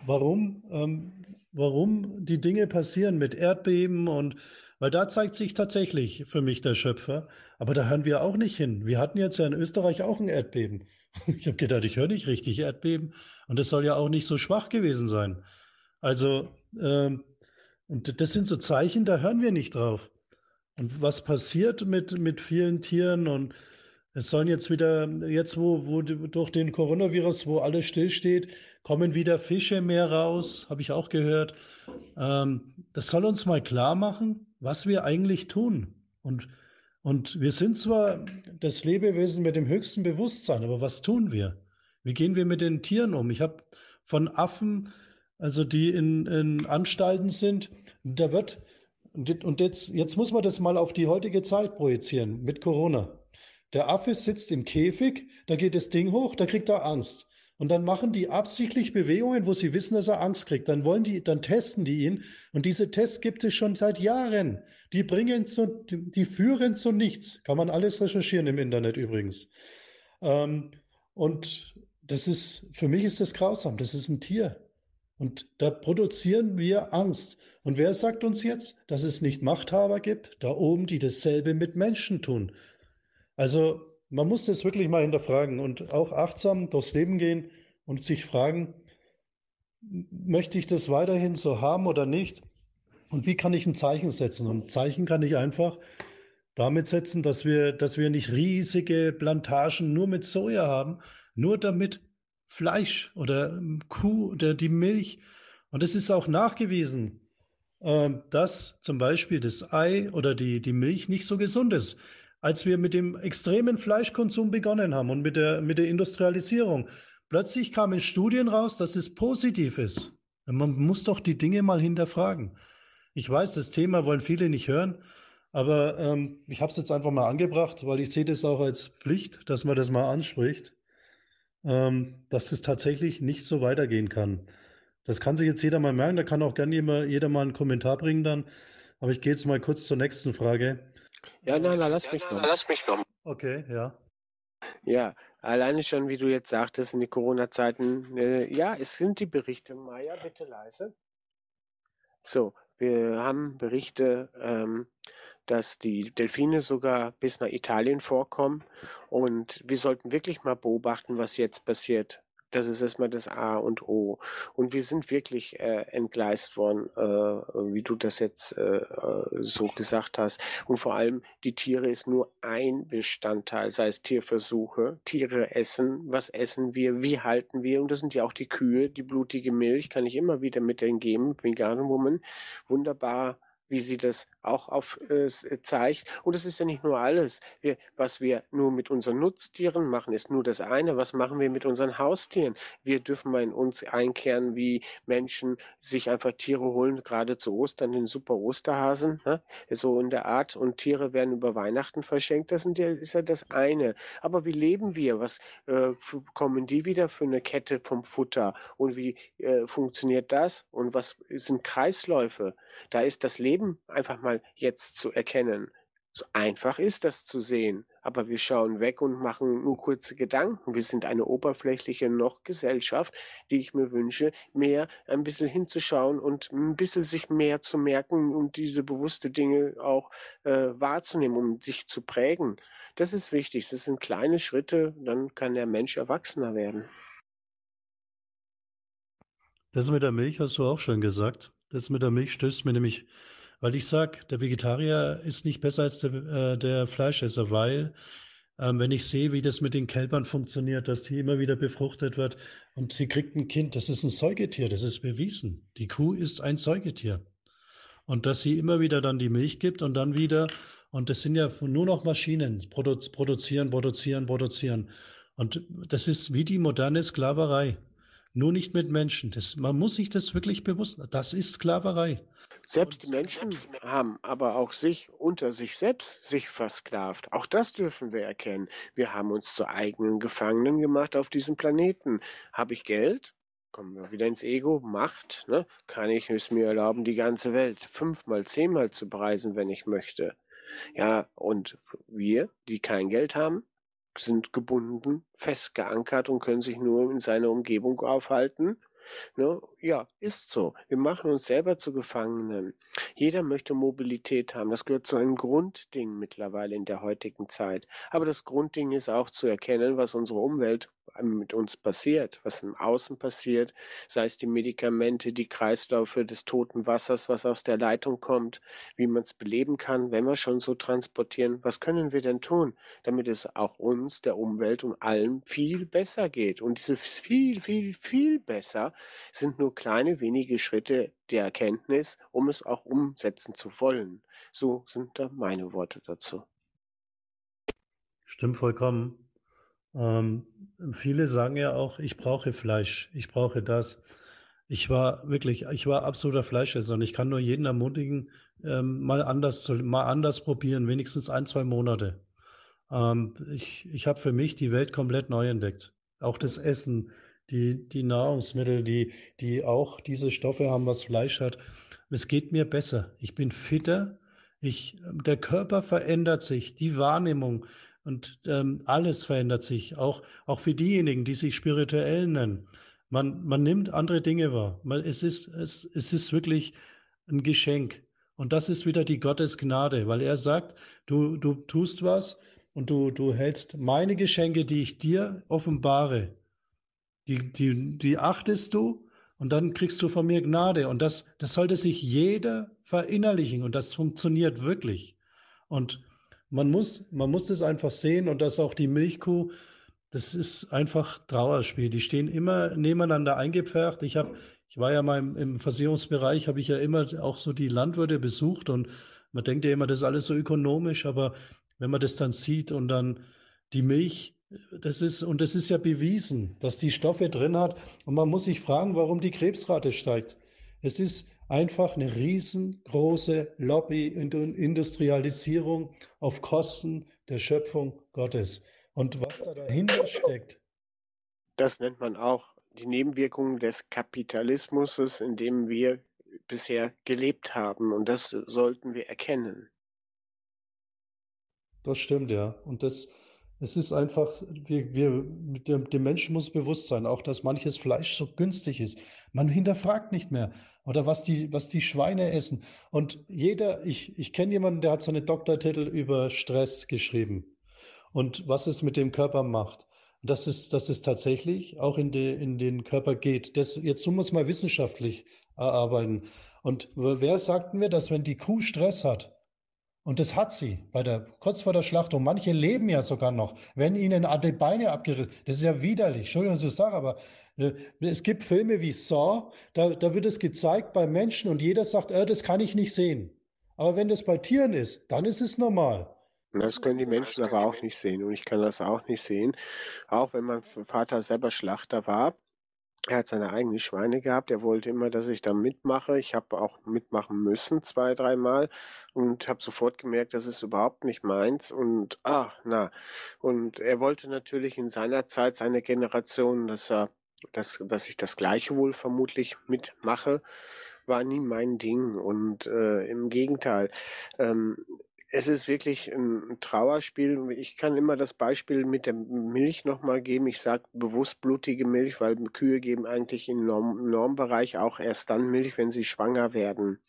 warum, ähm, warum die Dinge passieren mit Erdbeben und weil da zeigt sich tatsächlich für mich der Schöpfer. Aber da hören wir auch nicht hin. Wir hatten jetzt ja in Österreich auch ein Erdbeben. Ich habe gedacht, ich höre nicht richtig Erdbeben. Und das soll ja auch nicht so schwach gewesen sein. Also, ähm, und das sind so Zeichen, da hören wir nicht drauf. Und was passiert mit, mit vielen Tieren und es sollen jetzt wieder, jetzt wo, wo durch den Coronavirus, wo alles stillsteht, kommen wieder Fische mehr raus, habe ich auch gehört. Ähm, das soll uns mal klar machen, was wir eigentlich tun. Und, und wir sind zwar das Lebewesen mit dem höchsten Bewusstsein, aber was tun wir? Wie gehen wir mit den Tieren um? Ich habe von Affen, also die in, in Anstalten sind, da wird, und jetzt, jetzt muss man das mal auf die heutige Zeit projizieren mit Corona. Der Affe sitzt im Käfig, da geht das Ding hoch, da kriegt er Angst. Und dann machen die absichtlich Bewegungen, wo sie wissen, dass er Angst kriegt. Dann wollen die, dann testen die ihn. Und diese Tests gibt es schon seit Jahren. Die bringen zu, die führen zu nichts. Kann man alles recherchieren im Internet übrigens. Ähm, und das ist, für mich ist das grausam. Das ist ein Tier. Und da produzieren wir Angst. Und wer sagt uns jetzt, dass es nicht Machthaber gibt, da oben, die dasselbe mit Menschen tun? Also man muss das wirklich mal hinterfragen und auch achtsam durchs Leben gehen und sich fragen, möchte ich das weiterhin so haben oder nicht? Und wie kann ich ein Zeichen setzen? Und ein Zeichen kann ich einfach damit setzen, dass wir, dass wir nicht riesige Plantagen nur mit Soja haben, nur damit Fleisch oder Kuh oder die Milch. Und es ist auch nachgewiesen, äh, dass zum Beispiel das Ei oder die, die Milch nicht so gesund ist als wir mit dem extremen Fleischkonsum begonnen haben und mit der, mit der Industrialisierung. Plötzlich kamen Studien raus, dass es positiv ist. Man muss doch die Dinge mal hinterfragen. Ich weiß, das Thema wollen viele nicht hören, aber ähm, ich habe es jetzt einfach mal angebracht, weil ich sehe das auch als Pflicht, dass man das mal anspricht, ähm, dass es tatsächlich nicht so weitergehen kann. Das kann sich jetzt jeder mal merken, da kann auch gerne jeder, jeder mal einen Kommentar bringen dann. Aber ich gehe jetzt mal kurz zur nächsten Frage.
Ja, nein, nein, lass mich noch.
Lass mich noch. Okay, ja.
Ja, alleine schon, wie du jetzt sagtest, in den Corona-Zeiten, äh, ja, es sind die Berichte. Maja, bitte leise. So, wir haben Berichte, ähm, dass die Delfine sogar bis nach Italien vorkommen. Und wir sollten wirklich mal beobachten, was jetzt passiert. Das ist erstmal das A und O. Und wir sind wirklich äh, entgleist worden, äh, wie du das jetzt äh, äh, so gesagt hast. Und vor allem, die Tiere ist nur ein Bestandteil, sei es Tierversuche, Tiere essen, was essen wir, wie halten wir. Und das sind ja auch die Kühe, die blutige Milch, kann ich immer wieder mit denen geben, Vegan Woman. Wunderbar wie sie das auch auf, äh, zeigt. Und es ist ja nicht nur alles. Wir, was wir nur mit unseren Nutztieren machen, ist nur das eine. Was machen wir mit unseren Haustieren? Wir dürfen mal in uns einkehren, wie Menschen sich einfach Tiere holen, gerade zu Ostern, den super Osterhasen, ne? so in der Art. Und Tiere werden über Weihnachten verschenkt. Das sind ja, ist ja das eine. Aber wie leben wir? Was äh, kommen die wieder für eine Kette vom Futter? Und wie äh, funktioniert das? Und was sind Kreisläufe? Da ist das Leben Leben einfach mal jetzt zu erkennen. So einfach ist das zu sehen, aber wir schauen weg und machen nur kurze Gedanken. Wir sind eine oberflächliche noch Gesellschaft, die ich mir wünsche, mehr ein bisschen hinzuschauen und ein bisschen sich mehr zu merken und diese bewusste Dinge auch äh, wahrzunehmen, um sich zu prägen. Das ist wichtig. Das sind kleine Schritte, dann kann der Mensch erwachsener werden.
Das mit der Milch hast du auch schon gesagt. Das mit der Milch stößt mir nämlich weil ich sage, der Vegetarier ist nicht besser als der, äh, der Fleischesser, weil ähm, wenn ich sehe, wie das mit den Kälbern funktioniert, dass die immer wieder befruchtet wird und sie kriegt ein Kind, das ist ein Säugetier, das ist bewiesen. Die Kuh ist ein Säugetier. Und dass sie immer wieder dann die Milch gibt und dann wieder, und das sind ja nur noch Maschinen, produ produzieren, produzieren, produzieren. Und das ist wie die moderne Sklaverei. Nur nicht mit Menschen. Das, man muss sich das wirklich bewusst. Das ist Sklaverei.
Selbst die Menschen haben aber auch sich unter sich selbst sich versklavt. Auch das dürfen wir erkennen. Wir haben uns zu eigenen Gefangenen gemacht auf diesem Planeten. Habe ich Geld? Kommen wir wieder ins Ego. Macht, ne? Kann ich es mir erlauben, die ganze Welt fünfmal, zehnmal zu preisen, wenn ich möchte. Ja, und wir, die kein Geld haben, sind gebunden, festgeankert und können sich nur in seiner Umgebung aufhalten Ne? Ja, ist so. Wir machen uns selber zu Gefangenen. Jeder möchte Mobilität haben. Das gehört zu einem Grundding mittlerweile in der heutigen Zeit. Aber das Grundding ist auch zu erkennen, was unsere Umwelt mit uns passiert, was im Außen passiert, sei es die Medikamente, die Kreisläufe des toten Wassers, was aus der Leitung kommt, wie man es beleben kann, wenn wir schon so transportieren. Was können wir denn tun, damit es auch uns, der Umwelt und allem viel besser geht? Und diese viel, viel, viel besser sind nur kleine, wenige Schritte der Erkenntnis, um es auch umsetzen zu wollen. So sind da meine Worte dazu.
Stimmt vollkommen. Ähm, viele sagen ja auch, ich brauche Fleisch, ich brauche das. Ich war wirklich, ich war absoluter Fleischesser und ich kann nur jeden ermutigen, ähm, mal anders zu, mal anders probieren, wenigstens ein, zwei Monate. Ähm, ich ich habe für mich die Welt komplett neu entdeckt. Auch das Essen, die, die Nahrungsmittel, die, die auch diese Stoffe haben, was Fleisch hat. Es geht mir besser. Ich bin fitter. Ich, der Körper verändert sich, die Wahrnehmung und ähm, alles verändert sich. Auch, auch für diejenigen, die sich spirituell nennen. Man, man nimmt andere Dinge wahr. Man, es, ist, es, es ist wirklich ein Geschenk. Und das ist wieder die Gottesgnade, weil er sagt, du, du tust was und du, du hältst meine Geschenke, die ich dir offenbare, die, die, die achtest du und dann kriegst du von mir Gnade. Und das, das sollte sich jeder verinnerlichen und das funktioniert wirklich. Und man muss, man muss das einfach sehen und dass auch die Milchkuh, das ist einfach Trauerspiel. Die stehen immer nebeneinander eingepfercht. Ich habe, ich war ja mal im, im Versicherungsbereich, habe ich ja immer auch so die Landwirte besucht und man denkt ja immer, das ist alles so ökonomisch, aber wenn man das dann sieht und dann die Milch, das ist, und das ist ja bewiesen, dass die Stoffe drin hat. Und man muss sich fragen, warum die Krebsrate steigt. Es ist einfach eine riesengroße Lobby und Industrialisierung auf Kosten der Schöpfung Gottes. Und was da dahinter steckt.
Das nennt man auch die Nebenwirkungen des Kapitalismus, in dem wir bisher gelebt haben. Und das sollten wir erkennen.
Das stimmt, ja. Und das, es ist einfach, wir, wir, dem, dem Menschen muss bewusst sein, auch dass manches Fleisch so günstig ist. Man hinterfragt nicht mehr. Oder was die, was die Schweine essen. Und jeder, ich, ich kenne jemanden, der hat seine Doktortitel über Stress geschrieben. Und was es mit dem Körper macht. Und dass es, dass es tatsächlich auch in, de, in den Körper geht. Das, jetzt muss man wissenschaftlich erarbeiten. Und wer sagt mir, dass wenn die Kuh Stress hat, und das hat sie bei der, kurz vor der Schlachtung. Manche leben ja sogar noch, wenn ihnen die Beine abgerissen. Das ist ja widerlich. Entschuldigung, dass ich das sage, aber äh, es gibt Filme wie Saw, da, da wird es gezeigt bei Menschen und jeder sagt, äh, das kann ich nicht sehen. Aber wenn das bei Tieren ist, dann ist es normal.
Das können die Menschen aber auch nicht sehen und ich kann das auch nicht sehen. Auch wenn mein Vater selber Schlachter war, er hat seine eigenen Schweine gehabt. Er wollte immer, dass ich da mitmache. Ich habe auch mitmachen müssen, zwei, dreimal. Und habe sofort gemerkt, das ist überhaupt nicht meins. Und, ah, na. Und er wollte natürlich in seiner Zeit, seine Generation, dass er, dass, dass ich das Gleiche wohl vermutlich mitmache war nie mein Ding und äh, im Gegenteil. Ähm, es ist wirklich ein Trauerspiel. Ich kann immer das Beispiel mit der Milch nochmal geben. Ich sage bewusst blutige Milch, weil Kühe geben eigentlich im Norm Normbereich auch erst dann Milch, wenn sie schwanger werden.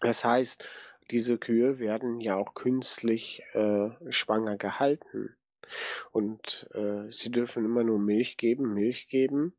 Das heißt, diese Kühe werden ja auch künstlich äh, schwanger gehalten. Und äh, sie dürfen immer nur Milch geben, Milch geben.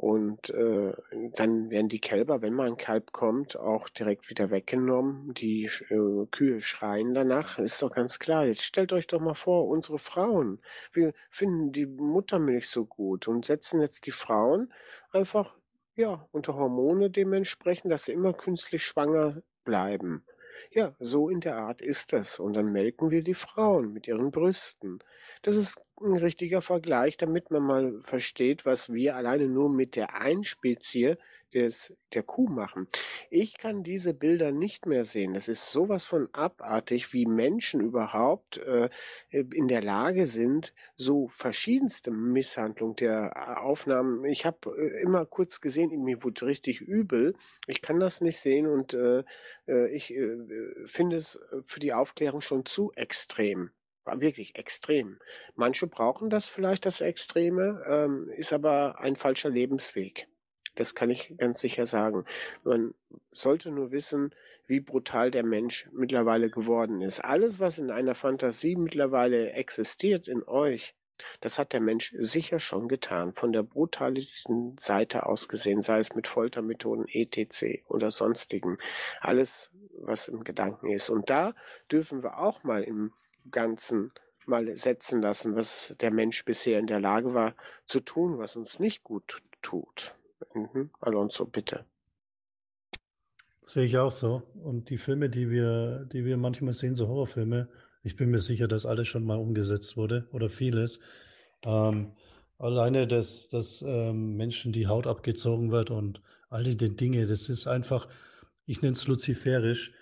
Und äh, dann werden die Kälber, wenn mal ein Kalb kommt, auch direkt wieder weggenommen. Die äh, Kühe schreien danach. Ist doch ganz klar. Jetzt stellt euch doch mal vor, unsere Frauen. Wir finden die Muttermilch so gut und setzen jetzt die Frauen einfach ja unter Hormone dementsprechend, dass sie immer künstlich schwanger bleiben. Ja, so in der Art ist es. Und dann melken wir die Frauen mit ihren Brüsten. Das ist ein richtiger Vergleich, damit man mal versteht, was wir alleine nur mit der Einspezie des, der Kuh machen. Ich kann diese Bilder nicht mehr sehen. Das ist sowas von abartig, wie Menschen überhaupt äh, in der Lage sind, so verschiedenste Misshandlungen der Aufnahmen. Ich habe äh, immer kurz gesehen, mir wurde richtig übel. Ich kann das nicht sehen und äh, äh ich äh, finde es für die Aufklärung schon zu extrem wirklich extrem. Manche brauchen das vielleicht, das Extreme, ähm, ist aber ein falscher Lebensweg. Das kann ich ganz sicher sagen. Man sollte nur wissen, wie brutal der Mensch mittlerweile geworden ist. Alles, was in einer Fantasie mittlerweile existiert in euch, Das hat der Mensch sicher schon getan, von der brutalsten Seite aus gesehen, sei es mit Foltermethoden, etc. oder sonstigen. Alles, was im Gedanken ist. Und da dürfen wir auch mal im Ganzen mal setzen lassen, was der Mensch bisher in der Lage war zu tun, was uns nicht gut tut. Mhm. Alonso, bitte.
Sehe ich auch so. Und die Filme, die wir, die wir manchmal sehen, so Horrorfilme, ich bin mir sicher, dass alles schon mal umgesetzt wurde oder vieles. Ähm, alleine, dass, dass ähm, Menschen die Haut abgezogen wird und all die Dinge, das ist einfach, ich nenne es luziferisch.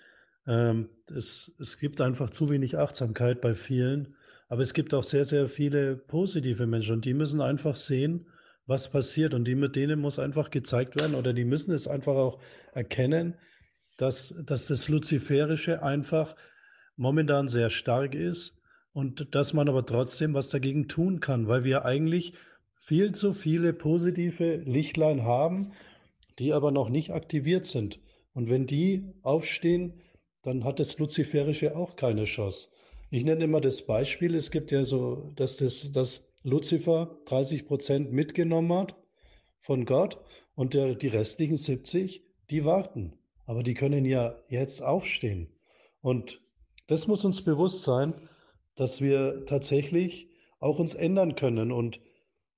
Ähm, es, es gibt einfach zu wenig Achtsamkeit bei vielen, aber es gibt auch sehr, sehr viele positive Menschen und die müssen einfach sehen, was passiert und die mit denen muss einfach gezeigt werden oder die müssen es einfach auch erkennen, dass, dass das Luziferische einfach momentan sehr stark ist und dass man aber trotzdem was dagegen tun kann, weil wir eigentlich viel zu viele positive Lichtlein haben, die aber noch nicht aktiviert sind. Und wenn die aufstehen, dann hat das Luziferische auch keine Chance. Ich nenne immer das Beispiel, es gibt ja so, dass das, dass Luzifer 30 Prozent mitgenommen hat von Gott und der, die restlichen 70, die warten. Aber die können ja jetzt aufstehen. Und das muss uns bewusst sein, dass wir tatsächlich auch uns ändern können. Und,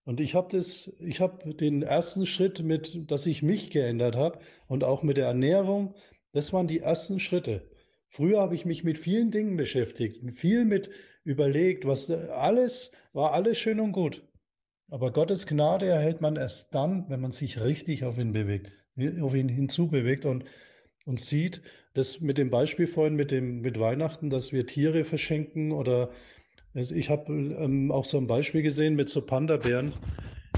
und ich habe das, den ersten Schritt mit, dass ich mich geändert habe und auch mit der Ernährung, das waren die ersten Schritte. Früher habe ich mich mit vielen Dingen beschäftigt, viel mit überlegt, was alles war alles schön und gut. Aber Gottes Gnade erhält man erst dann, wenn man sich richtig auf ihn bewegt, auf ihn hinzubewegt. Und und sieht, das mit dem Beispiel vorhin mit dem mit Weihnachten, dass wir Tiere verschenken oder also ich habe ähm, auch so ein Beispiel gesehen mit so Panda-Bären,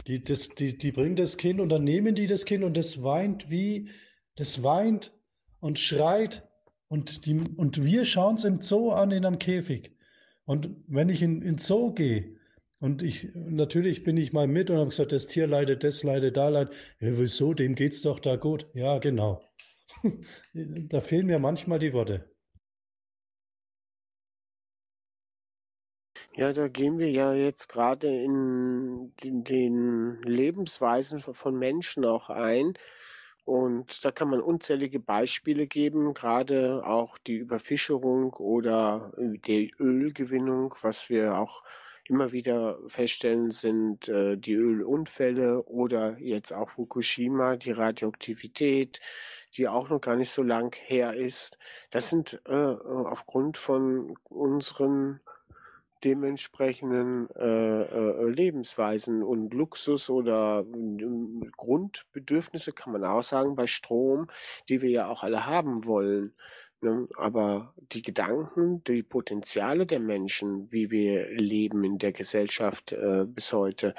die, das, die, die bringen das Kind und dann nehmen die das Kind und das weint wie, das weint und schreit und, die, und wir schauen es im Zoo an in einem Käfig. Und wenn ich in, in Zoo gehe, und ich, natürlich bin ich mal mit und habe gesagt, das Tier leidet, das leidet, da leidet. Ja, wieso? Dem geht's doch da gut. Ja, genau. Da fehlen mir manchmal die Worte.
Ja, da gehen wir ja jetzt gerade in den Lebensweisen von Menschen auch ein. Und da kann man unzählige Beispiele geben, gerade auch die Überfischerung oder die Ölgewinnung, was wir auch immer wieder feststellen, sind äh, die Ölunfälle oder jetzt auch Fukushima, die Radioaktivität, die auch noch gar nicht so lang her ist. Das sind äh, aufgrund von unseren dementsprechenden äh, äh, Lebensweisen und Luxus oder äh, Grundbedürfnisse kann man auch sagen bei Strom, die wir ja auch alle haben wollen. Ne? Aber die Gedanken, die Potenziale der Menschen, wie wir leben in der Gesellschaft äh, bis heute,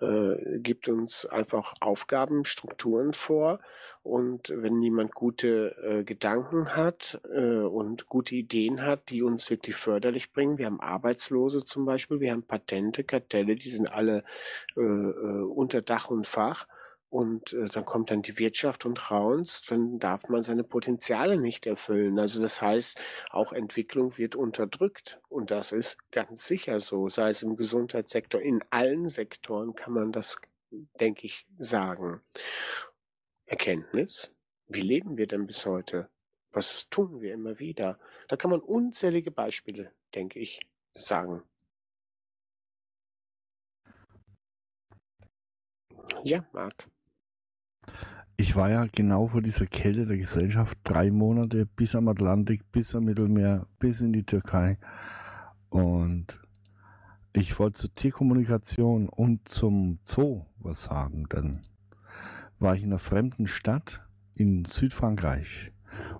äh, gibt uns einfach Aufgaben, Strukturen vor. Und wenn niemand gute äh, Gedanken hat äh, und gute Ideen hat, die uns wirklich förderlich bringen, wir haben Arbeitslose zum Beispiel, wir haben Patente, Kartelle, die sind alle äh, äh unter Dach und Fach und äh, dann kommt dann die Wirtschaft und raunzt, dann darf man seine Potenziale nicht erfüllen. Also das heißt, auch Entwicklung wird unterdrückt. Und das ist ganz sicher so, sei es im Gesundheitssektor, in allen Sektoren kann man das, denke ich, sagen. Erkenntnis, wie leben wir denn bis heute? Was tun wir immer wieder? Da kann man unzählige Beispiele, denke ich, sagen. Ja, Marc.
Ich war ja genau vor dieser Kälte der Gesellschaft drei Monate bis am Atlantik, bis am Mittelmeer, bis in die Türkei. Und ich wollte zur Tierkommunikation und zum Zoo was sagen. Dann war ich in einer fremden Stadt in Südfrankreich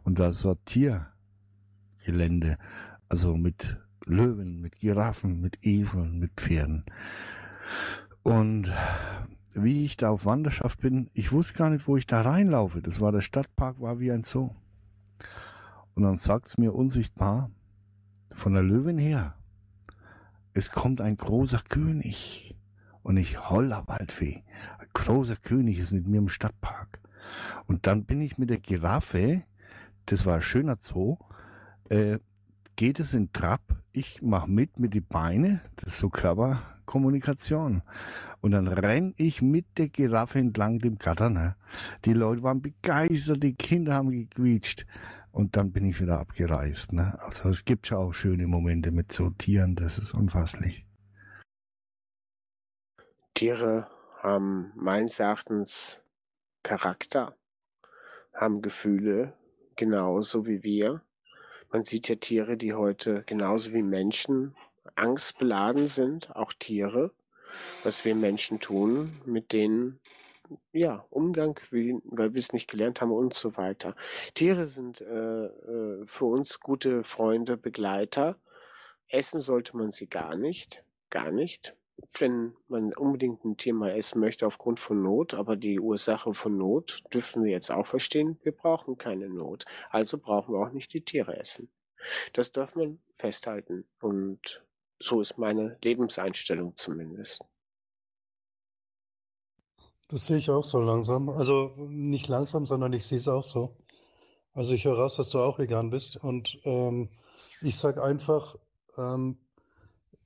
und da war Tiergelände, also mit Löwen, mit Giraffen, mit Eseln, mit Pferden. Und wie ich da auf Wanderschaft bin, ich wusste gar nicht, wo ich da reinlaufe. Das war der Stadtpark, war wie ein Zoo. Und dann sagt's mir unsichtbar von der Löwin her, es kommt ein großer König. Und ich holler Waldfee. Ein großer König ist mit mir im Stadtpark. Und dann bin ich mit der Giraffe, das war ein schöner Zoo, äh, geht es in Trab. Ich mach mit mit die Beine, das ist so Körper, Kommunikation. Und dann renn ich mit der Giraffe entlang dem Gatter. Ne? Die Leute waren begeistert, die Kinder haben gequietscht. Und dann bin ich wieder abgereist. Ne? Also es gibt schon auch schöne Momente mit so Tieren, das ist unfasslich.
Tiere haben meines Erachtens Charakter, haben Gefühle, genauso wie wir. Man sieht ja Tiere, die heute genauso wie Menschen angstbeladen sind, auch Tiere, was wir Menschen tun, mit denen ja, Umgang, weil wir es nicht gelernt haben und so weiter. Tiere sind äh, äh, für uns gute Freunde, Begleiter. Essen sollte man sie gar nicht, gar nicht. Wenn man unbedingt ein Tier mal essen möchte aufgrund von Not, aber die Ursache von Not dürfen wir jetzt auch verstehen. Wir brauchen keine Not. Also brauchen wir auch nicht die Tiere essen. Das darf man festhalten. Und so ist meine Lebenseinstellung zumindest.
Das sehe ich auch so langsam. Also nicht langsam, sondern ich sehe es auch so. Also ich höre raus, dass du auch vegan bist. Und ähm, ich sage einfach, ähm,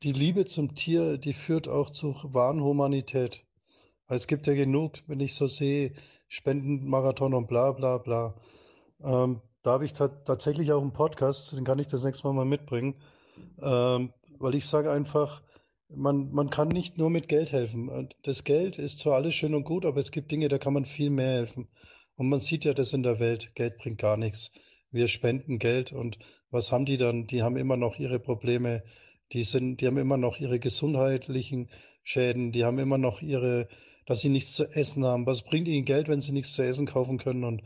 die Liebe zum Tier, die führt auch zu wahren Humanität. Es gibt ja genug, wenn ich so sehe, Spendenmarathon und bla bla bla. Ähm, da habe ich tatsächlich auch einen Podcast, den kann ich das nächste Mal mal mitbringen, ähm, weil ich sage einfach, man, man kann nicht nur mit Geld helfen. Das Geld ist zwar alles schön und gut, aber es gibt Dinge, da kann man viel mehr helfen. Und man sieht ja das in der Welt, Geld bringt gar nichts. Wir spenden Geld und was haben die dann? Die haben immer noch ihre Probleme, die sind, die haben immer noch ihre gesundheitlichen Schäden, die haben immer noch ihre, dass sie nichts zu essen haben. Was bringt ihnen Geld, wenn sie nichts zu essen kaufen können? Und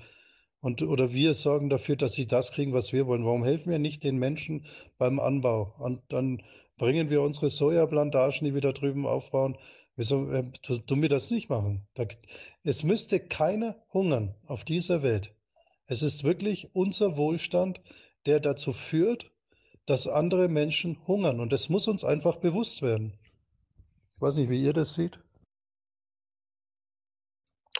und, oder wir sorgen dafür, dass sie das kriegen, was wir wollen. Warum helfen wir nicht den Menschen beim Anbau? Und dann bringen wir unsere Sojaplantagen, die wir da drüben aufbauen. Wieso äh, tun wir das nicht machen? Da, es müsste keiner hungern auf dieser Welt. Es ist wirklich unser Wohlstand, der dazu führt, dass andere Menschen hungern. Und das muss uns einfach bewusst werden. Ich weiß nicht, wie ihr das seht.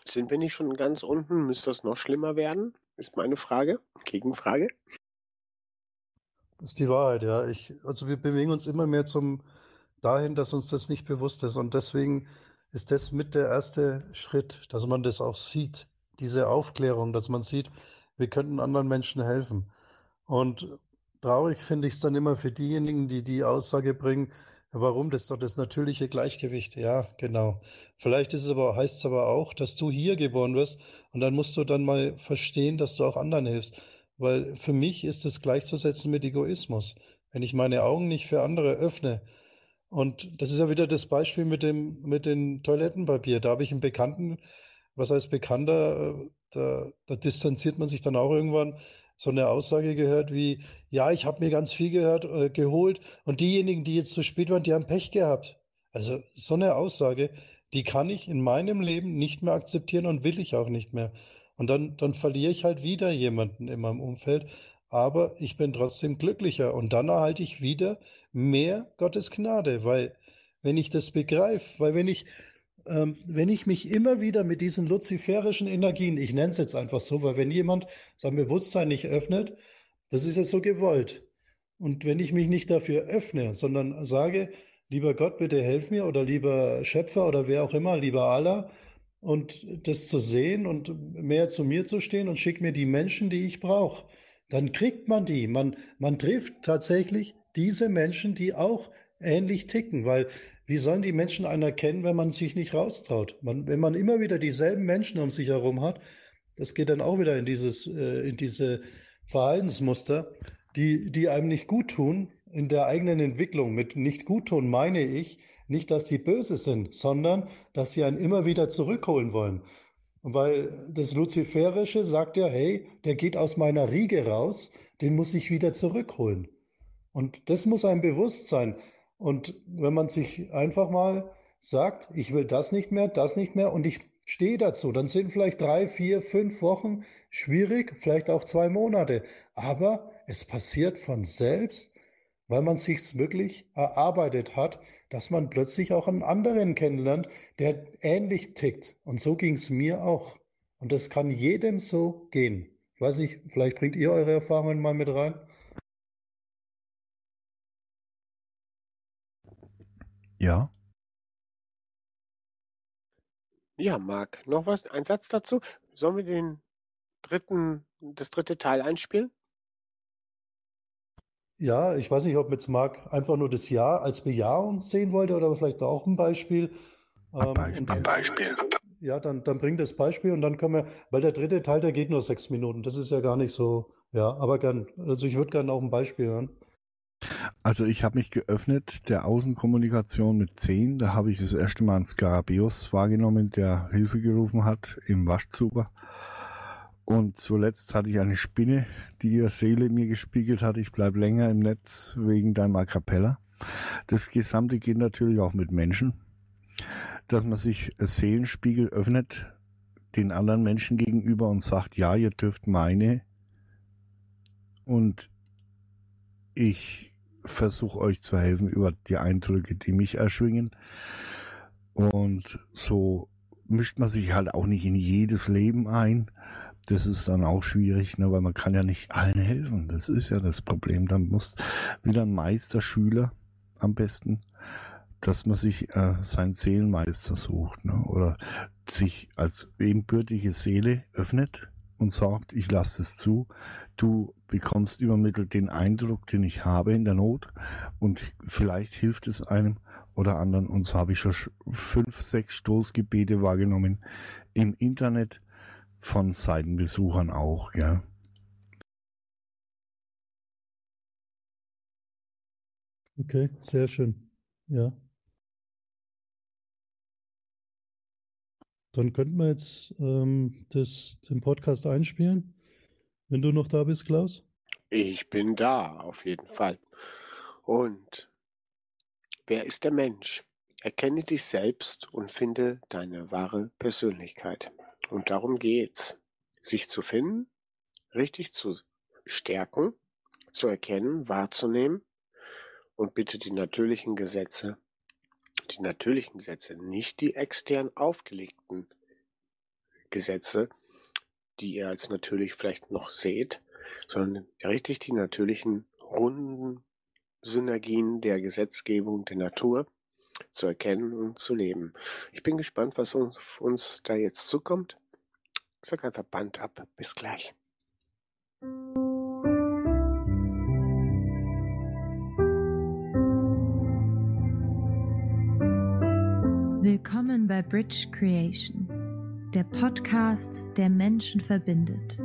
Sind wir nicht schon ganz unten? Müsste das noch schlimmer werden? Ist meine Frage. Gegenfrage.
Das ist die Wahrheit, ja. Ich, also wir bewegen uns immer mehr zum dahin, dass uns das nicht bewusst ist. Und deswegen ist das mit der erste Schritt, dass man das auch sieht, diese Aufklärung, dass man sieht, wir könnten anderen Menschen helfen. Und traurig finde ich es dann immer für diejenigen, die die Aussage bringen, Warum? Das ist doch das natürliche Gleichgewicht. Ja, genau. Vielleicht ist es aber, heißt es aber auch, dass du hier geboren wirst und dann musst du dann mal verstehen, dass du auch anderen hilfst. Weil für mich ist es gleichzusetzen mit Egoismus. Wenn ich meine Augen nicht für andere öffne, und das ist ja wieder das Beispiel mit dem, mit dem Toilettenpapier. Da habe ich einen Bekannten, was heißt Bekannter, äh, da, da distanziert man sich dann auch irgendwann so eine Aussage gehört wie, ja, ich habe mir ganz viel gehört, äh, geholt und diejenigen, die jetzt zu spät waren, die haben Pech gehabt. Also so eine Aussage, die kann ich in meinem Leben nicht mehr akzeptieren und will ich auch nicht mehr. Und dann, dann verliere ich halt wieder jemanden in meinem Umfeld, aber ich bin trotzdem glücklicher und dann erhalte ich wieder mehr Gottes Gnade, weil wenn ich das begreife, weil wenn ich ähm, wenn ich mich immer wieder mit diesen luziferischen Energien, ich nenne es jetzt einfach so, weil wenn jemand sein Bewusstsein nicht öffnet, das ist ja so gewollt. Und wenn ich mich nicht dafür öffne, sondern sage, lieber Gott, bitte helf mir oder lieber Schöpfer oder wer auch immer, lieber Allah, und das zu sehen und mehr zu mir zu stehen und schick mir die Menschen, die ich brauche, dann kriegt man die. Man, man trifft tatsächlich diese Menschen, die auch ähnlich ticken, weil wie sollen die Menschen einen erkennen, wenn man sich nicht raustraut? Man, wenn man immer wieder dieselben Menschen um sich herum hat, das geht dann auch wieder in dieses, äh, in diese Verhaltensmuster, die, die einem nicht gut tun in der eigenen Entwicklung. Mit nicht gut tun meine ich nicht, dass die böse sind, sondern dass sie einen immer wieder zurückholen wollen. Weil das Luziferische sagt ja, hey, der geht aus meiner Riege raus, den muss ich wieder zurückholen. Und das muss einem bewusst sein. Und wenn man sich einfach mal sagt, ich will das nicht mehr, das nicht mehr und ich stehe dazu, dann sind vielleicht drei, vier, fünf Wochen schwierig, vielleicht auch zwei Monate. Aber es passiert von selbst, weil man sich wirklich erarbeitet hat, dass man plötzlich auch einen anderen kennenlernt, der ähnlich tickt. Und so ging es mir auch. Und das kann jedem so gehen. Ich weiß nicht, vielleicht bringt ihr eure Erfahrungen mal mit rein.
Ja.
Ja, Marc, noch was? Ein Satz dazu? Sollen wir den dritten, das dritte Teil einspielen?
Ja, ich weiß nicht, ob jetzt Marc einfach nur das Ja als Bejahung sehen wollte oder vielleicht auch ein Beispiel.
Ein ähm, Beispiel.
Ein Beispiel. Ja, dann, dann bring das Beispiel und dann können wir, weil der dritte Teil, der geht nur sechs Minuten. Das ist ja gar nicht so, ja, aber gern. Also ich würde gerne auch ein Beispiel hören.
Also ich habe mich geöffnet der Außenkommunikation mit 10. Da habe ich das erste Mal einen Skarabeus wahrgenommen, der Hilfe gerufen hat im Waschzuber. Und zuletzt hatte ich eine Spinne, die ihre Seele mir gespiegelt hat. Ich bleibe länger im Netz wegen deinem A Cappella. Das Gesamte geht natürlich auch mit Menschen, dass man sich Seelenspiegel öffnet den anderen Menschen gegenüber und sagt, ja, ihr dürft meine und ich versuche euch zu helfen über die Eindrücke, die mich erschwingen. Und so mischt man sich halt auch nicht in jedes Leben ein. Das ist dann auch schwierig, ne, weil man kann ja nicht allen helfen. Das ist ja das Problem. Dann muss wieder ein Meisterschüler am besten, dass man sich äh, seinen Seelenmeister sucht ne, oder sich als ebenbürtige Seele öffnet und sagt, ich lasse es zu, du bekommst übermittelt den Eindruck, den ich habe in der Not und vielleicht hilft es einem oder anderen. Und so habe ich schon fünf, sechs Stoßgebete wahrgenommen im Internet von Seitenbesuchern auch, ja.
Okay, sehr schön. Ja. Dann könnten wir jetzt ähm, das, den Podcast einspielen, wenn du noch da bist, Klaus.
Ich bin da, auf jeden Fall. Und wer ist der Mensch? Erkenne dich selbst und finde deine wahre Persönlichkeit. Und darum geht's. Sich zu finden, richtig zu stärken, zu erkennen, wahrzunehmen und bitte die natürlichen Gesetze die natürlichen Gesetze, nicht die extern aufgelegten Gesetze, die ihr als natürlich vielleicht noch seht, sondern richtig die natürlichen runden Synergien der Gesetzgebung der Natur zu erkennen und zu leben. Ich bin gespannt, was uns, uns da jetzt zukommt. Ich sag einfach Band ab. Bis gleich.
Willkommen bei Bridge Creation, der Podcast, der Menschen verbindet.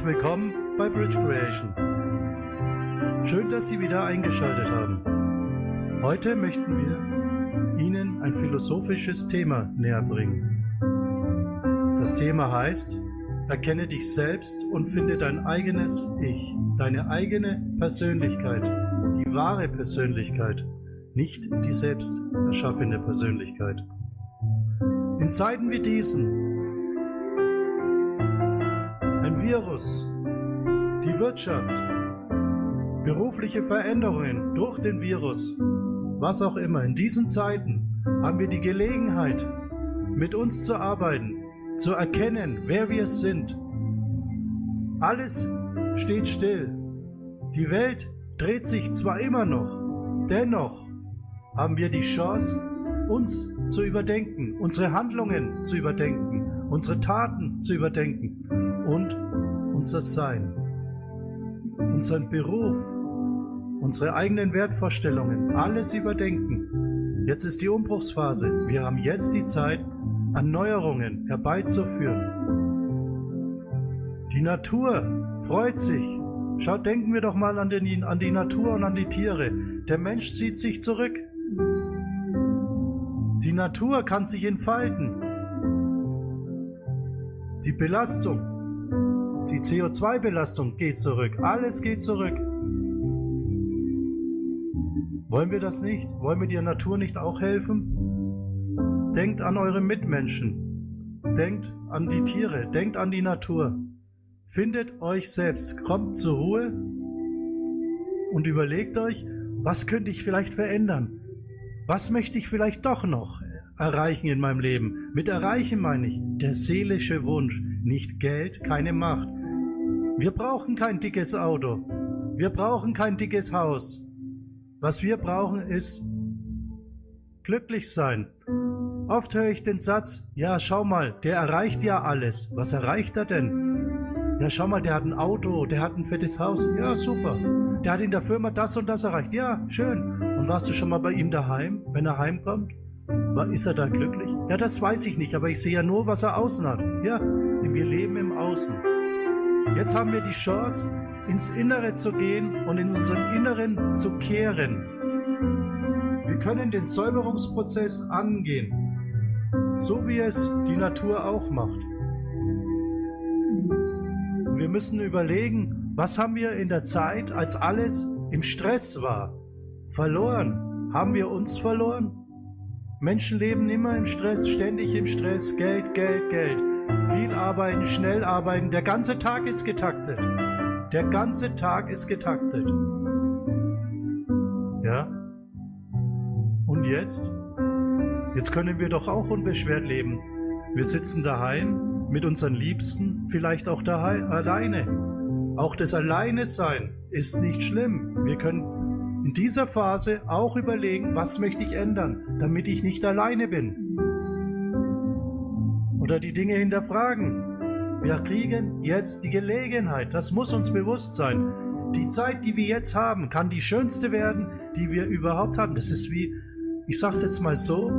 Herzlich willkommen bei Bridge Creation. Schön, dass Sie wieder eingeschaltet haben. Heute möchten wir Ihnen ein philosophisches Thema näher bringen. Das Thema heißt, erkenne dich selbst und finde dein eigenes Ich, deine eigene Persönlichkeit, die wahre Persönlichkeit, nicht die selbst erschaffene Persönlichkeit. In Zeiten wie diesen Virus, die Wirtschaft, berufliche Veränderungen durch den Virus, was auch immer. In diesen Zeiten haben wir die Gelegenheit, mit uns zu arbeiten, zu erkennen, wer wir sind. Alles steht still. Die Welt dreht sich zwar immer noch, dennoch haben wir die Chance, uns zu überdenken, unsere Handlungen zu überdenken, unsere Taten zu überdenken und unser Sein, unseren Beruf, unsere eigenen Wertvorstellungen, alles überdenken. Jetzt ist die Umbruchsphase. Wir haben jetzt die Zeit, Erneuerungen herbeizuführen. Die Natur freut sich. Schaut, denken wir doch mal an, den, an die Natur und an die Tiere. Der Mensch zieht sich zurück. Die Natur kann sich entfalten. Die Belastung die CO2-Belastung geht zurück. Alles geht zurück. Wollen wir das nicht? Wollen wir der Natur nicht auch helfen? Denkt an eure Mitmenschen. denkt an die Tiere, denkt an die Natur. Findet euch selbst, kommt zur Ruhe und überlegt euch, was könnte ich vielleicht verändern? Was möchte ich vielleicht doch noch erreichen in meinem Leben? Mit erreichen meine ich der seelische Wunsch, nicht Geld, keine Macht. Wir brauchen kein dickes Auto. Wir brauchen kein dickes Haus. Was wir brauchen ist glücklich sein. Oft höre ich den Satz, ja, schau mal, der erreicht ja alles. Was erreicht er denn? Ja, schau mal, der hat ein Auto, der hat ein fettes Haus. Ja, super. Der hat in der Firma das und das erreicht. Ja, schön. Und warst du schon mal bei ihm daheim, wenn er heimkommt? Ist er da glücklich? Ja, das weiß ich nicht, aber ich sehe ja nur, was er außen hat. Ja, wir leben im Außen. Jetzt haben wir die Chance, ins Innere zu gehen und in unserem Inneren zu kehren. Wir können den Säuberungsprozess angehen so wie es die Natur auch macht. Wir müssen überlegen, was haben wir in der Zeit, als alles im Stress war, verloren? Haben wir uns verloren? Menschen leben immer im Stress, ständig im Stress, Geld, Geld, Geld. Viel arbeiten, schnell arbeiten, der ganze Tag ist getaktet. Der ganze Tag ist getaktet. Ja? Und jetzt? Jetzt können wir doch auch unbeschwert leben. Wir sitzen daheim mit unseren Liebsten, vielleicht auch daheim alleine. Auch das Alleine sein ist nicht schlimm. Wir können in dieser Phase auch überlegen, was möchte ich ändern, damit ich nicht alleine bin. Oder die Dinge hinterfragen. Wir kriegen jetzt die Gelegenheit, das muss uns bewusst sein. Die Zeit, die wir jetzt haben, kann die schönste werden, die wir überhaupt haben. Das ist wie, ich sag's jetzt mal so,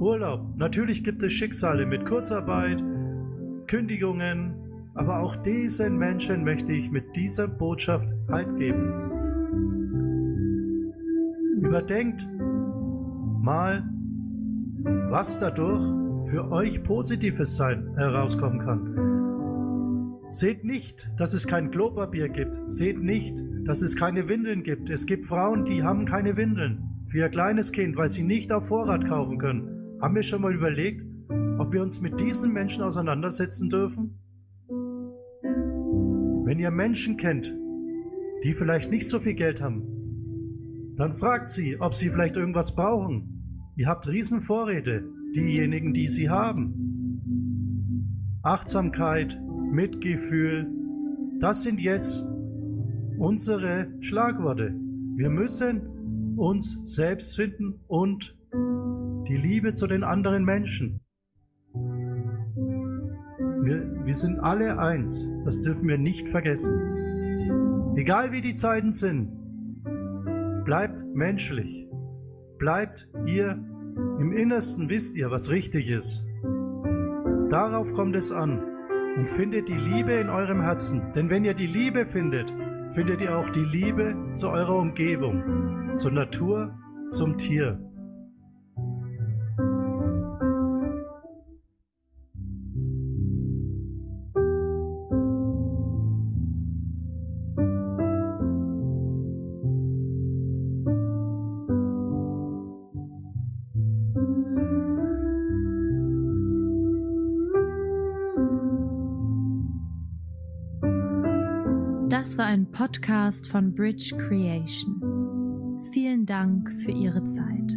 Urlaub. Natürlich gibt es Schicksale mit Kurzarbeit, Kündigungen, aber auch diesen Menschen möchte ich mit dieser Botschaft Halt geben. Überdenkt mal, was dadurch für euch Positives sein herauskommen kann. Seht nicht, dass es kein Klopapier gibt. Seht nicht, dass es keine Windeln gibt. Es gibt Frauen, die haben keine Windeln für ihr kleines Kind, weil sie nicht auf Vorrat kaufen können. Haben wir schon mal überlegt, ob wir uns mit diesen Menschen auseinandersetzen dürfen? Wenn ihr Menschen kennt, die vielleicht nicht so viel Geld haben, dann fragt sie, ob sie vielleicht irgendwas brauchen. Ihr habt Riesenvorräte, diejenigen, die sie haben. Achtsamkeit, Mitgefühl, das sind jetzt unsere Schlagworte. Wir müssen uns selbst finden und die Liebe zu den anderen Menschen. Wir, wir sind alle eins, das dürfen wir nicht vergessen. Egal wie die Zeiten sind, bleibt menschlich. Bleibt ihr im Innersten, wisst ihr, was richtig ist. Darauf kommt es an. Und findet die Liebe in eurem Herzen. Denn wenn ihr die Liebe findet, findet ihr auch die Liebe zu eurer Umgebung, zur Natur, zum Tier.
Podcast von Bridge Creation. Vielen Dank für Ihre Zeit.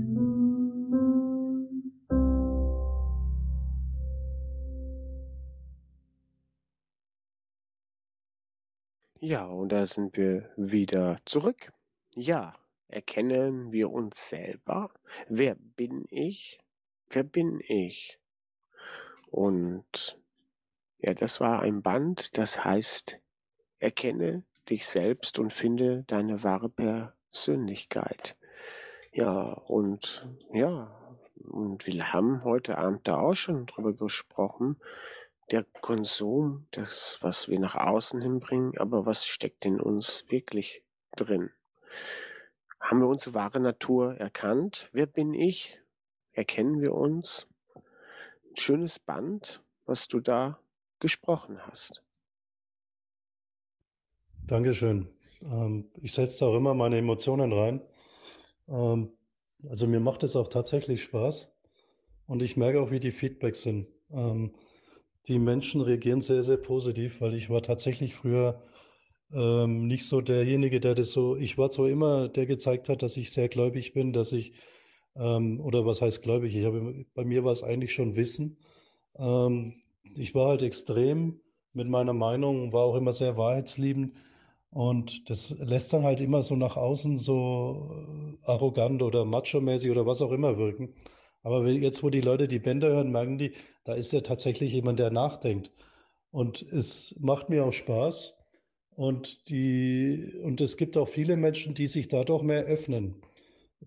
Ja, und da sind wir wieder zurück. Ja, erkennen wir uns selber. Wer bin ich? Wer bin ich? Und ja, das war ein Band, das heißt Erkenne dich selbst und finde deine wahre Persönlichkeit. Ja, und ja, und wir haben heute Abend da auch schon drüber gesprochen. Der Konsum, das, was wir nach außen hinbringen, aber was steckt in uns wirklich drin? Haben wir unsere wahre Natur erkannt? Wer bin ich? Erkennen wir uns? schönes Band, was du da gesprochen hast.
Dankeschön. Ähm, ich setze auch immer meine Emotionen rein. Ähm, also mir macht es auch tatsächlich Spaß und ich merke auch, wie die Feedbacks sind. Ähm, die Menschen reagieren sehr, sehr positiv, weil ich war tatsächlich früher ähm, nicht so derjenige, der das so, ich war zwar immer, der gezeigt hat, dass ich sehr gläubig bin, dass ich, ähm, oder was heißt gläubig? Ich habe, bei mir war es eigentlich schon Wissen. Ähm, ich war halt extrem mit meiner Meinung, war auch immer sehr wahrheitsliebend und das lässt dann halt immer so nach außen so äh, arrogant oder macho-mäßig oder was auch immer wirken. Aber jetzt, wo die Leute die Bänder hören, merken die, da ist ja tatsächlich jemand, der nachdenkt. Und es macht mir auch Spaß. Und, die, und es gibt auch viele Menschen, die sich dadurch mehr öffnen.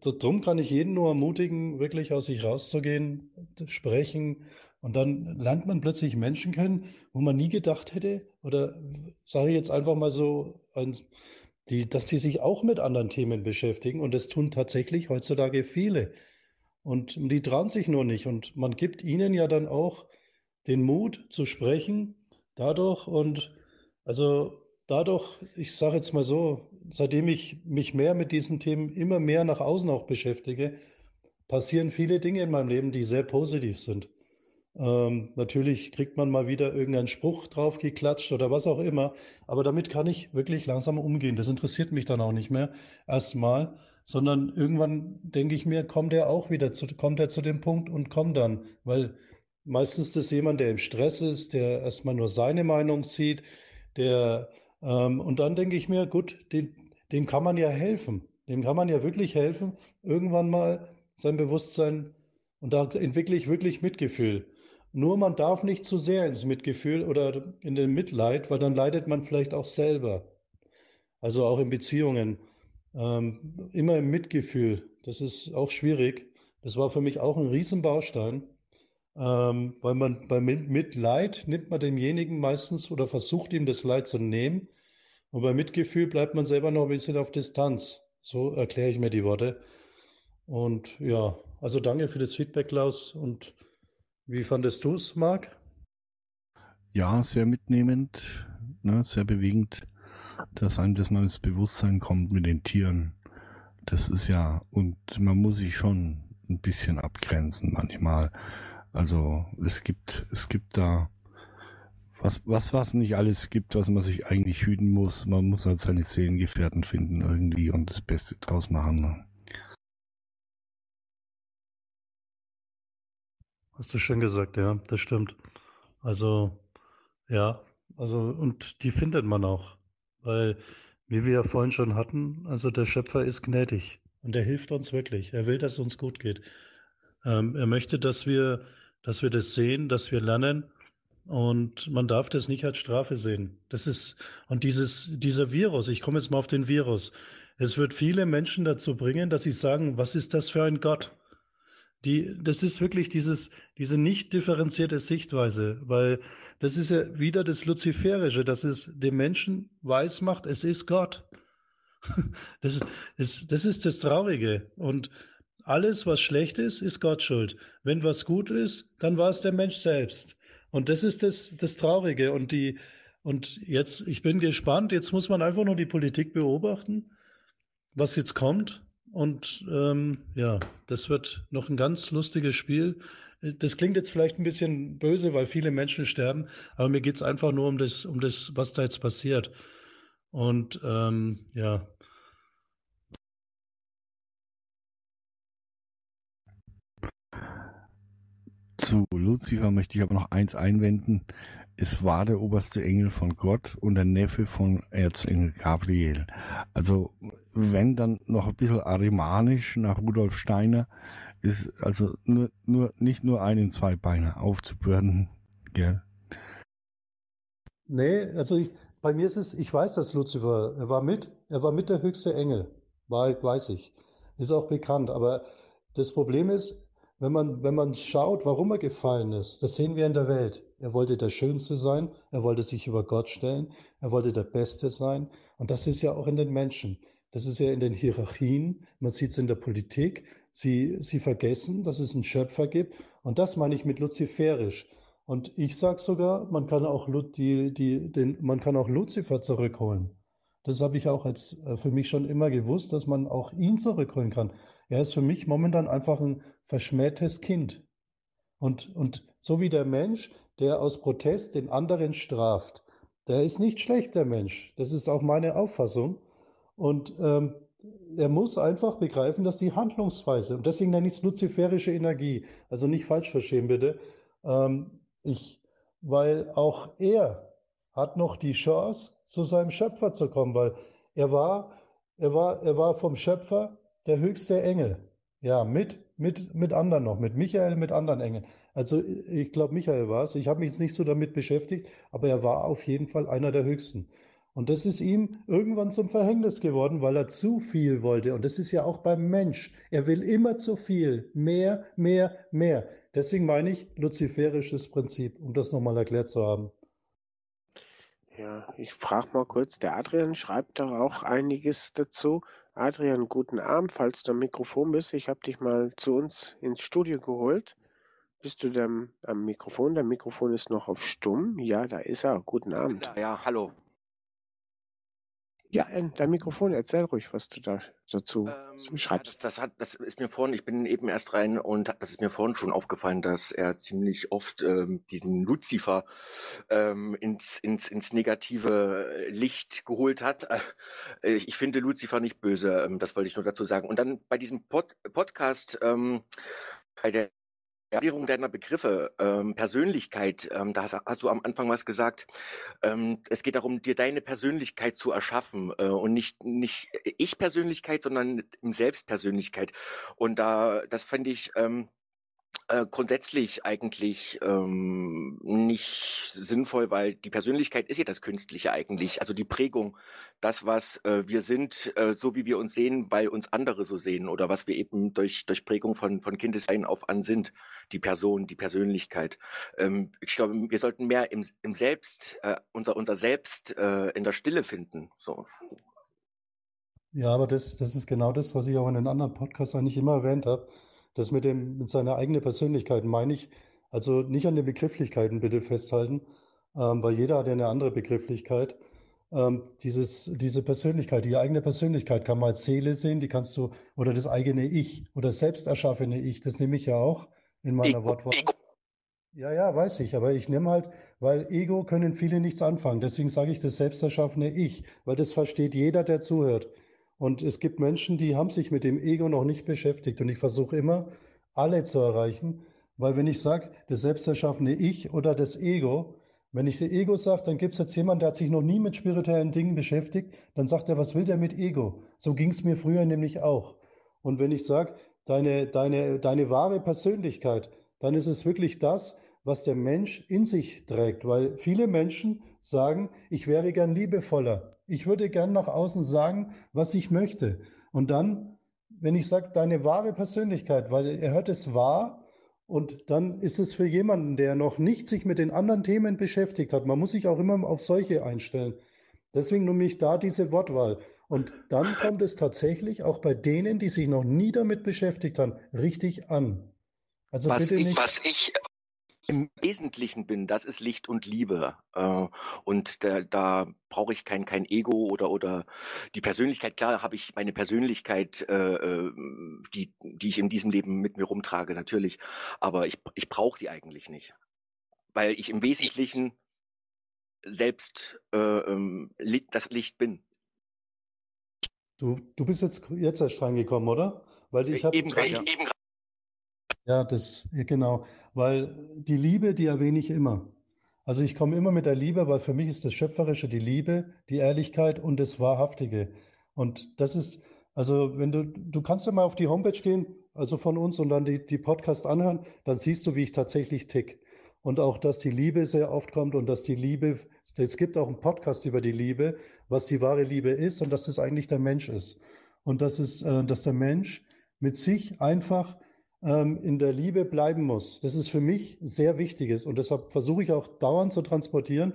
Darum kann ich jeden nur ermutigen, wirklich aus sich rauszugehen, sprechen. Und dann lernt man plötzlich Menschen kennen, wo man nie gedacht hätte, oder sage ich jetzt einfach mal so, die, dass die sich auch mit anderen Themen beschäftigen. Und das tun tatsächlich heutzutage viele. Und die trauen sich nur nicht. Und man gibt ihnen ja dann auch den Mut zu sprechen dadurch. Und also dadurch, ich sage jetzt mal so, seitdem ich mich mehr mit diesen Themen immer mehr nach außen auch beschäftige, passieren viele Dinge in meinem Leben, die sehr positiv sind. Ähm, natürlich kriegt man mal wieder irgendeinen Spruch drauf geklatscht oder was auch immer, aber damit kann ich wirklich langsam umgehen. Das interessiert mich dann auch nicht mehr erstmal, sondern irgendwann denke ich mir, kommt er auch wieder zu, kommt er zu dem Punkt und kommt dann, weil meistens ist das jemand, der im Stress ist, der erstmal nur seine Meinung sieht, der ähm, und dann denke ich mir, gut, dem, dem kann man ja helfen. Dem kann man ja wirklich helfen, irgendwann mal sein Bewusstsein, und da entwickle ich wirklich Mitgefühl. Nur man darf nicht zu sehr ins Mitgefühl oder in den Mitleid, weil dann leidet man vielleicht auch selber. Also auch in Beziehungen. Ähm, immer im Mitgefühl. Das ist auch schwierig. Das war für mich auch ein Riesenbaustein. Ähm, weil man bei Mitleid nimmt man demjenigen meistens oder versucht ihm das Leid zu nehmen. Und bei Mitgefühl bleibt man selber noch ein bisschen auf Distanz. So erkläre ich mir die Worte. Und ja, also danke für das Feedback, Klaus. Und wie fandest du es, Marc?
Ja, sehr mitnehmend, ne, sehr bewegend, dass einem das mal ins Bewusstsein kommt mit den Tieren. Das ist ja, und man muss sich schon ein bisschen abgrenzen manchmal. Also es gibt, es gibt da was, was, was nicht alles gibt, was man sich eigentlich hüten muss. Man muss halt seine Seelengefährten finden irgendwie und das Beste draus machen. Ne?
Hast du schön gesagt, ja, das stimmt. Also, ja, also, und die findet man auch. Weil, wie wir ja vorhin schon hatten, also der Schöpfer ist gnädig und er hilft uns wirklich. Er will, dass es uns gut geht. Ähm, er möchte, dass wir dass wir das sehen, dass wir lernen. Und man darf das nicht als Strafe sehen. Das ist, und dieses, dieser Virus, ich komme jetzt mal auf den Virus. Es wird viele Menschen dazu bringen, dass sie sagen, was ist das für ein Gott? Die, das ist wirklich dieses, diese nicht differenzierte Sichtweise, weil das ist ja wieder das Luziferische, dass es dem Menschen weiß macht, es ist Gott. Das ist, das ist das Traurige. Und alles, was schlecht ist, ist Gott schuld. Wenn was gut ist, dann war es der Mensch selbst. Und das ist das, das Traurige. Und die, und jetzt, ich bin gespannt, jetzt muss man einfach nur die Politik beobachten, was jetzt kommt. Und ähm, ja, das wird noch ein ganz lustiges Spiel. Das klingt jetzt vielleicht ein bisschen böse, weil viele Menschen sterben, aber mir geht es einfach nur um das, um das, was da jetzt passiert. Und ähm, ja,
Zu Luzifer möchte ich aber noch eins einwenden. Es war der oberste Engel von Gott und der Neffe von Erzengel Gabriel. Also wenn dann noch ein bisschen arimanisch nach Rudolf Steiner ist also nur, nur nicht nur einen Zweibeiner aufzubürden. Gell?
Nee, also ich, bei mir ist es, ich weiß, dass Luzifer, er war mit, er war mit der höchste Engel, war, weiß ich, ist auch bekannt, aber das Problem ist, wenn man, wenn man schaut, warum er gefallen ist, das sehen wir in der Welt. Er wollte der Schönste sein, er wollte sich über Gott stellen, er wollte der Beste sein. Und das ist ja auch in den Menschen. Das ist ja in den Hierarchien, man sieht es in der Politik. Sie, sie vergessen, dass es einen Schöpfer gibt. Und das meine ich mit luziferisch. Und ich sage sogar, man kann auch, die, die, den, man kann auch Luzifer zurückholen. Das habe ich auch als, äh, für mich schon immer gewusst, dass man auch ihn zurückholen kann. Er ist für mich momentan einfach ein verschmähtes Kind. Und, und so wie der Mensch, der aus Protest den anderen straft. Der ist nicht schlecht, der Mensch. Das ist auch meine Auffassung. Und ähm, er muss einfach begreifen, dass die Handlungsweise, und deswegen nenne ich es luziferische Energie, also nicht falsch verstehen bitte, ähm, ich, weil auch er hat noch die Chance, zu seinem Schöpfer zu kommen, weil er war, er war, er war vom Schöpfer der höchste Engel. Ja, mit, mit, mit anderen noch, mit Michael, mit anderen Engeln. Also ich glaube, Michael war es. Ich habe mich jetzt nicht so damit beschäftigt, aber er war auf jeden Fall einer der höchsten. Und das ist ihm irgendwann zum Verhängnis geworden, weil er zu viel wollte. Und das ist ja auch beim Mensch. Er will immer zu viel. Mehr, mehr, mehr. Deswegen meine ich luziferisches Prinzip, um das nochmal erklärt zu haben.
Ja, ich frage mal kurz, der Adrian schreibt da auch einiges dazu. Adrian, guten Abend, falls du am Mikrofon bist. Ich habe dich mal zu uns ins Studio geholt. Bist du denn am Mikrofon? Der Mikrofon ist noch auf Stumm. Ja, da ist er. Guten Abend.
Ja, ja hallo.
Ja, dein Mikrofon, erzähl ruhig, was du da dazu ähm, schreibst.
Das, das, hat, das ist mir vorhin, ich bin eben erst rein und das ist mir vorhin schon aufgefallen, dass er ziemlich oft ähm, diesen Lucifer ähm, ins, ins, ins negative Licht geholt hat. Äh, ich finde Lucifer nicht böse, ähm, das wollte ich nur dazu sagen. Und dann bei diesem Pod, Podcast, ähm, bei der Erklärung deiner Begriffe, ähm, Persönlichkeit, ähm, da hast, hast, du am Anfang was gesagt. Ähm, es geht darum, dir deine Persönlichkeit zu erschaffen äh, und nicht nicht Ich-Persönlichkeit, sondern im Selbstpersönlichkeit. Und da, das fand ich ähm, äh, grundsätzlich eigentlich ähm, nicht sinnvoll, weil die Persönlichkeit ist ja das Künstliche eigentlich, also die Prägung, das, was äh, wir sind, äh, so wie wir uns sehen, weil uns andere so sehen oder was wir eben durch, durch Prägung von, von Kindesbein auf an sind, die Person, die Persönlichkeit. Ähm, ich glaube, wir sollten mehr im, im Selbst, äh, unser, unser Selbst äh, in der Stille finden. So.
Ja, aber das, das ist genau das, was ich auch in den anderen Podcasts eigentlich immer erwähnt habe das mit dem, mit seiner eigenen Persönlichkeit meine ich, also nicht an den Begrifflichkeiten bitte festhalten, ähm, weil jeder hat ja eine andere Begrifflichkeit. Ähm, dieses, diese Persönlichkeit, die eigene Persönlichkeit kann man als Seele sehen, die kannst du, oder das eigene Ich oder selbst erschaffene Ich, das nehme ich ja auch in meiner Wortwahl. Ja, ja, weiß ich, aber ich nehme halt, weil Ego können viele nichts anfangen. Deswegen sage ich das selbst erschaffene Ich, weil das versteht jeder, der zuhört. Und es gibt Menschen, die haben sich mit dem Ego noch nicht beschäftigt. Und ich versuche immer, alle zu erreichen. Weil wenn ich sage, das selbsterschaffene Ich oder das Ego, wenn ich das Ego sage, dann gibt es jetzt jemanden, der hat sich noch nie mit spirituellen Dingen beschäftigt, dann sagt er, was will der mit Ego? So ging es mir früher nämlich auch. Und wenn ich sage, deine, deine, deine wahre Persönlichkeit, dann ist es wirklich das, was der Mensch in sich trägt. Weil viele Menschen sagen, ich wäre gern liebevoller. Ich würde gern nach außen sagen, was ich möchte. Und dann, wenn ich sage, deine wahre Persönlichkeit, weil er hört es wahr, und dann ist es für jemanden, der noch nicht sich mit den anderen Themen beschäftigt hat, man muss sich auch immer auf solche einstellen. Deswegen nehme ich da diese Wortwahl. Und dann kommt es tatsächlich auch bei denen, die sich noch nie damit beschäftigt haben, richtig an.
Also was bitte ich, nicht. Was ich, im Wesentlichen bin, das ist Licht und Liebe. Äh, und da, da brauche ich kein, kein Ego oder, oder die Persönlichkeit. Klar habe ich meine Persönlichkeit, äh, äh, die, die ich in diesem Leben mit mir rumtrage, natürlich. Aber ich, ich brauche sie eigentlich nicht. Weil ich im Wesentlichen selbst äh, ähm, das Licht bin.
Du, du bist jetzt, jetzt erst reingekommen, oder?
Weil ich habe eben, eben
ja, das, genau. Weil die Liebe, die erwähne ich immer. Also ich komme immer mit der Liebe, weil für mich ist das Schöpferische die Liebe, die Ehrlichkeit und das Wahrhaftige. Und das ist, also wenn du, du kannst ja mal auf die Homepage gehen, also von uns und dann die, die Podcast anhören, dann siehst du, wie ich tatsächlich tick. Und auch, dass die Liebe sehr oft kommt und dass die Liebe, es gibt auch einen Podcast über die Liebe, was die wahre Liebe ist und dass es eigentlich der Mensch ist. Und das ist, äh, dass der Mensch mit sich einfach in der Liebe bleiben muss. Das ist für mich sehr wichtiges und deshalb versuche ich auch dauernd zu transportieren,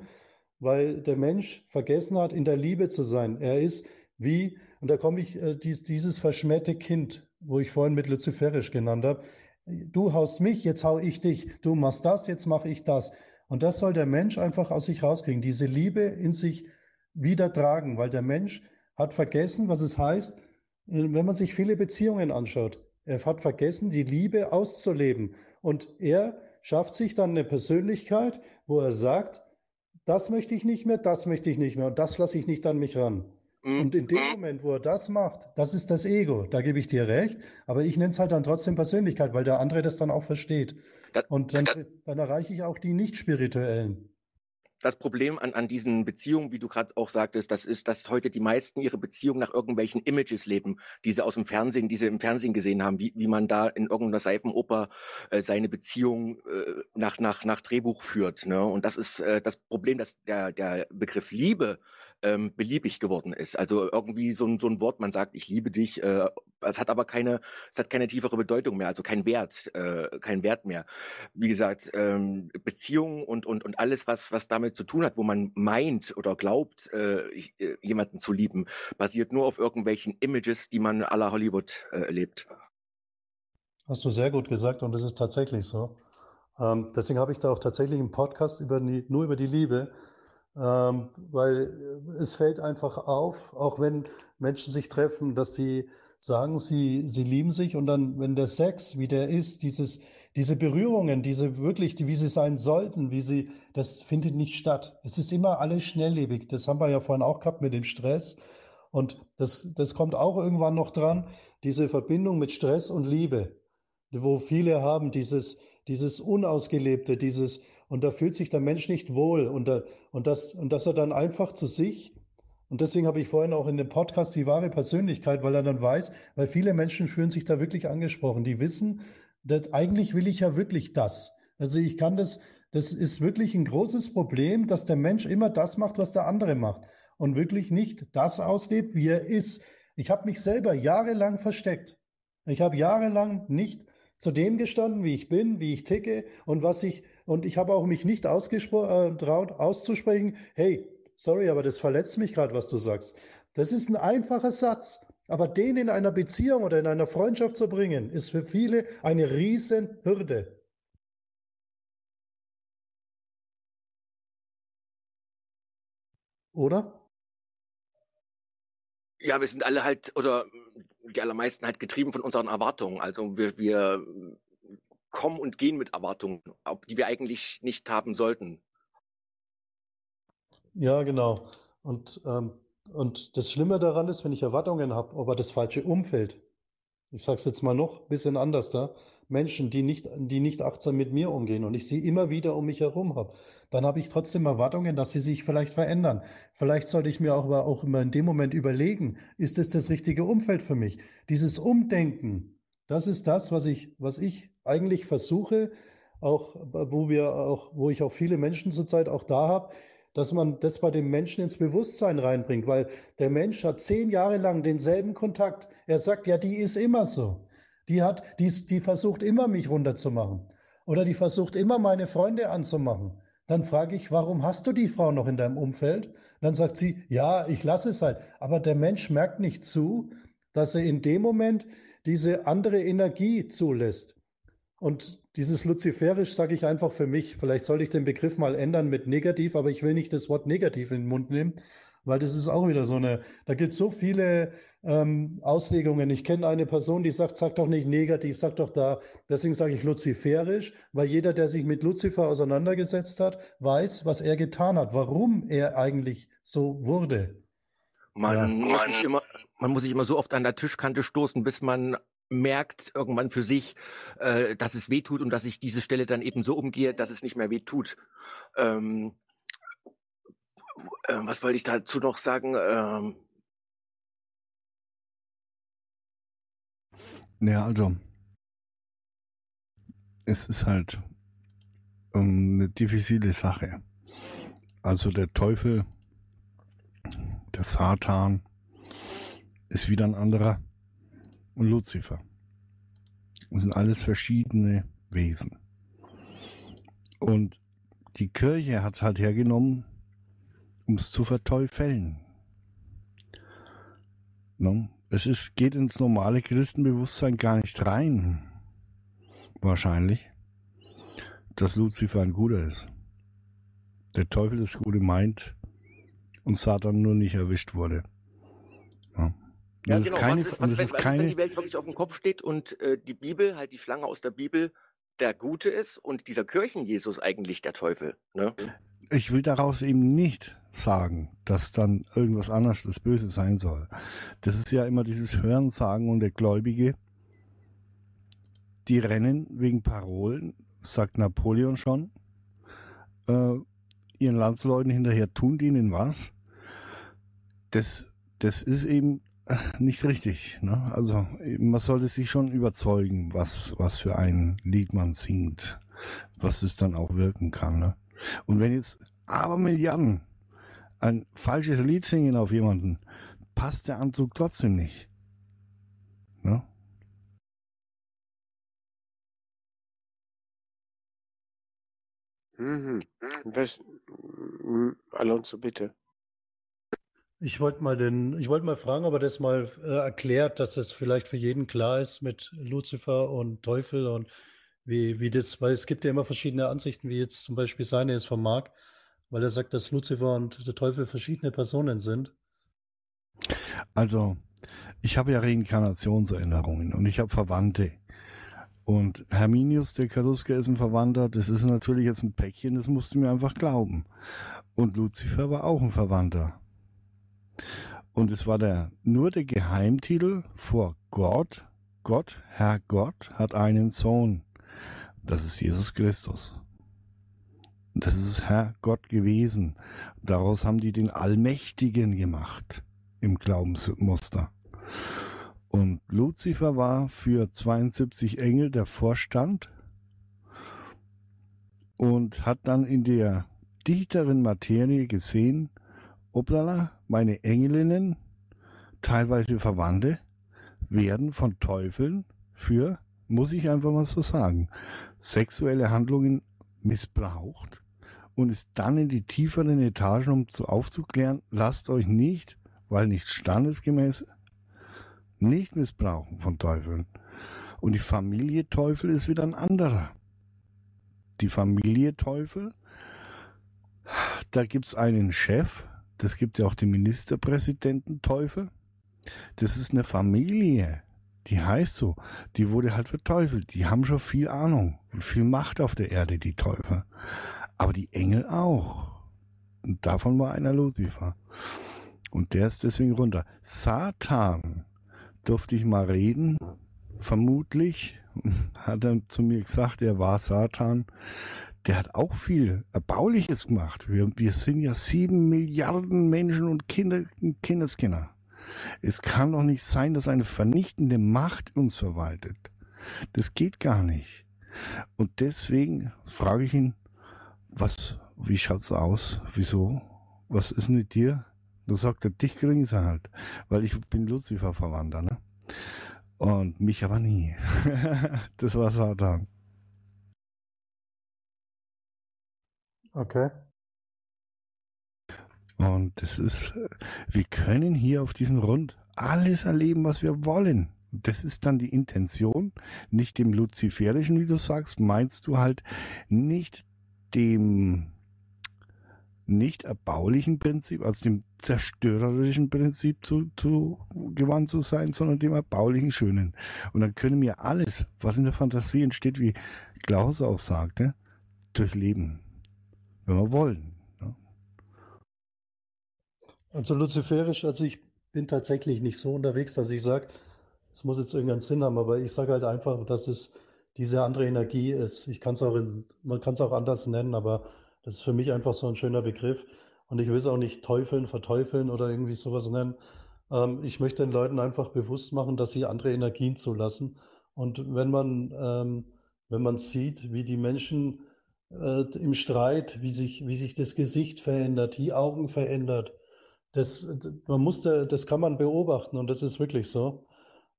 weil der Mensch vergessen hat, in der Liebe zu sein. Er ist wie, und da komme ich, äh, dies, dieses verschmähte Kind, wo ich vorhin mit Luziferisch genannt habe. Du haust mich, jetzt hau ich dich. Du machst das, jetzt mache ich das. Und das soll der Mensch einfach aus sich rauskriegen, diese Liebe in sich wieder tragen, weil der Mensch hat vergessen, was es heißt, äh, wenn man sich viele Beziehungen anschaut. Er hat vergessen, die Liebe auszuleben. Und er schafft sich dann eine Persönlichkeit, wo er sagt, das möchte ich nicht mehr, das möchte ich nicht mehr und das lasse ich nicht an mich ran. Mhm. Und in dem Moment, wo er das macht, das ist das Ego, da gebe ich dir recht, aber ich nenne es halt dann trotzdem Persönlichkeit, weil der andere das dann auch versteht. Und dann, dann erreiche ich auch die nicht-spirituellen
das Problem an, an diesen Beziehungen, wie du gerade auch sagtest, das ist, dass heute die meisten ihre Beziehungen nach irgendwelchen Images leben, die sie aus dem Fernsehen, die sie im Fernsehen gesehen haben, wie, wie man da in irgendeiner Seifenoper äh, seine Beziehung äh, nach, nach, nach Drehbuch führt. Ne? Und das ist äh, das Problem, dass der, der Begriff Liebe ähm, beliebig geworden ist. Also irgendwie so ein, so ein Wort, man sagt, ich liebe dich, äh, es hat aber keine, es hat keine tiefere Bedeutung mehr, also kein Wert, äh, kein Wert mehr. Wie gesagt, ähm, Beziehungen und, und, und alles, was, was damit zu tun hat, wo man meint oder glaubt, äh, äh jemanden zu lieben, basiert nur auf irgendwelchen Images, die man aller Hollywood äh, erlebt.
Hast du sehr gut gesagt und das ist tatsächlich so. Ähm, deswegen habe ich da auch tatsächlich einen Podcast über die, nur über die Liebe, ähm, weil es fällt einfach auf, auch wenn Menschen sich treffen, dass sie sagen, sie, sie lieben sich und dann, wenn der Sex, wie der ist, dieses, diese Berührungen, diese wirklich, wie sie sein sollten, wie sie, das findet nicht statt. Es ist immer alles schnelllebig. Das haben wir ja vorhin auch gehabt mit dem Stress. Und das, das kommt auch irgendwann noch dran, diese Verbindung mit Stress und Liebe, wo viele haben, dieses, dieses Unausgelebte, dieses, und da fühlt sich der Mensch nicht wohl und, da, und, das, und dass er dann einfach zu sich, und deswegen habe ich vorhin auch in dem Podcast die wahre Persönlichkeit, weil er dann weiß, weil viele Menschen fühlen sich da wirklich angesprochen, die wissen, dass eigentlich will ich ja wirklich das. Also ich kann das, das ist wirklich ein großes Problem, dass der Mensch immer das macht, was der andere macht und wirklich nicht das auslebt, wie er ist. Ich habe mich selber jahrelang versteckt. Ich habe jahrelang nicht zu dem gestanden, wie ich bin, wie ich ticke und was ich, und ich habe auch mich nicht ausgetraut, äh, auszusprechen, hey, sorry, aber das verletzt mich gerade, was du sagst. Das ist ein einfacher Satz, aber den in einer Beziehung oder in einer Freundschaft zu bringen, ist für viele eine Riesenhürde. Oder?
Ja, wir sind alle halt, oder die allermeisten halt getrieben von unseren Erwartungen. Also wir, wir kommen und gehen mit Erwartungen, die wir eigentlich nicht haben sollten.
Ja, genau. Und, ähm, und das Schlimme daran ist, wenn ich Erwartungen habe, aber das falsche Umfeld, ich sage es jetzt mal noch ein bisschen anders da, Menschen, die nicht, die nicht achtsam mit mir umgehen und ich sie immer wieder um mich herum habe, dann habe ich trotzdem Erwartungen, dass sie sich vielleicht verändern. Vielleicht sollte ich mir auch, aber auch immer in dem Moment überlegen, ist es das richtige Umfeld für mich? Dieses Umdenken, das ist das, was ich, was ich eigentlich versuche, auch wo wir auch, wo ich auch viele Menschen zurzeit auch da habe, dass man das bei dem Menschen ins Bewusstsein reinbringt, weil der Mensch hat zehn Jahre lang denselben Kontakt. Er sagt, ja, die ist immer so. Die hat, die, die versucht immer mich runterzumachen. Oder die versucht immer meine Freunde anzumachen. Dann frage ich, warum hast du die Frau noch in deinem Umfeld? Dann sagt sie, ja, ich lasse es halt. Aber der Mensch merkt nicht zu, dass er in dem Moment diese andere Energie zulässt. Und dieses Luziferisch sage ich einfach für mich. Vielleicht sollte ich den Begriff mal ändern mit negativ, aber ich will nicht das Wort negativ in den Mund nehmen, weil das ist auch wieder so eine, da gibt es so viele ähm, Auslegungen. Ich kenne eine Person, die sagt, sag doch nicht negativ, sag doch da. Deswegen sage ich luziferisch, weil jeder, der sich mit Luzifer auseinandergesetzt hat, weiß, was er getan hat, warum er eigentlich so wurde.
Man, ja. muss sich immer, man muss sich immer so oft an der Tischkante stoßen, bis man merkt irgendwann für sich, äh, dass es weh tut und dass ich diese Stelle dann eben so umgehe, dass es nicht mehr weh tut. Ähm, äh, was wollte ich dazu noch sagen? Ähm,
ja, also es ist halt ähm, eine diffizile Sache. Also der Teufel, der Satan ist wieder ein anderer und Luzifer. Das sind alles verschiedene Wesen. Und die Kirche hat es halt hergenommen, um es zu verteufeln. No? Es ist, geht ins normale Christenbewusstsein gar nicht rein. Wahrscheinlich. Dass Luzifer ein guter ist. Der Teufel das Gute meint und Satan nur nicht erwischt wurde.
Ja. Ja, genau. Keine, was ist, was, was, was keine... wenn die Welt wirklich auf dem Kopf steht und äh, die Bibel, halt die Schlange aus der Bibel, der Gute ist und dieser Kirchen-Jesus eigentlich der Teufel. Ne?
Ich will daraus eben nicht sagen, dass dann irgendwas anderes das Böse sein soll. Das ist ja immer dieses Hörensagen und der Gläubige, die rennen wegen Parolen, sagt Napoleon schon, äh, ihren Landsleuten hinterher, tun die ihnen was? Das, das ist eben nicht richtig. Ne? Also man sollte sich schon überzeugen, was, was für ein Lied man singt, was es dann auch wirken kann. Ne? Und wenn jetzt aber Milliarden ein falsches Lied singen auf jemanden, passt der Anzug trotzdem nicht. Ne?
Mhm. Was, Alonso, bitte.
Ich wollte mal den, ich wollte mal fragen, ob er das mal äh, erklärt, dass es vielleicht für jeden klar ist mit Luzifer und Teufel und wie, wie das, weil es gibt ja immer verschiedene Ansichten, wie jetzt zum Beispiel seine ist von Marc, weil er sagt, dass Luzifer und der Teufel verschiedene Personen sind.
Also, ich habe ja Reinkarnationserinnerungen und ich habe Verwandte. Und Herminius, der Karuske, ist ein Verwandter. Das ist natürlich jetzt ein Päckchen, das musst du mir einfach glauben. Und Luzifer war auch ein Verwandter. Und es war der, nur der Geheimtitel vor Gott. Gott, Herr Gott, hat einen Sohn. Das ist Jesus Christus. Das ist Herr Gott gewesen. Daraus haben die den Allmächtigen gemacht im Glaubensmuster. Und Luzifer war für 72 Engel der Vorstand und hat dann in der dichteren Materie gesehen, Oblala, meine Engelinnen, teilweise Verwandte, werden von Teufeln für, muss ich einfach mal so sagen, sexuelle Handlungen missbraucht und ist dann in die tieferen Etagen, um zu aufzuklären, lasst euch nicht, weil nicht standesgemäß, nicht missbrauchen von Teufeln. Und die Familie Teufel ist wieder ein anderer. Die Familie Teufel, da gibt's einen Chef, das gibt ja auch den Ministerpräsidenten Teufel. Das ist eine Familie, die heißt so. Die wurde halt verteufelt. Die haben schon viel Ahnung, viel Macht auf der Erde, die Teufel. Aber die Engel auch. Und davon war einer Luzifer. Und der ist deswegen runter. Satan durfte ich mal reden. Vermutlich hat er zu mir gesagt, er war Satan. Der hat auch viel Erbauliches gemacht. Wir, wir sind ja sieben Milliarden Menschen und Kinder, Kindeskinder. Es kann doch nicht sein, dass eine vernichtende Macht uns verwaltet. Das geht gar nicht. Und deswegen frage ich ihn, was, wie schaut's aus? Wieso? Was ist mit dir? Da sagt er, dich kriegen sie halt, weil ich bin Lucifer-Verwandter, ne? Und mich aber nie. das war Satan.
Okay.
Und das ist, wir können hier auf diesem Rund alles erleben, was wir wollen. Das ist dann die Intention, nicht dem Luziferischen, wie du sagst, meinst du halt nicht dem nicht erbaulichen Prinzip, also dem zerstörerischen Prinzip zu, zu gewandt zu sein, sondern dem erbaulichen Schönen. Und dann können wir alles, was in der Fantasie entsteht, wie Klaus auch sagte, durchleben, wenn wir wollen. Ja.
Also luziferisch, also ich bin tatsächlich nicht so unterwegs, dass ich sage, es muss jetzt irgendeinen Sinn haben, aber ich sage halt einfach, dass es diese andere Energie ist. Ich kann es auch in, man kann es auch anders nennen, aber das ist für mich einfach so ein schöner Begriff. Und ich will es auch nicht teufeln, verteufeln oder irgendwie sowas nennen. Ähm, ich möchte den Leuten einfach bewusst machen, dass sie andere Energien zulassen. Und wenn man, ähm, wenn man sieht, wie die Menschen im Streit, wie sich, wie sich das Gesicht verändert, die Augen verändert, das, man muss, da, das kann man beobachten und das ist wirklich so.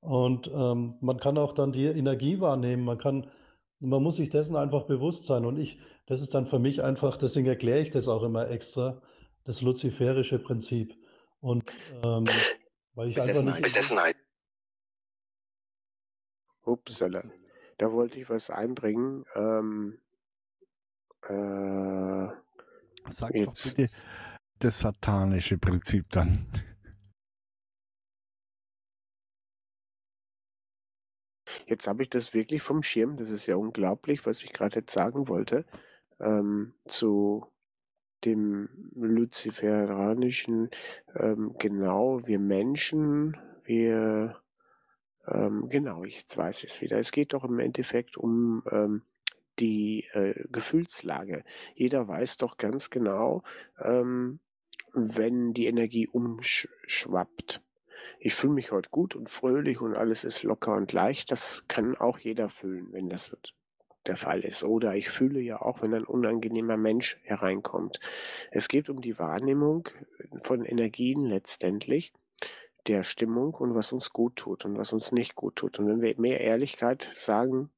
Und ähm, man kann auch dann die Energie wahrnehmen. Man kann man muss sich dessen einfach bewusst sein. Und ich, das ist dann für mich einfach, deswegen erkläre ich das auch immer extra, das luziferische Prinzip. Und ähm, weil ich einfach nicht.
Besessenheit.
Upsala. Da wollte ich was einbringen. Ähm, äh,
Sag
Jetzt.
doch bitte das satanische Prinzip dann.
Jetzt habe ich das wirklich vom Schirm. Das ist ja unglaublich, was ich gerade jetzt sagen wollte. Ähm, zu dem luziferanischen, ähm, genau, wir Menschen, wir, ähm, genau, jetzt weiß ich es wieder. Es geht doch im Endeffekt um ähm, die äh, Gefühlslage. Jeder weiß doch ganz genau, ähm, wenn die Energie umschwappt. Ich fühle mich heute gut und fröhlich und alles ist locker und leicht. Das kann auch jeder fühlen, wenn das der Fall ist. Oder ich fühle ja auch, wenn ein unangenehmer Mensch hereinkommt. Es geht um die Wahrnehmung von Energien letztendlich, der Stimmung und was uns gut tut und was uns nicht gut tut. Und wenn wir mehr Ehrlichkeit sagen,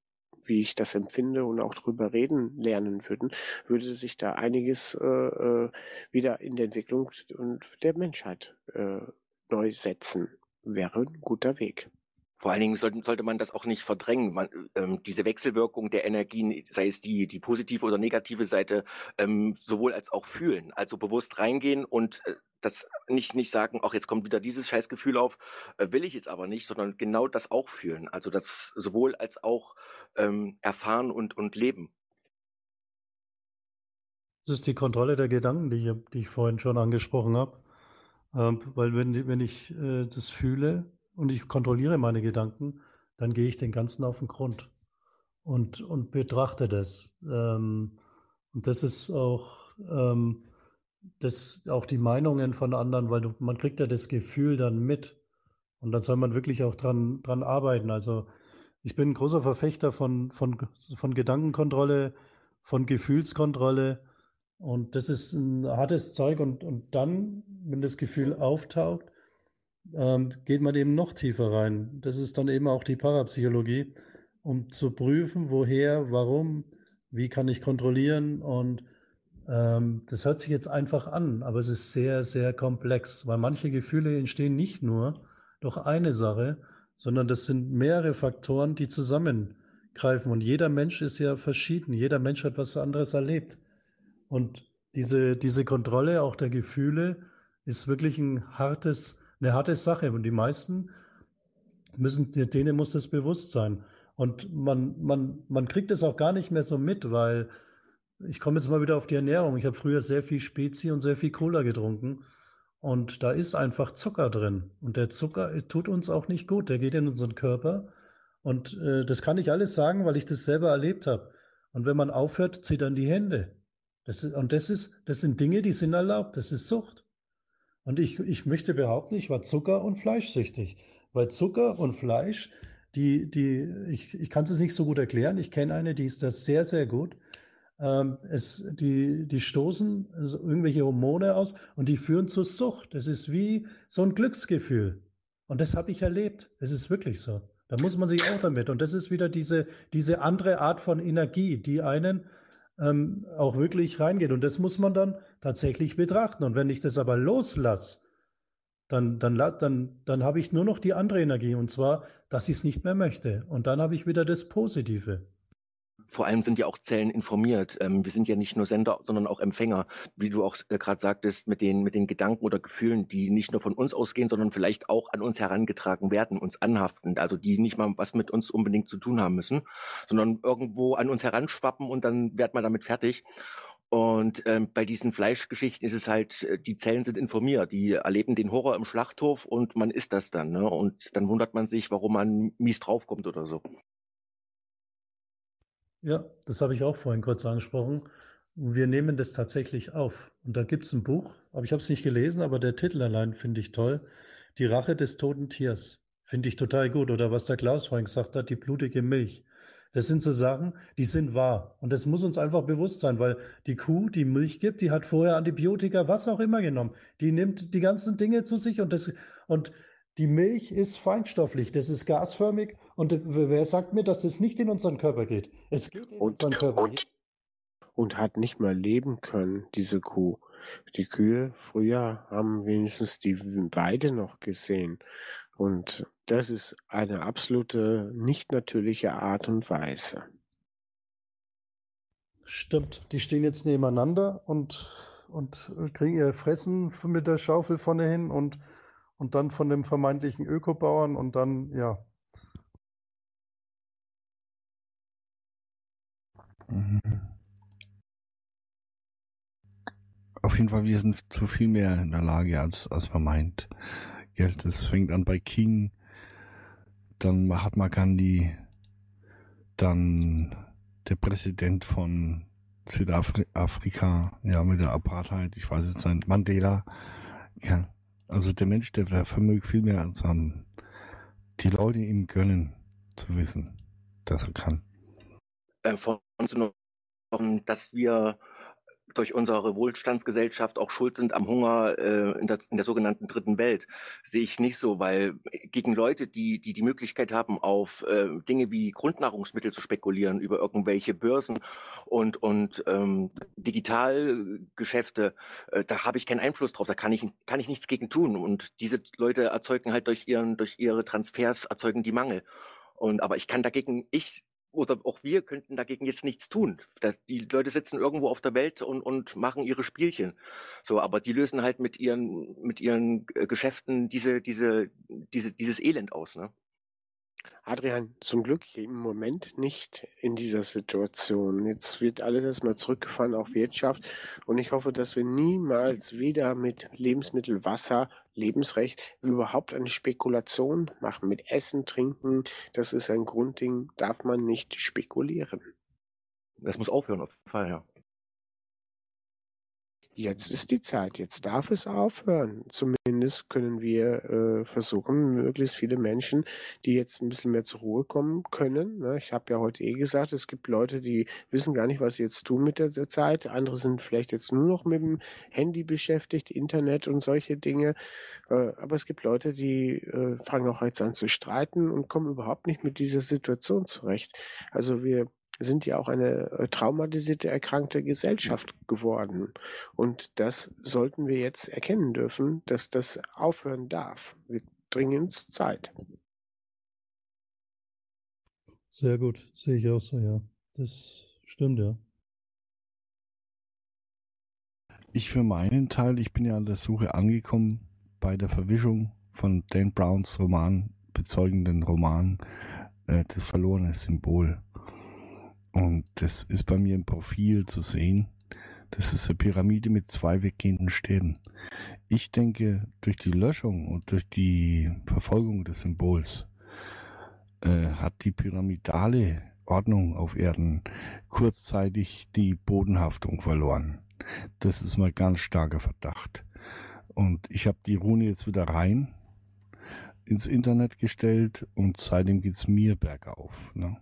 wie ich das empfinde und auch drüber reden lernen würden, würde sich da einiges äh, äh wieder in der Entwicklung der Menschheit äh, neu setzen. Wäre ein guter Weg.
Vor allen Dingen sollte, sollte man das auch nicht verdrängen. Man, ähm, diese Wechselwirkung der Energien, sei es die, die positive oder negative Seite, ähm, sowohl als auch fühlen. Also bewusst reingehen und äh, das nicht, nicht sagen, ach, jetzt kommt wieder dieses Scheißgefühl auf, äh, will ich jetzt aber nicht, sondern genau das auch fühlen. Also das sowohl als auch ähm, erfahren und, und leben.
Das ist die Kontrolle der Gedanken, die ich, die ich vorhin schon angesprochen habe. Ähm, weil wenn, wenn ich äh, das fühle, und ich kontrolliere meine Gedanken, dann gehe ich den Ganzen auf den Grund und, und betrachte das. Ähm, und das ist auch, ähm, das, auch die Meinungen von anderen, weil du, man kriegt ja das Gefühl dann mit. Und dann soll man wirklich auch dran, dran arbeiten. Also ich bin ein großer Verfechter von, von, von Gedankenkontrolle, von Gefühlskontrolle. Und das ist ein hartes Zeug. Und, und dann, wenn das Gefühl auftaucht, ähm, geht man eben noch tiefer rein. Das ist dann eben auch die Parapsychologie, um zu prüfen, woher, warum, wie kann ich kontrollieren. Und ähm, das hört sich jetzt einfach an, aber es ist sehr, sehr komplex, weil manche Gefühle entstehen nicht nur durch eine Sache, sondern das sind mehrere Faktoren, die zusammengreifen. Und jeder Mensch ist ja verschieden. Jeder Mensch hat was anderes erlebt. Und diese, diese Kontrolle auch der Gefühle ist wirklich ein hartes eine harte Sache. Und die meisten müssen, denen muss das bewusst sein. Und man, man, man kriegt es auch gar nicht mehr so mit, weil ich komme jetzt mal wieder auf die Ernährung. Ich habe früher sehr viel Spezi und sehr viel Cola getrunken. Und da ist einfach Zucker drin. Und der Zucker tut uns auch nicht gut. Der geht in unseren Körper. Und äh, das kann ich alles sagen, weil ich das selber erlebt habe. Und wenn man aufhört, zittern die Hände. Das ist, und das ist, das sind Dinge, die sind erlaubt. Das ist Sucht. Und ich, ich möchte behaupten, ich war Zucker- und Fleischsüchtig. Weil Zucker und Fleisch, die, die, ich, ich kann es nicht so gut erklären. Ich kenne eine, die ist das sehr, sehr gut. Ähm, es, die, die stoßen also irgendwelche Hormone aus und die führen zur Sucht. Das ist wie so ein Glücksgefühl. Und das habe ich erlebt. Es ist wirklich so. Da muss man sich auch damit. Und das ist wieder diese, diese andere Art von Energie, die einen ähm, auch wirklich reingeht. Und das muss man dann tatsächlich betrachten. Und wenn ich das aber loslasse, dann, dann, dann, dann habe ich nur noch die andere Energie, und zwar, dass ich es nicht mehr möchte. Und dann habe ich wieder das Positive
vor allem sind ja auch Zellen informiert. Ähm, wir sind ja nicht nur Sender, sondern auch Empfänger, wie du auch äh, gerade sagtest, mit den, mit den Gedanken oder Gefühlen, die nicht nur von uns ausgehen, sondern vielleicht auch an uns herangetragen werden, uns anhaften. Also die nicht mal was mit uns unbedingt zu tun haben müssen, sondern irgendwo an uns heranschwappen und dann wird man damit fertig. Und ähm, bei diesen Fleischgeschichten ist es halt, äh, die Zellen sind informiert, die erleben den Horror im Schlachthof und man isst das dann. Ne? Und dann wundert man sich, warum man mies draufkommt oder so.
Ja, das habe ich auch vorhin kurz angesprochen. Wir nehmen das tatsächlich auf. Und da gibt es ein Buch, aber ich habe es nicht gelesen, aber der Titel allein finde ich toll. Die Rache des toten Tiers. Finde ich total gut. Oder was der Klaus vorhin gesagt hat, die blutige Milch. Das sind so Sachen, die sind wahr. Und das muss uns einfach bewusst sein, weil die Kuh, die Milch gibt, die hat vorher Antibiotika, was auch immer genommen. Die nimmt die ganzen Dinge zu sich und das, und die Milch ist feinstofflich, das ist gasförmig und wer sagt mir, dass das nicht in unseren Körper geht? Es geht in
und,
unseren Körper.
Und, und hat nicht mal leben können, diese Kuh. Die Kühe früher haben wenigstens die Weide noch gesehen. Und das ist eine absolute nicht natürliche Art und Weise.
Stimmt, die stehen jetzt nebeneinander und, und kriegen ihr Fressen mit der Schaufel vorne hin und und dann von dem vermeintlichen Ökobauern und dann, ja.
Auf jeden Fall, wir sind zu viel mehr in der Lage, als, als man meint. Geld, das fängt an bei King, dann Mahatma Gandhi, dann der Präsident von Südafrika, ja, mit der Apartheid, ich weiß jetzt nicht, Mandela. Ja, also der Mensch, der, der vermögt viel mehr als haben. Die Leute ihm gönnen zu wissen, dass er kann.
Äh, noch, dass wir durch unsere Wohlstandsgesellschaft auch schuld sind am Hunger äh, in, der, in der sogenannten dritten Welt, sehe ich nicht so, weil gegen Leute, die die, die Möglichkeit haben, auf äh, Dinge wie Grundnahrungsmittel zu spekulieren, über irgendwelche Börsen und, und ähm, Digitalgeschäfte, äh, da habe ich keinen Einfluss drauf, da kann ich, kann ich nichts gegen tun. Und diese Leute erzeugen halt durch, ihren, durch ihre Transfers, erzeugen die Mangel. Und aber ich kann dagegen, ich oder auch wir könnten dagegen jetzt nichts tun. Die Leute sitzen irgendwo auf der Welt und, und machen ihre Spielchen. So, aber die lösen halt mit ihren, mit ihren Geschäften diese, diese, diese, dieses Elend aus, ne?
Adrian, zum Glück im Moment nicht in dieser Situation. Jetzt wird alles erstmal zurückgefahren auf Wirtschaft und ich hoffe, dass wir niemals wieder mit Lebensmittel, Wasser, Lebensrecht überhaupt eine Spekulation machen. Mit Essen, Trinken, das ist ein Grundding, darf man nicht spekulieren.
Das muss aufhören, auf jeden Fall, ja.
Jetzt ist die Zeit, jetzt darf es aufhören. Zumindest können wir äh, versuchen, möglichst viele Menschen, die jetzt ein bisschen mehr zur Ruhe kommen können. Ne? Ich habe ja heute eh gesagt, es gibt Leute, die wissen gar nicht, was sie jetzt tun mit der Zeit. Andere sind vielleicht jetzt nur noch mit dem Handy beschäftigt, Internet und solche Dinge. Äh, aber es gibt Leute, die äh, fangen auch jetzt an zu streiten und kommen überhaupt nicht mit dieser Situation zurecht. Also wir sind ja auch eine äh, traumatisierte, erkrankte Gesellschaft geworden. Und das sollten wir jetzt erkennen dürfen, dass das aufhören darf. Wir dringend Zeit.
Sehr gut, sehe ich auch so, ja. Das stimmt, ja.
Ich für meinen Teil, ich bin ja an der Suche angekommen bei der Verwischung von Dan Browns Roman, bezeugenden Roman, äh, das verlorene Symbol. Und das ist bei mir im Profil zu sehen. Das ist eine Pyramide mit zwei weggehenden Stäben. Ich denke, durch die Löschung und durch die Verfolgung des Symbols äh, hat die pyramidale Ordnung auf Erden kurzzeitig die Bodenhaftung verloren. Das ist mal ganz starker Verdacht. Und ich habe die Rune jetzt wieder rein ins Internet gestellt und seitdem geht's mir bergauf. Ne?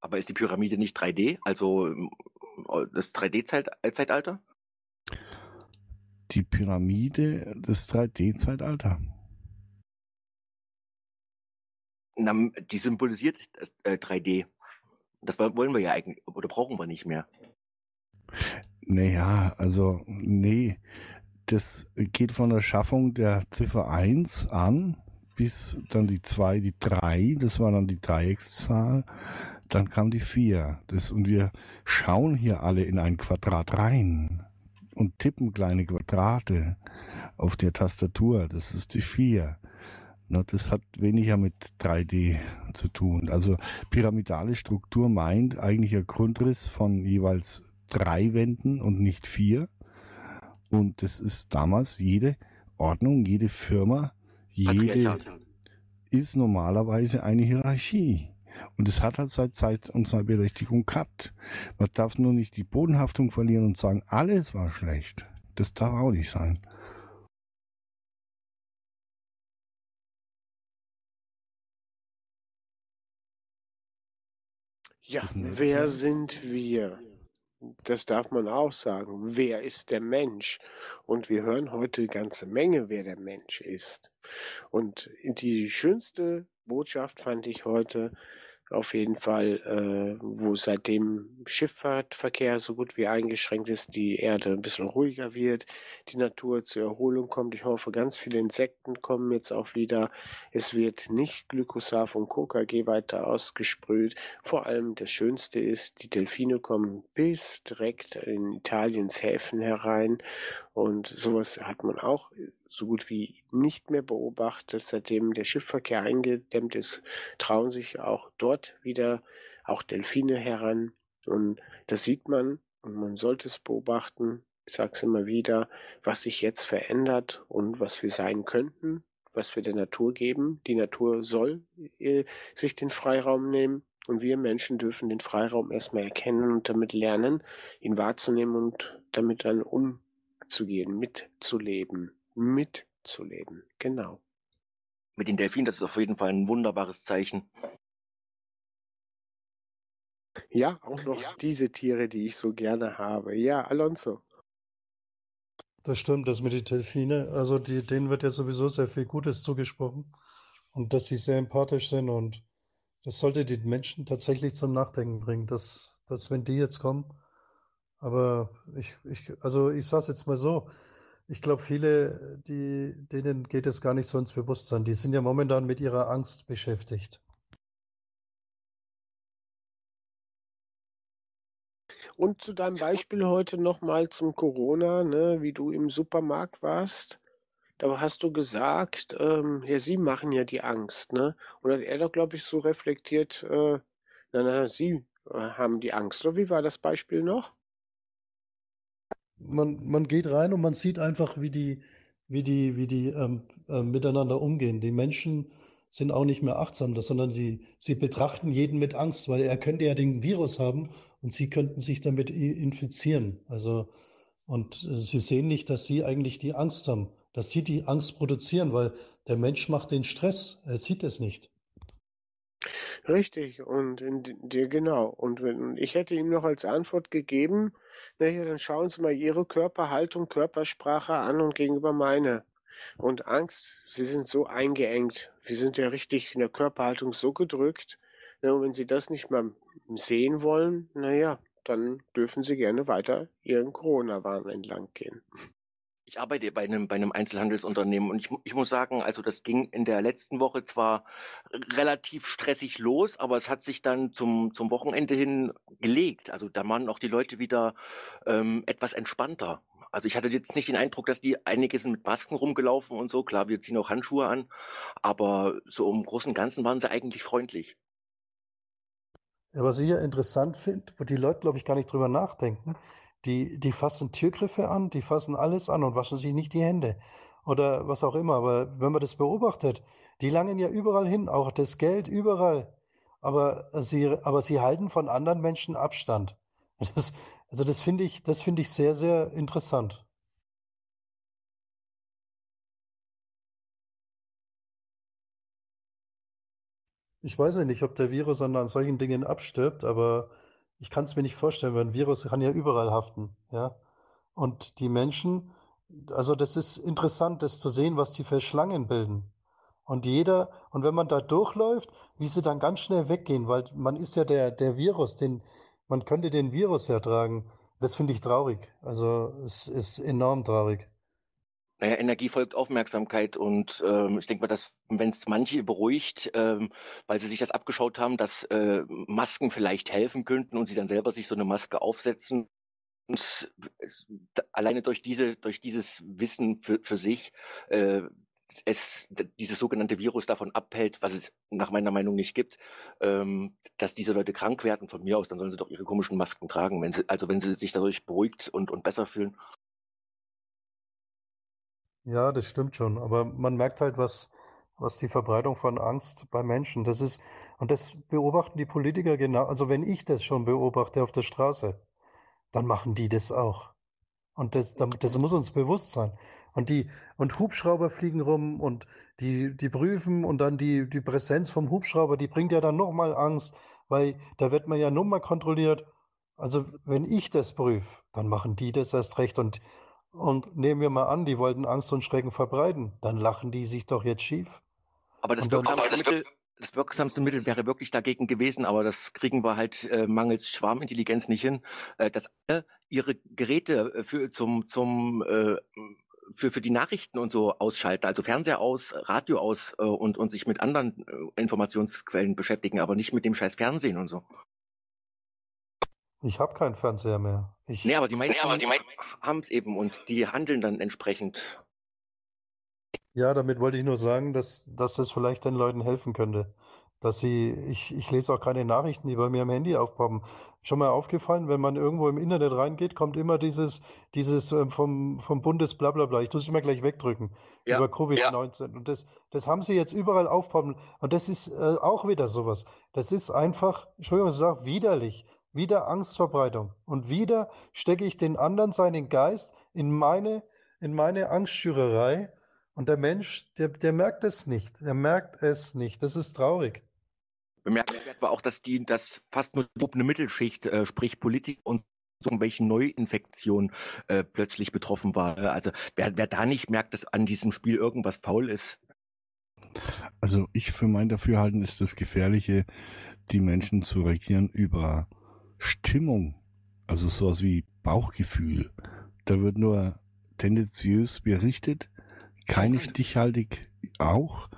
Aber ist die Pyramide nicht 3D, also äh, das 3D-Zeitalter?
Die Pyramide des 3D-Zeitalter.
Die symbolisiert das äh, 3D. Das wollen wir ja eigentlich, oder brauchen wir nicht mehr.
Naja, also, nee. Das geht von der Schaffung der Ziffer 1 an, bis dann die 2, die 3, das war dann die Dreieckszahl, dann kam die 4. Das, und wir schauen hier alle in ein Quadrat rein und tippen kleine Quadrate auf der Tastatur. Das ist die 4. Na, das hat weniger mit 3D zu tun. Also pyramidale Struktur meint eigentlich ein Grundriss von jeweils drei Wänden und nicht vier. Und das ist damals jede Ordnung, jede Firma, jede ist normalerweise eine Hierarchie. Und es hat halt seit Zeit unserer Berechtigung gehabt. Man darf nur nicht die Bodenhaftung verlieren und sagen, alles war schlecht. Das darf auch nicht sein.
Ja, wer sind wir? Das darf man auch sagen. Wer ist der Mensch? Und wir hören heute eine ganze Menge, wer der Mensch ist. Und die schönste Botschaft fand ich heute, auf jeden Fall, äh, wo seitdem Schifffahrtverkehr so gut wie eingeschränkt ist, die Erde ein bisschen ruhiger wird, die Natur zur Erholung kommt. Ich hoffe, ganz viele Insekten kommen jetzt auch wieder. Es wird nicht Glycosat und KKG weiter ausgesprüht. Vor allem das Schönste ist, die Delfine kommen bis direkt in Italiens Häfen herein und sowas hat man auch so gut wie nicht mehr beobachtet. Seitdem der Schiffsverkehr eingedämmt ist, trauen sich auch dort wieder auch Delfine heran. Und das sieht man und man sollte es beobachten. Ich sage es immer wieder, was sich jetzt verändert und was wir sein könnten, was wir der Natur geben. Die Natur soll äh, sich den Freiraum nehmen und wir Menschen dürfen den Freiraum erstmal erkennen und damit lernen, ihn wahrzunehmen und damit dann umzugehen, mitzuleben, mitzuleben. Genau.
Mit den Delfinen, das ist auf jeden Fall ein wunderbares Zeichen.
Ja, auch noch ja. diese Tiere, die ich so gerne habe. Ja, Alonso.
Das stimmt, das mit den Delfine, also die, denen wird ja sowieso sehr viel Gutes zugesprochen und dass sie sehr empathisch sind und das sollte die Menschen tatsächlich zum Nachdenken bringen, dass, dass wenn die jetzt kommen, aber ich, ich also ich sage jetzt mal so, ich glaube, viele, die, denen geht es gar nicht so ins Bewusstsein. Die sind ja momentan mit ihrer Angst beschäftigt.
Und zu deinem Beispiel heute nochmal zum Corona, ne, wie du im Supermarkt warst. Da hast du gesagt, ähm, ja, sie machen ja die Angst, ne? Und hat er doch, glaube ich, so reflektiert, äh, na, na, sie äh, haben die Angst. So, wie war das Beispiel noch?
Man, man geht rein und man sieht einfach, wie die, wie die, wie die ähm, äh, miteinander umgehen. Die Menschen sind auch nicht mehr achtsam, sondern sie, sie betrachten jeden mit Angst, weil er könnte ja den Virus haben und sie könnten sich damit infizieren. Also, und äh, sie sehen nicht, dass sie eigentlich die Angst haben, dass sie die Angst produzieren, weil der Mensch macht den Stress, er sieht es nicht.
Richtig, und dir genau. Und wenn, ich hätte ihm noch als Antwort gegeben, naja, dann schauen Sie mal Ihre Körperhaltung, Körpersprache an und gegenüber meine. Und Angst, Sie sind so eingeengt. Wir sind ja richtig in der Körperhaltung so gedrückt. Ja, und wenn Sie das nicht mal sehen wollen, naja, dann dürfen Sie gerne weiter Ihren Corona-Wahn entlang gehen.
Ich arbeite bei einem, bei einem Einzelhandelsunternehmen und ich, ich muss sagen, also das ging in der letzten Woche zwar relativ stressig los, aber es hat sich dann zum, zum Wochenende hin gelegt. Also da waren auch die Leute wieder ähm, etwas entspannter. Also ich hatte jetzt nicht den Eindruck, dass die einige sind mit Masken rumgelaufen und so. Klar, wir ziehen auch Handschuhe an, aber so im Großen und Ganzen waren sie eigentlich freundlich.
Ja, was ich ja interessant finde, wo die Leute, glaube ich, gar nicht drüber nachdenken, die, die fassen Türgriffe an, die fassen alles an und waschen sich nicht die Hände oder was auch immer. Aber wenn man das beobachtet, die langen ja überall hin, auch das Geld überall. Aber sie, aber sie halten von anderen Menschen Abstand. Das, also das finde ich, das finde ich sehr, sehr interessant. Ich weiß ja nicht, ob der Virus an, an solchen Dingen abstirbt, aber ich kann es mir nicht vorstellen, weil ein Virus kann ja überall haften, ja. Und die Menschen, also das ist interessant, das zu sehen, was die für Schlangen bilden. Und jeder, und wenn man da durchläuft, wie sie dann ganz schnell weggehen, weil man ist ja der, der Virus, den, man könnte den Virus ja tragen. Das finde ich traurig. Also es ist enorm traurig.
Naja, Energie folgt Aufmerksamkeit und ähm, ich denke mal, dass wenn es manche beruhigt, ähm, weil sie sich das abgeschaut haben, dass äh, Masken vielleicht helfen könnten und sie dann selber sich so eine Maske aufsetzen. Und es, alleine durch diese, durch dieses Wissen für, für sich, äh, es dieses sogenannte Virus davon abhält, was es nach meiner Meinung nicht gibt, ähm, dass diese Leute krank werden von mir aus, dann sollen sie doch ihre komischen Masken tragen, wenn sie, also wenn sie sich dadurch beruhigt und, und besser fühlen.
Ja, das stimmt schon. Aber man merkt halt, was, was die Verbreitung von Angst bei Menschen, das ist, und das beobachten die Politiker genau. Also wenn ich das schon beobachte auf der Straße, dann machen die das auch. Und das, das muss uns bewusst sein. Und die, und Hubschrauber fliegen rum und die, die prüfen und dann die, die Präsenz vom Hubschrauber, die bringt ja dann nochmal Angst, weil da wird man ja nur mal kontrolliert. Also wenn ich das prüfe, dann machen die das erst recht und und nehmen wir mal an, die wollten Angst und Schrecken verbreiten. Dann lachen die sich doch jetzt schief.
Aber das, wirksamste, Mittel, das wirksamste Mittel wäre wirklich dagegen gewesen, aber das kriegen wir halt äh, mangels Schwarmintelligenz nicht hin, äh, dass alle ihre Geräte äh, für, zum, zum, äh, für, für die Nachrichten und so ausschalten, also Fernseher aus, Radio aus äh, und, und sich mit anderen äh, Informationsquellen beschäftigen, aber nicht mit dem scheiß Fernsehen und so.
Ich habe keinen Fernseher mehr.
Ich nee, aber die meisten, nee, meisten haben es eben und die handeln dann entsprechend.
Ja, damit wollte ich nur sagen, dass, dass das vielleicht den Leuten helfen könnte. dass sie, ich, ich lese auch keine Nachrichten, die bei mir am Handy aufpoppen. Schon mal aufgefallen, wenn man irgendwo im Internet reingeht, kommt immer dieses, dieses ähm, vom, vom Bundes blablabla. Ich tue es immer gleich wegdrücken
Ja,
über
ja.
Covid-19. Und das, das haben sie jetzt überall aufpoppen. Und das ist äh, auch wieder sowas. Das ist einfach, Entschuldigung, ich sage widerlich. Wieder Angstverbreitung. Und wieder stecke ich den anderen seinen Geist in meine, in meine Angstschürerei. Und der Mensch, der, der merkt es nicht. Der merkt es nicht. Das ist traurig.
Bemerkenswert war auch, dass die, dass fast nur die gehobene Mittelschicht, äh, sprich Politik und so irgendwelchen Neuinfektionen äh, plötzlich betroffen war. Also wer, wer da nicht merkt, dass an diesem Spiel irgendwas faul ist.
Also ich für mein Dafürhalten ist das Gefährliche, die Menschen zu regieren über Stimmung, also sowas wie Bauchgefühl. Da wird nur tendenziös berichtet, keine stichhaltig auch,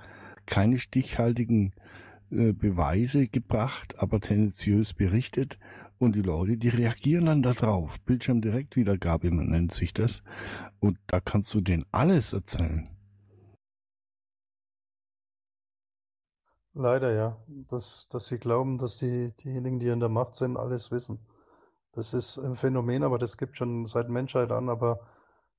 keine stichhaltigen äh, Beweise gebracht, aber tendenziös berichtet und die Leute, die reagieren dann darauf. Bildschirmdirektwiedergabe man nennt sich das und da kannst du denen alles erzählen.
Leider ja, dass, dass sie glauben, dass die, diejenigen, die in der Macht sind, alles wissen. Das ist ein Phänomen, aber das gibt schon seit Menschheit an. Aber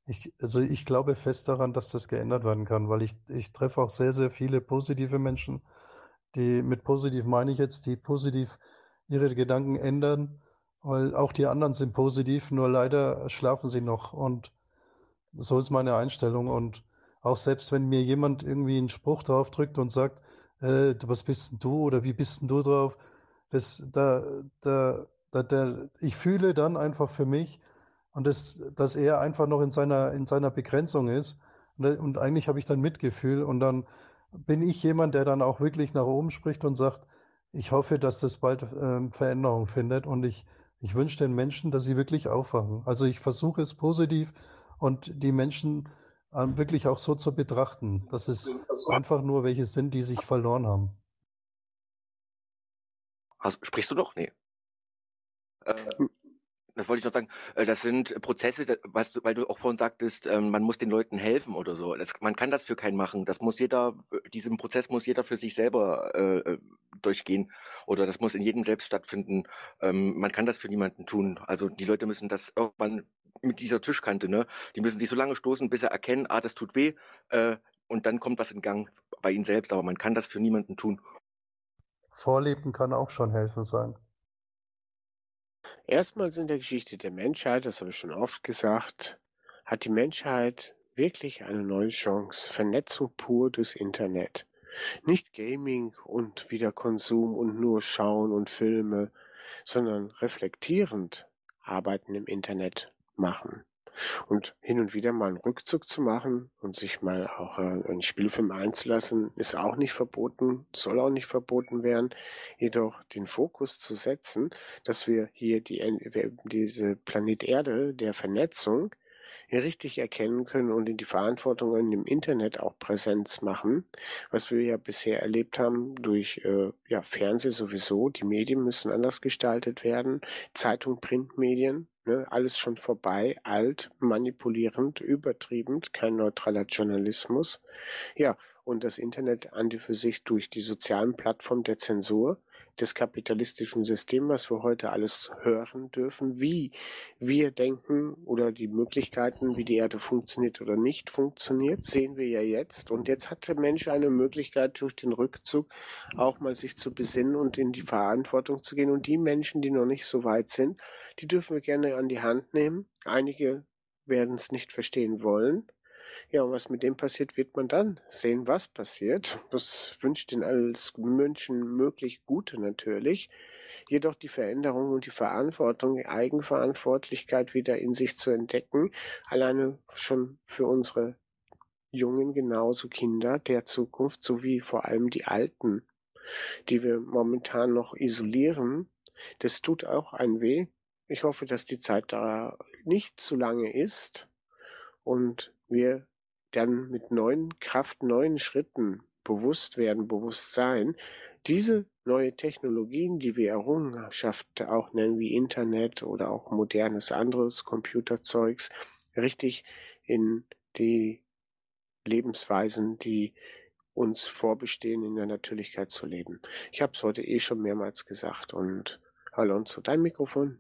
ich, also ich glaube fest daran, dass das geändert werden kann, weil ich, ich treffe auch sehr, sehr viele positive Menschen, die mit positiv meine ich jetzt, die positiv ihre Gedanken ändern, weil auch die anderen sind positiv, nur leider schlafen sie noch. Und so ist meine Einstellung. Und auch selbst wenn mir jemand irgendwie einen Spruch drauf drückt und sagt, äh, was bist denn du oder wie bist denn du drauf? Das, da, da, da, da, ich fühle dann einfach für mich und das, dass er einfach noch in seiner, in seiner Begrenzung ist. Und, und eigentlich habe ich dann Mitgefühl und dann bin ich jemand, der dann auch wirklich nach oben spricht und sagt, ich hoffe, dass das bald ähm, Veränderung findet und ich, ich wünsche den Menschen, dass sie wirklich aufwachen. Also ich versuche es positiv und die Menschen wirklich auch so zu betrachten, dass es einfach nur welche sind, die sich verloren haben.
Hast, sprichst du doch? Nee. Äh, das wollte ich noch sagen. Äh, das sind Prozesse, du, weil du auch vorhin sagtest, ähm, man muss den Leuten helfen oder so. Das, man kann das für keinen machen. Das muss jeder, diesen Prozess muss jeder für sich selber äh, äh, durchgehen. Oder das muss in jedem selbst stattfinden. Ähm, man kann das für niemanden tun. Also die Leute müssen das irgendwann mit dieser Tischkante, ne? Die müssen sich so lange stoßen, bis sie erkennen, ah, das tut weh, äh, und dann kommt was in Gang bei ihnen selbst. Aber man kann das für niemanden tun.
Vorleben kann auch schon helfen sein.
Erstmals in der Geschichte der Menschheit, das habe ich schon oft gesagt, hat die Menschheit wirklich eine neue Chance. Vernetzung pur durchs Internet. Nicht Gaming und wieder Konsum und nur Schauen und Filme, sondern reflektierend Arbeiten im Internet machen. Und hin und wieder mal einen Rückzug zu machen und sich mal auch äh, einen Spielfilm einzulassen, ist auch nicht verboten, soll auch nicht verboten werden. Jedoch den Fokus zu setzen, dass wir hier die, diese Planet Erde der Vernetzung richtig erkennen können und in die Verantwortung in dem Internet auch Präsenz machen, was wir ja bisher erlebt haben durch äh, ja, Fernseh sowieso. Die Medien müssen anders gestaltet werden, Zeitung, Printmedien, ne, alles schon vorbei, alt, manipulierend, übertrieben, kein neutraler Journalismus. Ja, und das Internet an die für sich durch die sozialen Plattformen der Zensur des kapitalistischen Systems, was wir heute alles hören dürfen, wie wir denken oder die Möglichkeiten, wie die Erde funktioniert oder nicht funktioniert, sehen wir ja jetzt. Und jetzt hat der Mensch eine Möglichkeit, durch den Rückzug auch mal sich zu besinnen und in die Verantwortung zu gehen. Und die Menschen, die noch nicht so weit sind, die dürfen wir gerne an die Hand nehmen. Einige werden es nicht verstehen wollen. Ja, und was mit dem passiert, wird man dann sehen, was passiert. Das wünscht den als Menschen möglich Gute natürlich. Jedoch die Veränderung und die Verantwortung, die Eigenverantwortlichkeit wieder in sich zu entdecken, alleine schon für unsere Jungen genauso Kinder der Zukunft sowie vor allem die Alten, die wir momentan noch isolieren, das tut auch ein weh. Ich hoffe, dass die Zeit da nicht zu lange ist und wir dann mit neuen Kraft, neuen Schritten bewusst werden, bewusst sein, diese neue Technologien, die wir Errungenschaft auch nennen, wie Internet oder auch modernes anderes Computerzeugs, richtig in die Lebensweisen, die uns vorbestehen, in der Natürlichkeit zu leben. Ich habe es heute eh schon mehrmals gesagt und Alonso, dein Mikrofon.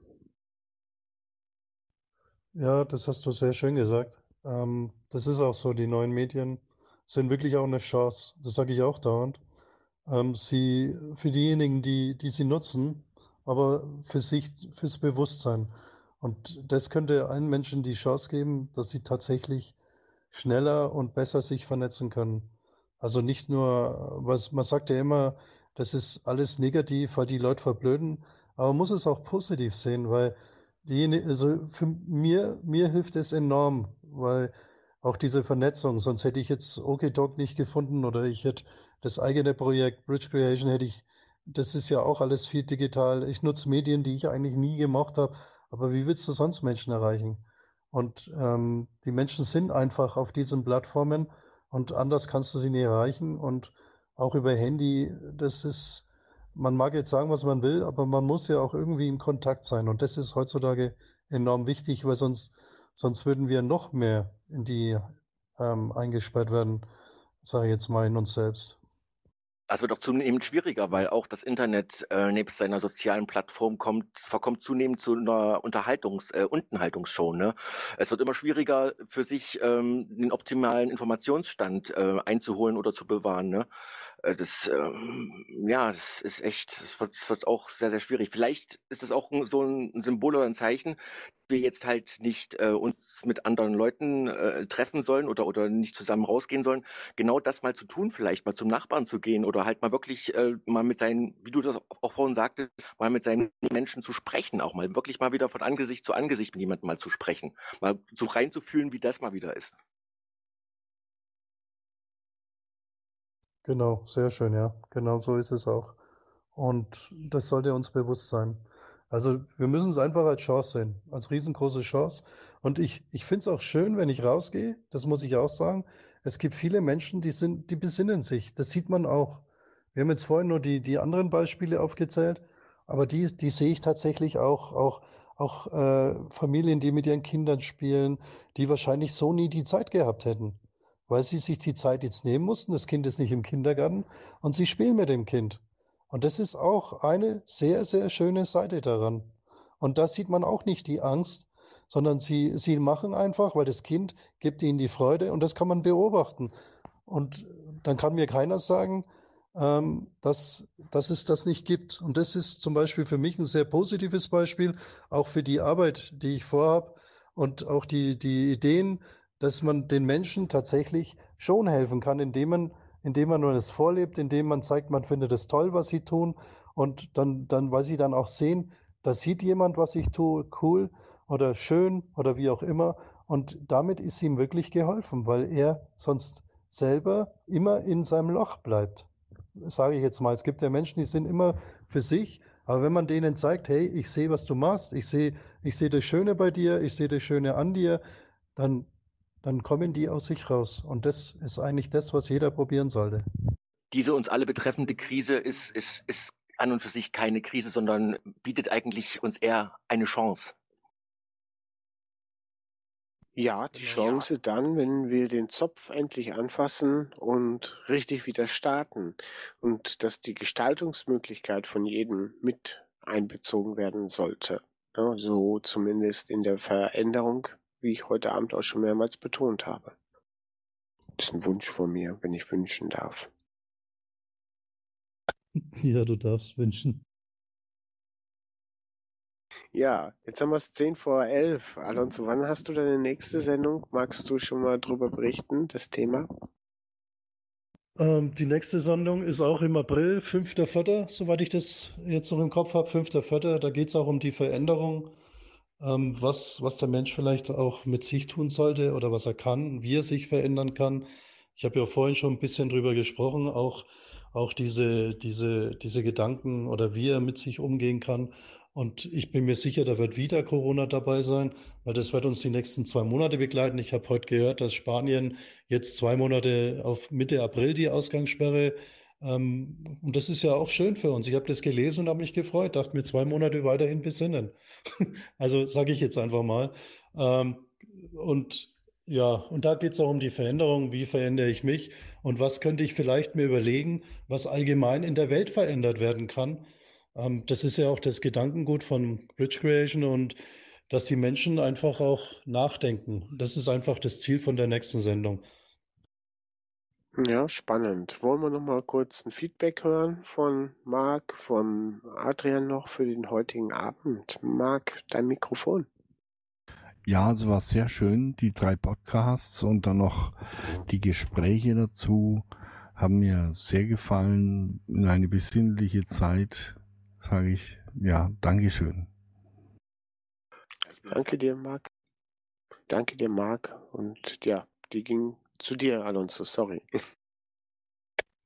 Ja, das hast du sehr schön gesagt. Ähm, das ist auch so, die neuen Medien sind wirklich auch eine Chance. Das sage ich auch dauernd. Ähm, sie, für diejenigen, die, die sie nutzen, aber für sich, fürs Bewusstsein. Und das könnte allen Menschen die Chance geben, dass sie tatsächlich schneller und besser sich vernetzen können. Also nicht nur, was man sagt ja immer, das ist alles negativ, weil die Leute verblöden, aber man muss es auch positiv sehen, weil die, also für mir, mir hilft es enorm, weil auch diese Vernetzung, sonst hätte ich jetzt OKDoc nicht gefunden oder ich hätte das eigene Projekt Bridge Creation hätte ich, das ist ja auch alles viel digital. Ich nutze Medien, die ich eigentlich nie gemacht habe, aber wie willst du sonst Menschen erreichen? Und ähm, die Menschen sind einfach auf diesen Plattformen und anders kannst du sie nie erreichen. Und auch über Handy, das ist, man mag jetzt sagen, was man will, aber man muss ja auch irgendwie im Kontakt sein. Und das ist heutzutage enorm wichtig, weil sonst, sonst würden wir noch mehr in die ähm, eingesperrt werden, sage ich jetzt mal in uns selbst.
Das wird auch zunehmend schwieriger, weil auch das Internet äh, nebst seiner sozialen Plattform kommt, verkommt zunehmend zu einer Unterhaltungs-, äh, Unterhaltungsshow. Ne? Es wird immer schwieriger für sich ähm, den optimalen Informationsstand äh, einzuholen oder zu bewahren. Ne? Äh, das, ähm, ja, das ist echt, das wird, das wird auch sehr, sehr schwierig. Vielleicht ist das auch so ein Symbol oder ein Zeichen, wir jetzt halt nicht äh, uns mit anderen Leuten äh, treffen sollen oder, oder nicht zusammen rausgehen sollen, genau das mal zu tun, vielleicht mal zum Nachbarn zu gehen oder halt mal wirklich äh, mal mit seinen, wie du das auch vorhin sagtest, mal mit seinen Menschen zu sprechen, auch mal wirklich mal wieder von Angesicht zu Angesicht mit jemandem mal zu sprechen, mal so reinzufühlen, wie das mal wieder ist.
Genau, sehr schön, ja. Genau so ist es auch. Und das sollte uns bewusst sein. Also wir müssen es einfach als Chance sehen, als riesengroße Chance. Und ich, ich finde es auch schön, wenn ich rausgehe, das muss ich auch sagen. Es gibt viele Menschen, die sind, die besinnen sich. Das sieht man auch. Wir haben jetzt vorhin nur die, die anderen Beispiele aufgezählt, aber die, die sehe ich tatsächlich auch, auch, auch äh, Familien, die mit ihren Kindern spielen, die wahrscheinlich so nie die Zeit gehabt hätten, weil sie sich die Zeit jetzt nehmen mussten. Das Kind ist nicht im Kindergarten und sie spielen mit dem Kind. Und das ist auch eine sehr, sehr schöne Seite daran. Und da sieht man auch nicht die Angst, sondern sie, sie machen einfach, weil das Kind gibt ihnen die Freude und das kann man beobachten. Und dann kann mir keiner sagen, ähm, dass, dass es das nicht gibt. Und das ist zum Beispiel für mich ein sehr positives Beispiel, auch für die Arbeit, die ich vorhabe und auch die, die Ideen, dass man den Menschen tatsächlich schon helfen kann, indem man indem man nur das vorlebt, indem man zeigt, man findet es toll, was sie tun und dann, dann, weil sie dann auch sehen, da sieht jemand, was ich tue, cool oder schön oder wie auch immer und damit ist ihm wirklich geholfen, weil er sonst selber immer in seinem Loch bleibt. Sage ich jetzt mal, es gibt ja Menschen, die sind immer für sich, aber wenn man denen zeigt, hey, ich sehe, was du machst, ich sehe, ich sehe das Schöne bei dir, ich sehe das Schöne an dir, dann dann kommen die aus sich raus. Und das ist eigentlich das, was jeder probieren sollte.
Diese uns alle betreffende Krise ist, ist, ist an und für sich keine Krise, sondern bietet eigentlich uns eher eine Chance.
Ja, die Chance dann, wenn wir den Zopf endlich anfassen und richtig wieder starten und dass die Gestaltungsmöglichkeit von jedem mit einbezogen werden sollte. Ja, so zumindest in der Veränderung wie ich heute Abend auch schon mehrmals betont habe. Das ist ein Wunsch von mir, wenn ich wünschen darf.
Ja, du darfst wünschen.
Ja, jetzt haben wir es 10 vor 11. Alonso, wann hast du deine nächste Sendung? Magst du schon mal drüber berichten, das Thema?
Ähm, die nächste Sendung ist auch im April, 5.4., soweit ich das jetzt noch im Kopf habe, 5.4. Da geht es auch um die Veränderung ähm, was, was der Mensch vielleicht auch mit sich tun sollte oder was er kann, wie er sich verändern kann. Ich habe ja vorhin schon ein bisschen drüber gesprochen, auch, auch diese, diese, diese Gedanken oder wie er mit sich umgehen kann. Und ich bin mir sicher, da wird wieder Corona dabei sein, weil das wird uns die nächsten zwei Monate begleiten. Ich habe heute gehört, dass Spanien jetzt zwei Monate auf Mitte April die Ausgangssperre ähm, und das ist ja auch schön für uns. Ich habe das gelesen und habe mich gefreut, dachte mir zwei Monate weiterhin besinnen. also sage ich jetzt einfach mal. Ähm, und Ja, und da geht es auch um die Veränderung. Wie verändere ich mich? Und was könnte ich vielleicht mir überlegen, was allgemein in der Welt verändert werden kann? Ähm, das ist ja auch das Gedankengut von Bridge Creation und dass die Menschen einfach auch nachdenken. Das ist einfach das Ziel von der nächsten Sendung.
Ja, spannend. Wollen wir noch mal kurz ein Feedback hören von Marc, von Adrian noch für den heutigen Abend? Marc, dein Mikrofon.
Ja, also war sehr schön. Die drei Podcasts und dann noch die Gespräche dazu haben mir sehr gefallen. In eine besinnliche Zeit sage ich, ja, Dankeschön.
Danke dir, Marc. Danke dir, Marc. Und ja, die ging zu dir, Alonso, sorry.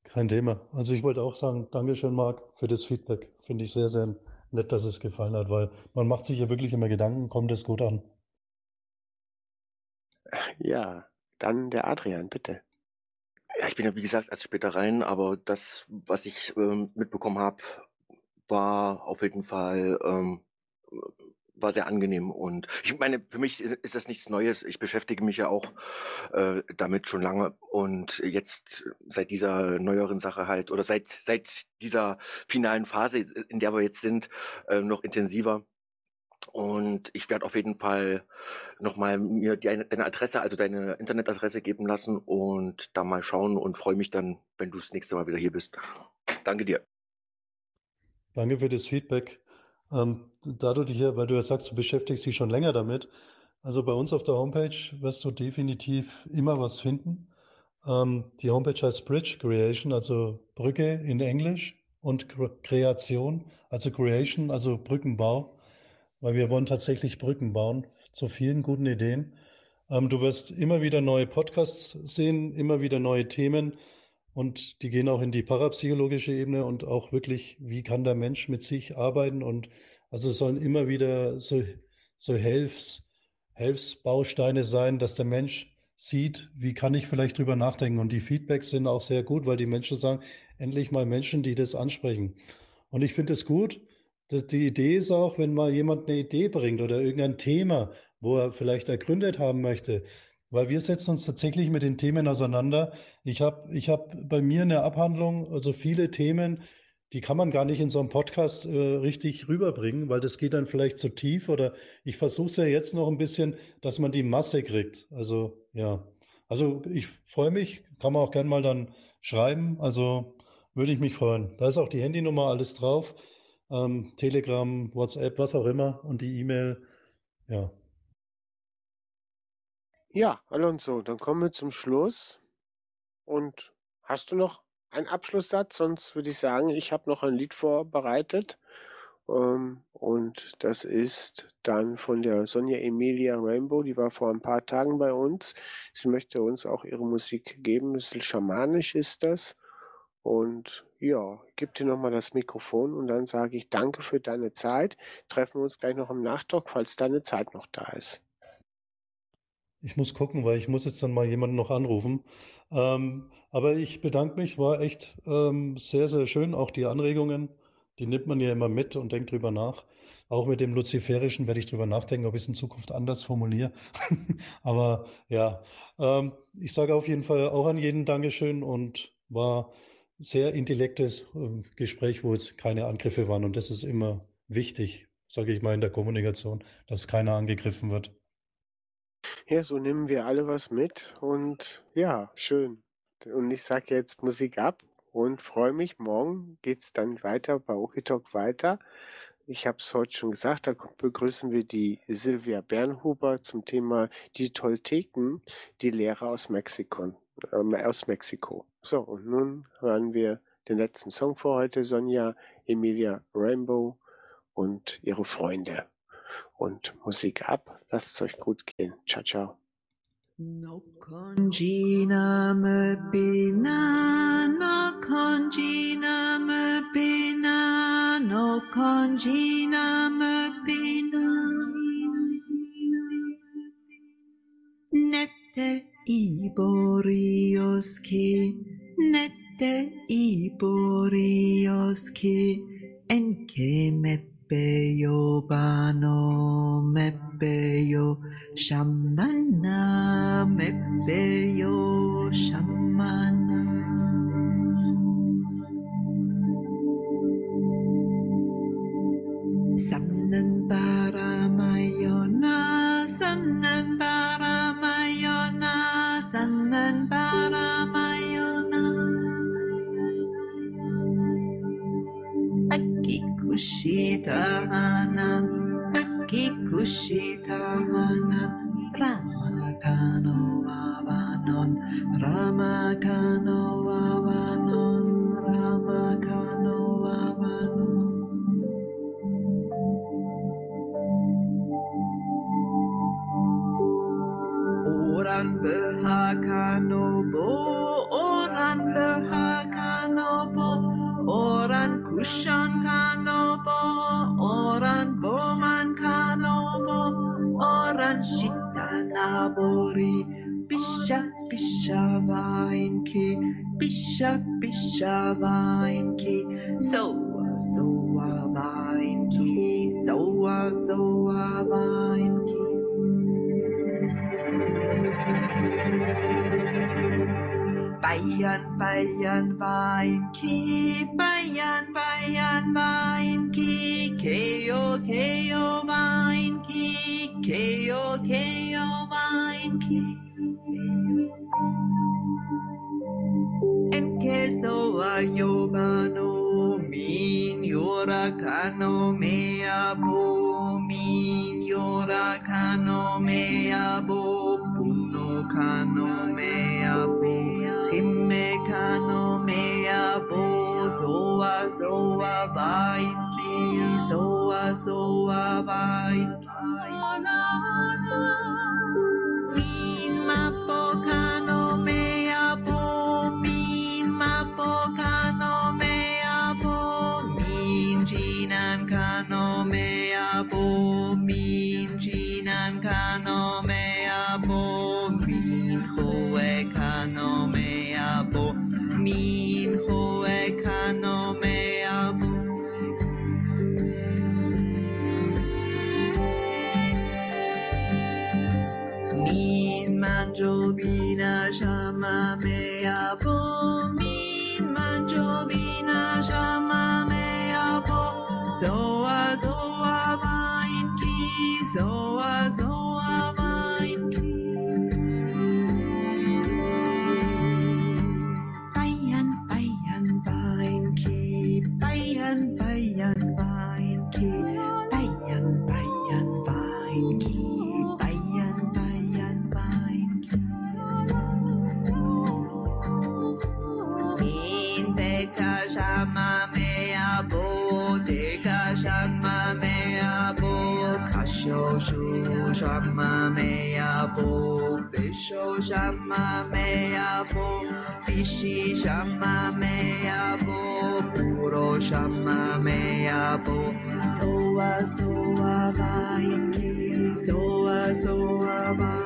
Kein Thema. Also ich wollte auch sagen, Dankeschön, Marc, für das Feedback. Finde ich sehr, sehr nett, dass es gefallen hat, weil man macht sich ja wirklich immer Gedanken, kommt es gut an.
Ja, dann der Adrian, bitte.
Ja, ich bin ja wie gesagt erst später rein, aber das, was ich ähm, mitbekommen habe, war auf jeden Fall ähm, war sehr angenehm und ich meine, für mich ist, ist das nichts Neues. Ich beschäftige mich ja auch äh, damit schon lange und jetzt seit dieser neueren Sache halt oder seit seit dieser finalen Phase, in der wir jetzt sind, äh, noch intensiver. Und ich werde auf jeden Fall nochmal mir die, deine Adresse, also deine Internetadresse geben lassen und da mal schauen und freue mich dann, wenn du das nächste Mal wieder hier bist. Danke dir.
Danke für das Feedback. Ähm, da du dich ja, weil du ja sagst, du beschäftigst dich schon länger damit. Also bei uns auf der Homepage wirst du definitiv immer was finden. Ähm, die Homepage heißt Bridge Creation, also Brücke in Englisch und Kreation, also Creation, also Brückenbau, weil wir wollen tatsächlich Brücken bauen zu vielen guten Ideen. Ähm, du wirst immer wieder neue Podcasts sehen, immer wieder neue Themen. Und die gehen auch in die parapsychologische Ebene und auch wirklich, wie kann der Mensch mit sich arbeiten? Und also sollen immer wieder so, so Helfs, Hilfsbausteine sein, dass der Mensch sieht, wie kann ich vielleicht drüber nachdenken. Und die Feedbacks sind auch sehr gut, weil die Menschen sagen, endlich mal Menschen, die das ansprechen. Und ich finde es gut. Dass die Idee ist auch, wenn mal jemand eine Idee bringt oder irgendein Thema, wo er vielleicht ergründet haben möchte, weil wir setzen uns tatsächlich mit den Themen auseinander. Ich habe ich hab bei mir eine Abhandlung, also viele Themen, die kann man gar nicht in so einem Podcast äh, richtig rüberbringen, weil das geht dann vielleicht zu tief oder ich versuche es ja jetzt noch ein bisschen, dass man die Masse kriegt. Also ja, also ich freue mich, kann man auch gern mal dann schreiben, also würde ich mich freuen. Da ist auch die Handynummer, alles drauf, ähm, Telegram, WhatsApp, was auch immer und die E-Mail, ja.
Ja, Alonso, dann kommen wir zum Schluss. Und hast du noch einen Abschlusssatz? Sonst würde ich sagen, ich habe noch ein Lied vorbereitet. Ähm, und das ist dann von der Sonja Emilia Rainbow. Die war vor ein paar Tagen bei uns. Sie möchte uns auch ihre Musik geben. Ein bisschen schamanisch ist das. Und ja, gib dir nochmal das Mikrofon und dann sage ich danke für deine Zeit. Treffen wir uns gleich noch im Nachtalk, falls deine Zeit noch da ist.
Ich muss gucken, weil ich muss jetzt dann mal jemanden noch anrufen. Ähm, aber ich bedanke mich, war echt ähm, sehr, sehr schön. Auch die Anregungen, die nimmt man ja immer mit und denkt drüber nach. Auch mit dem Luziferischen werde ich drüber nachdenken, ob ich es in Zukunft anders formuliere. aber ja, ähm, ich sage auf jeden Fall auch an jeden Dankeschön und war sehr intellektes äh, Gespräch, wo es keine Angriffe waren. Und das ist immer wichtig, sage ich mal, in der Kommunikation, dass keiner angegriffen wird.
Ja, so nehmen wir alle was mit und ja, schön. Und ich sage jetzt Musik ab und freue mich. Morgen geht's dann weiter bei Okitalk weiter. Ich habe es heute schon gesagt, da begrüßen wir die Silvia Bernhuber zum Thema die Tolteken, die Lehre aus Mexiko. Äh, aus Mexiko. So, und nun hören wir den letzten Song für heute, Sonja Emilia Rainbow und ihre Freunde und Musik ab. Lasst es euch gut gehen. Ciao, ciao.
No conjina me pina, no conjina me pina, no conjina me pina. Nette iborioski, nette iborioski, Meppeyo Bano Meppeyo Shammana. Meppeyo Shammana Samnan Paramayona Samnan Paramayona Samnan Paramayona Shitahanan Akikushitahanan Ramakano Avanon Ramakano Avanon Ramakano Avanon Oran Behakano Bo Oran Behakano Bo Oran Kushan Kanobo Bisha Bisha Vainki, Bisha Bisha Vainki, Soa Soa Vainki, Soa Soa Vainki. Bayan bayan Weinki, Bayern, Bayern, Weinki, Keo, Keo, Weinki, keyo Soa Yobano Min Yorakano me Bo Min Yorakano me Bo Puno Kano Mea Bo Himme Kano Mea Bo Soa Soa Vaiki Soa Soa Vaiki bina shama Show chamame avô, Pishi chamame avô, Puro chamame avô. Soa, soa, vai que soa, soa, vai.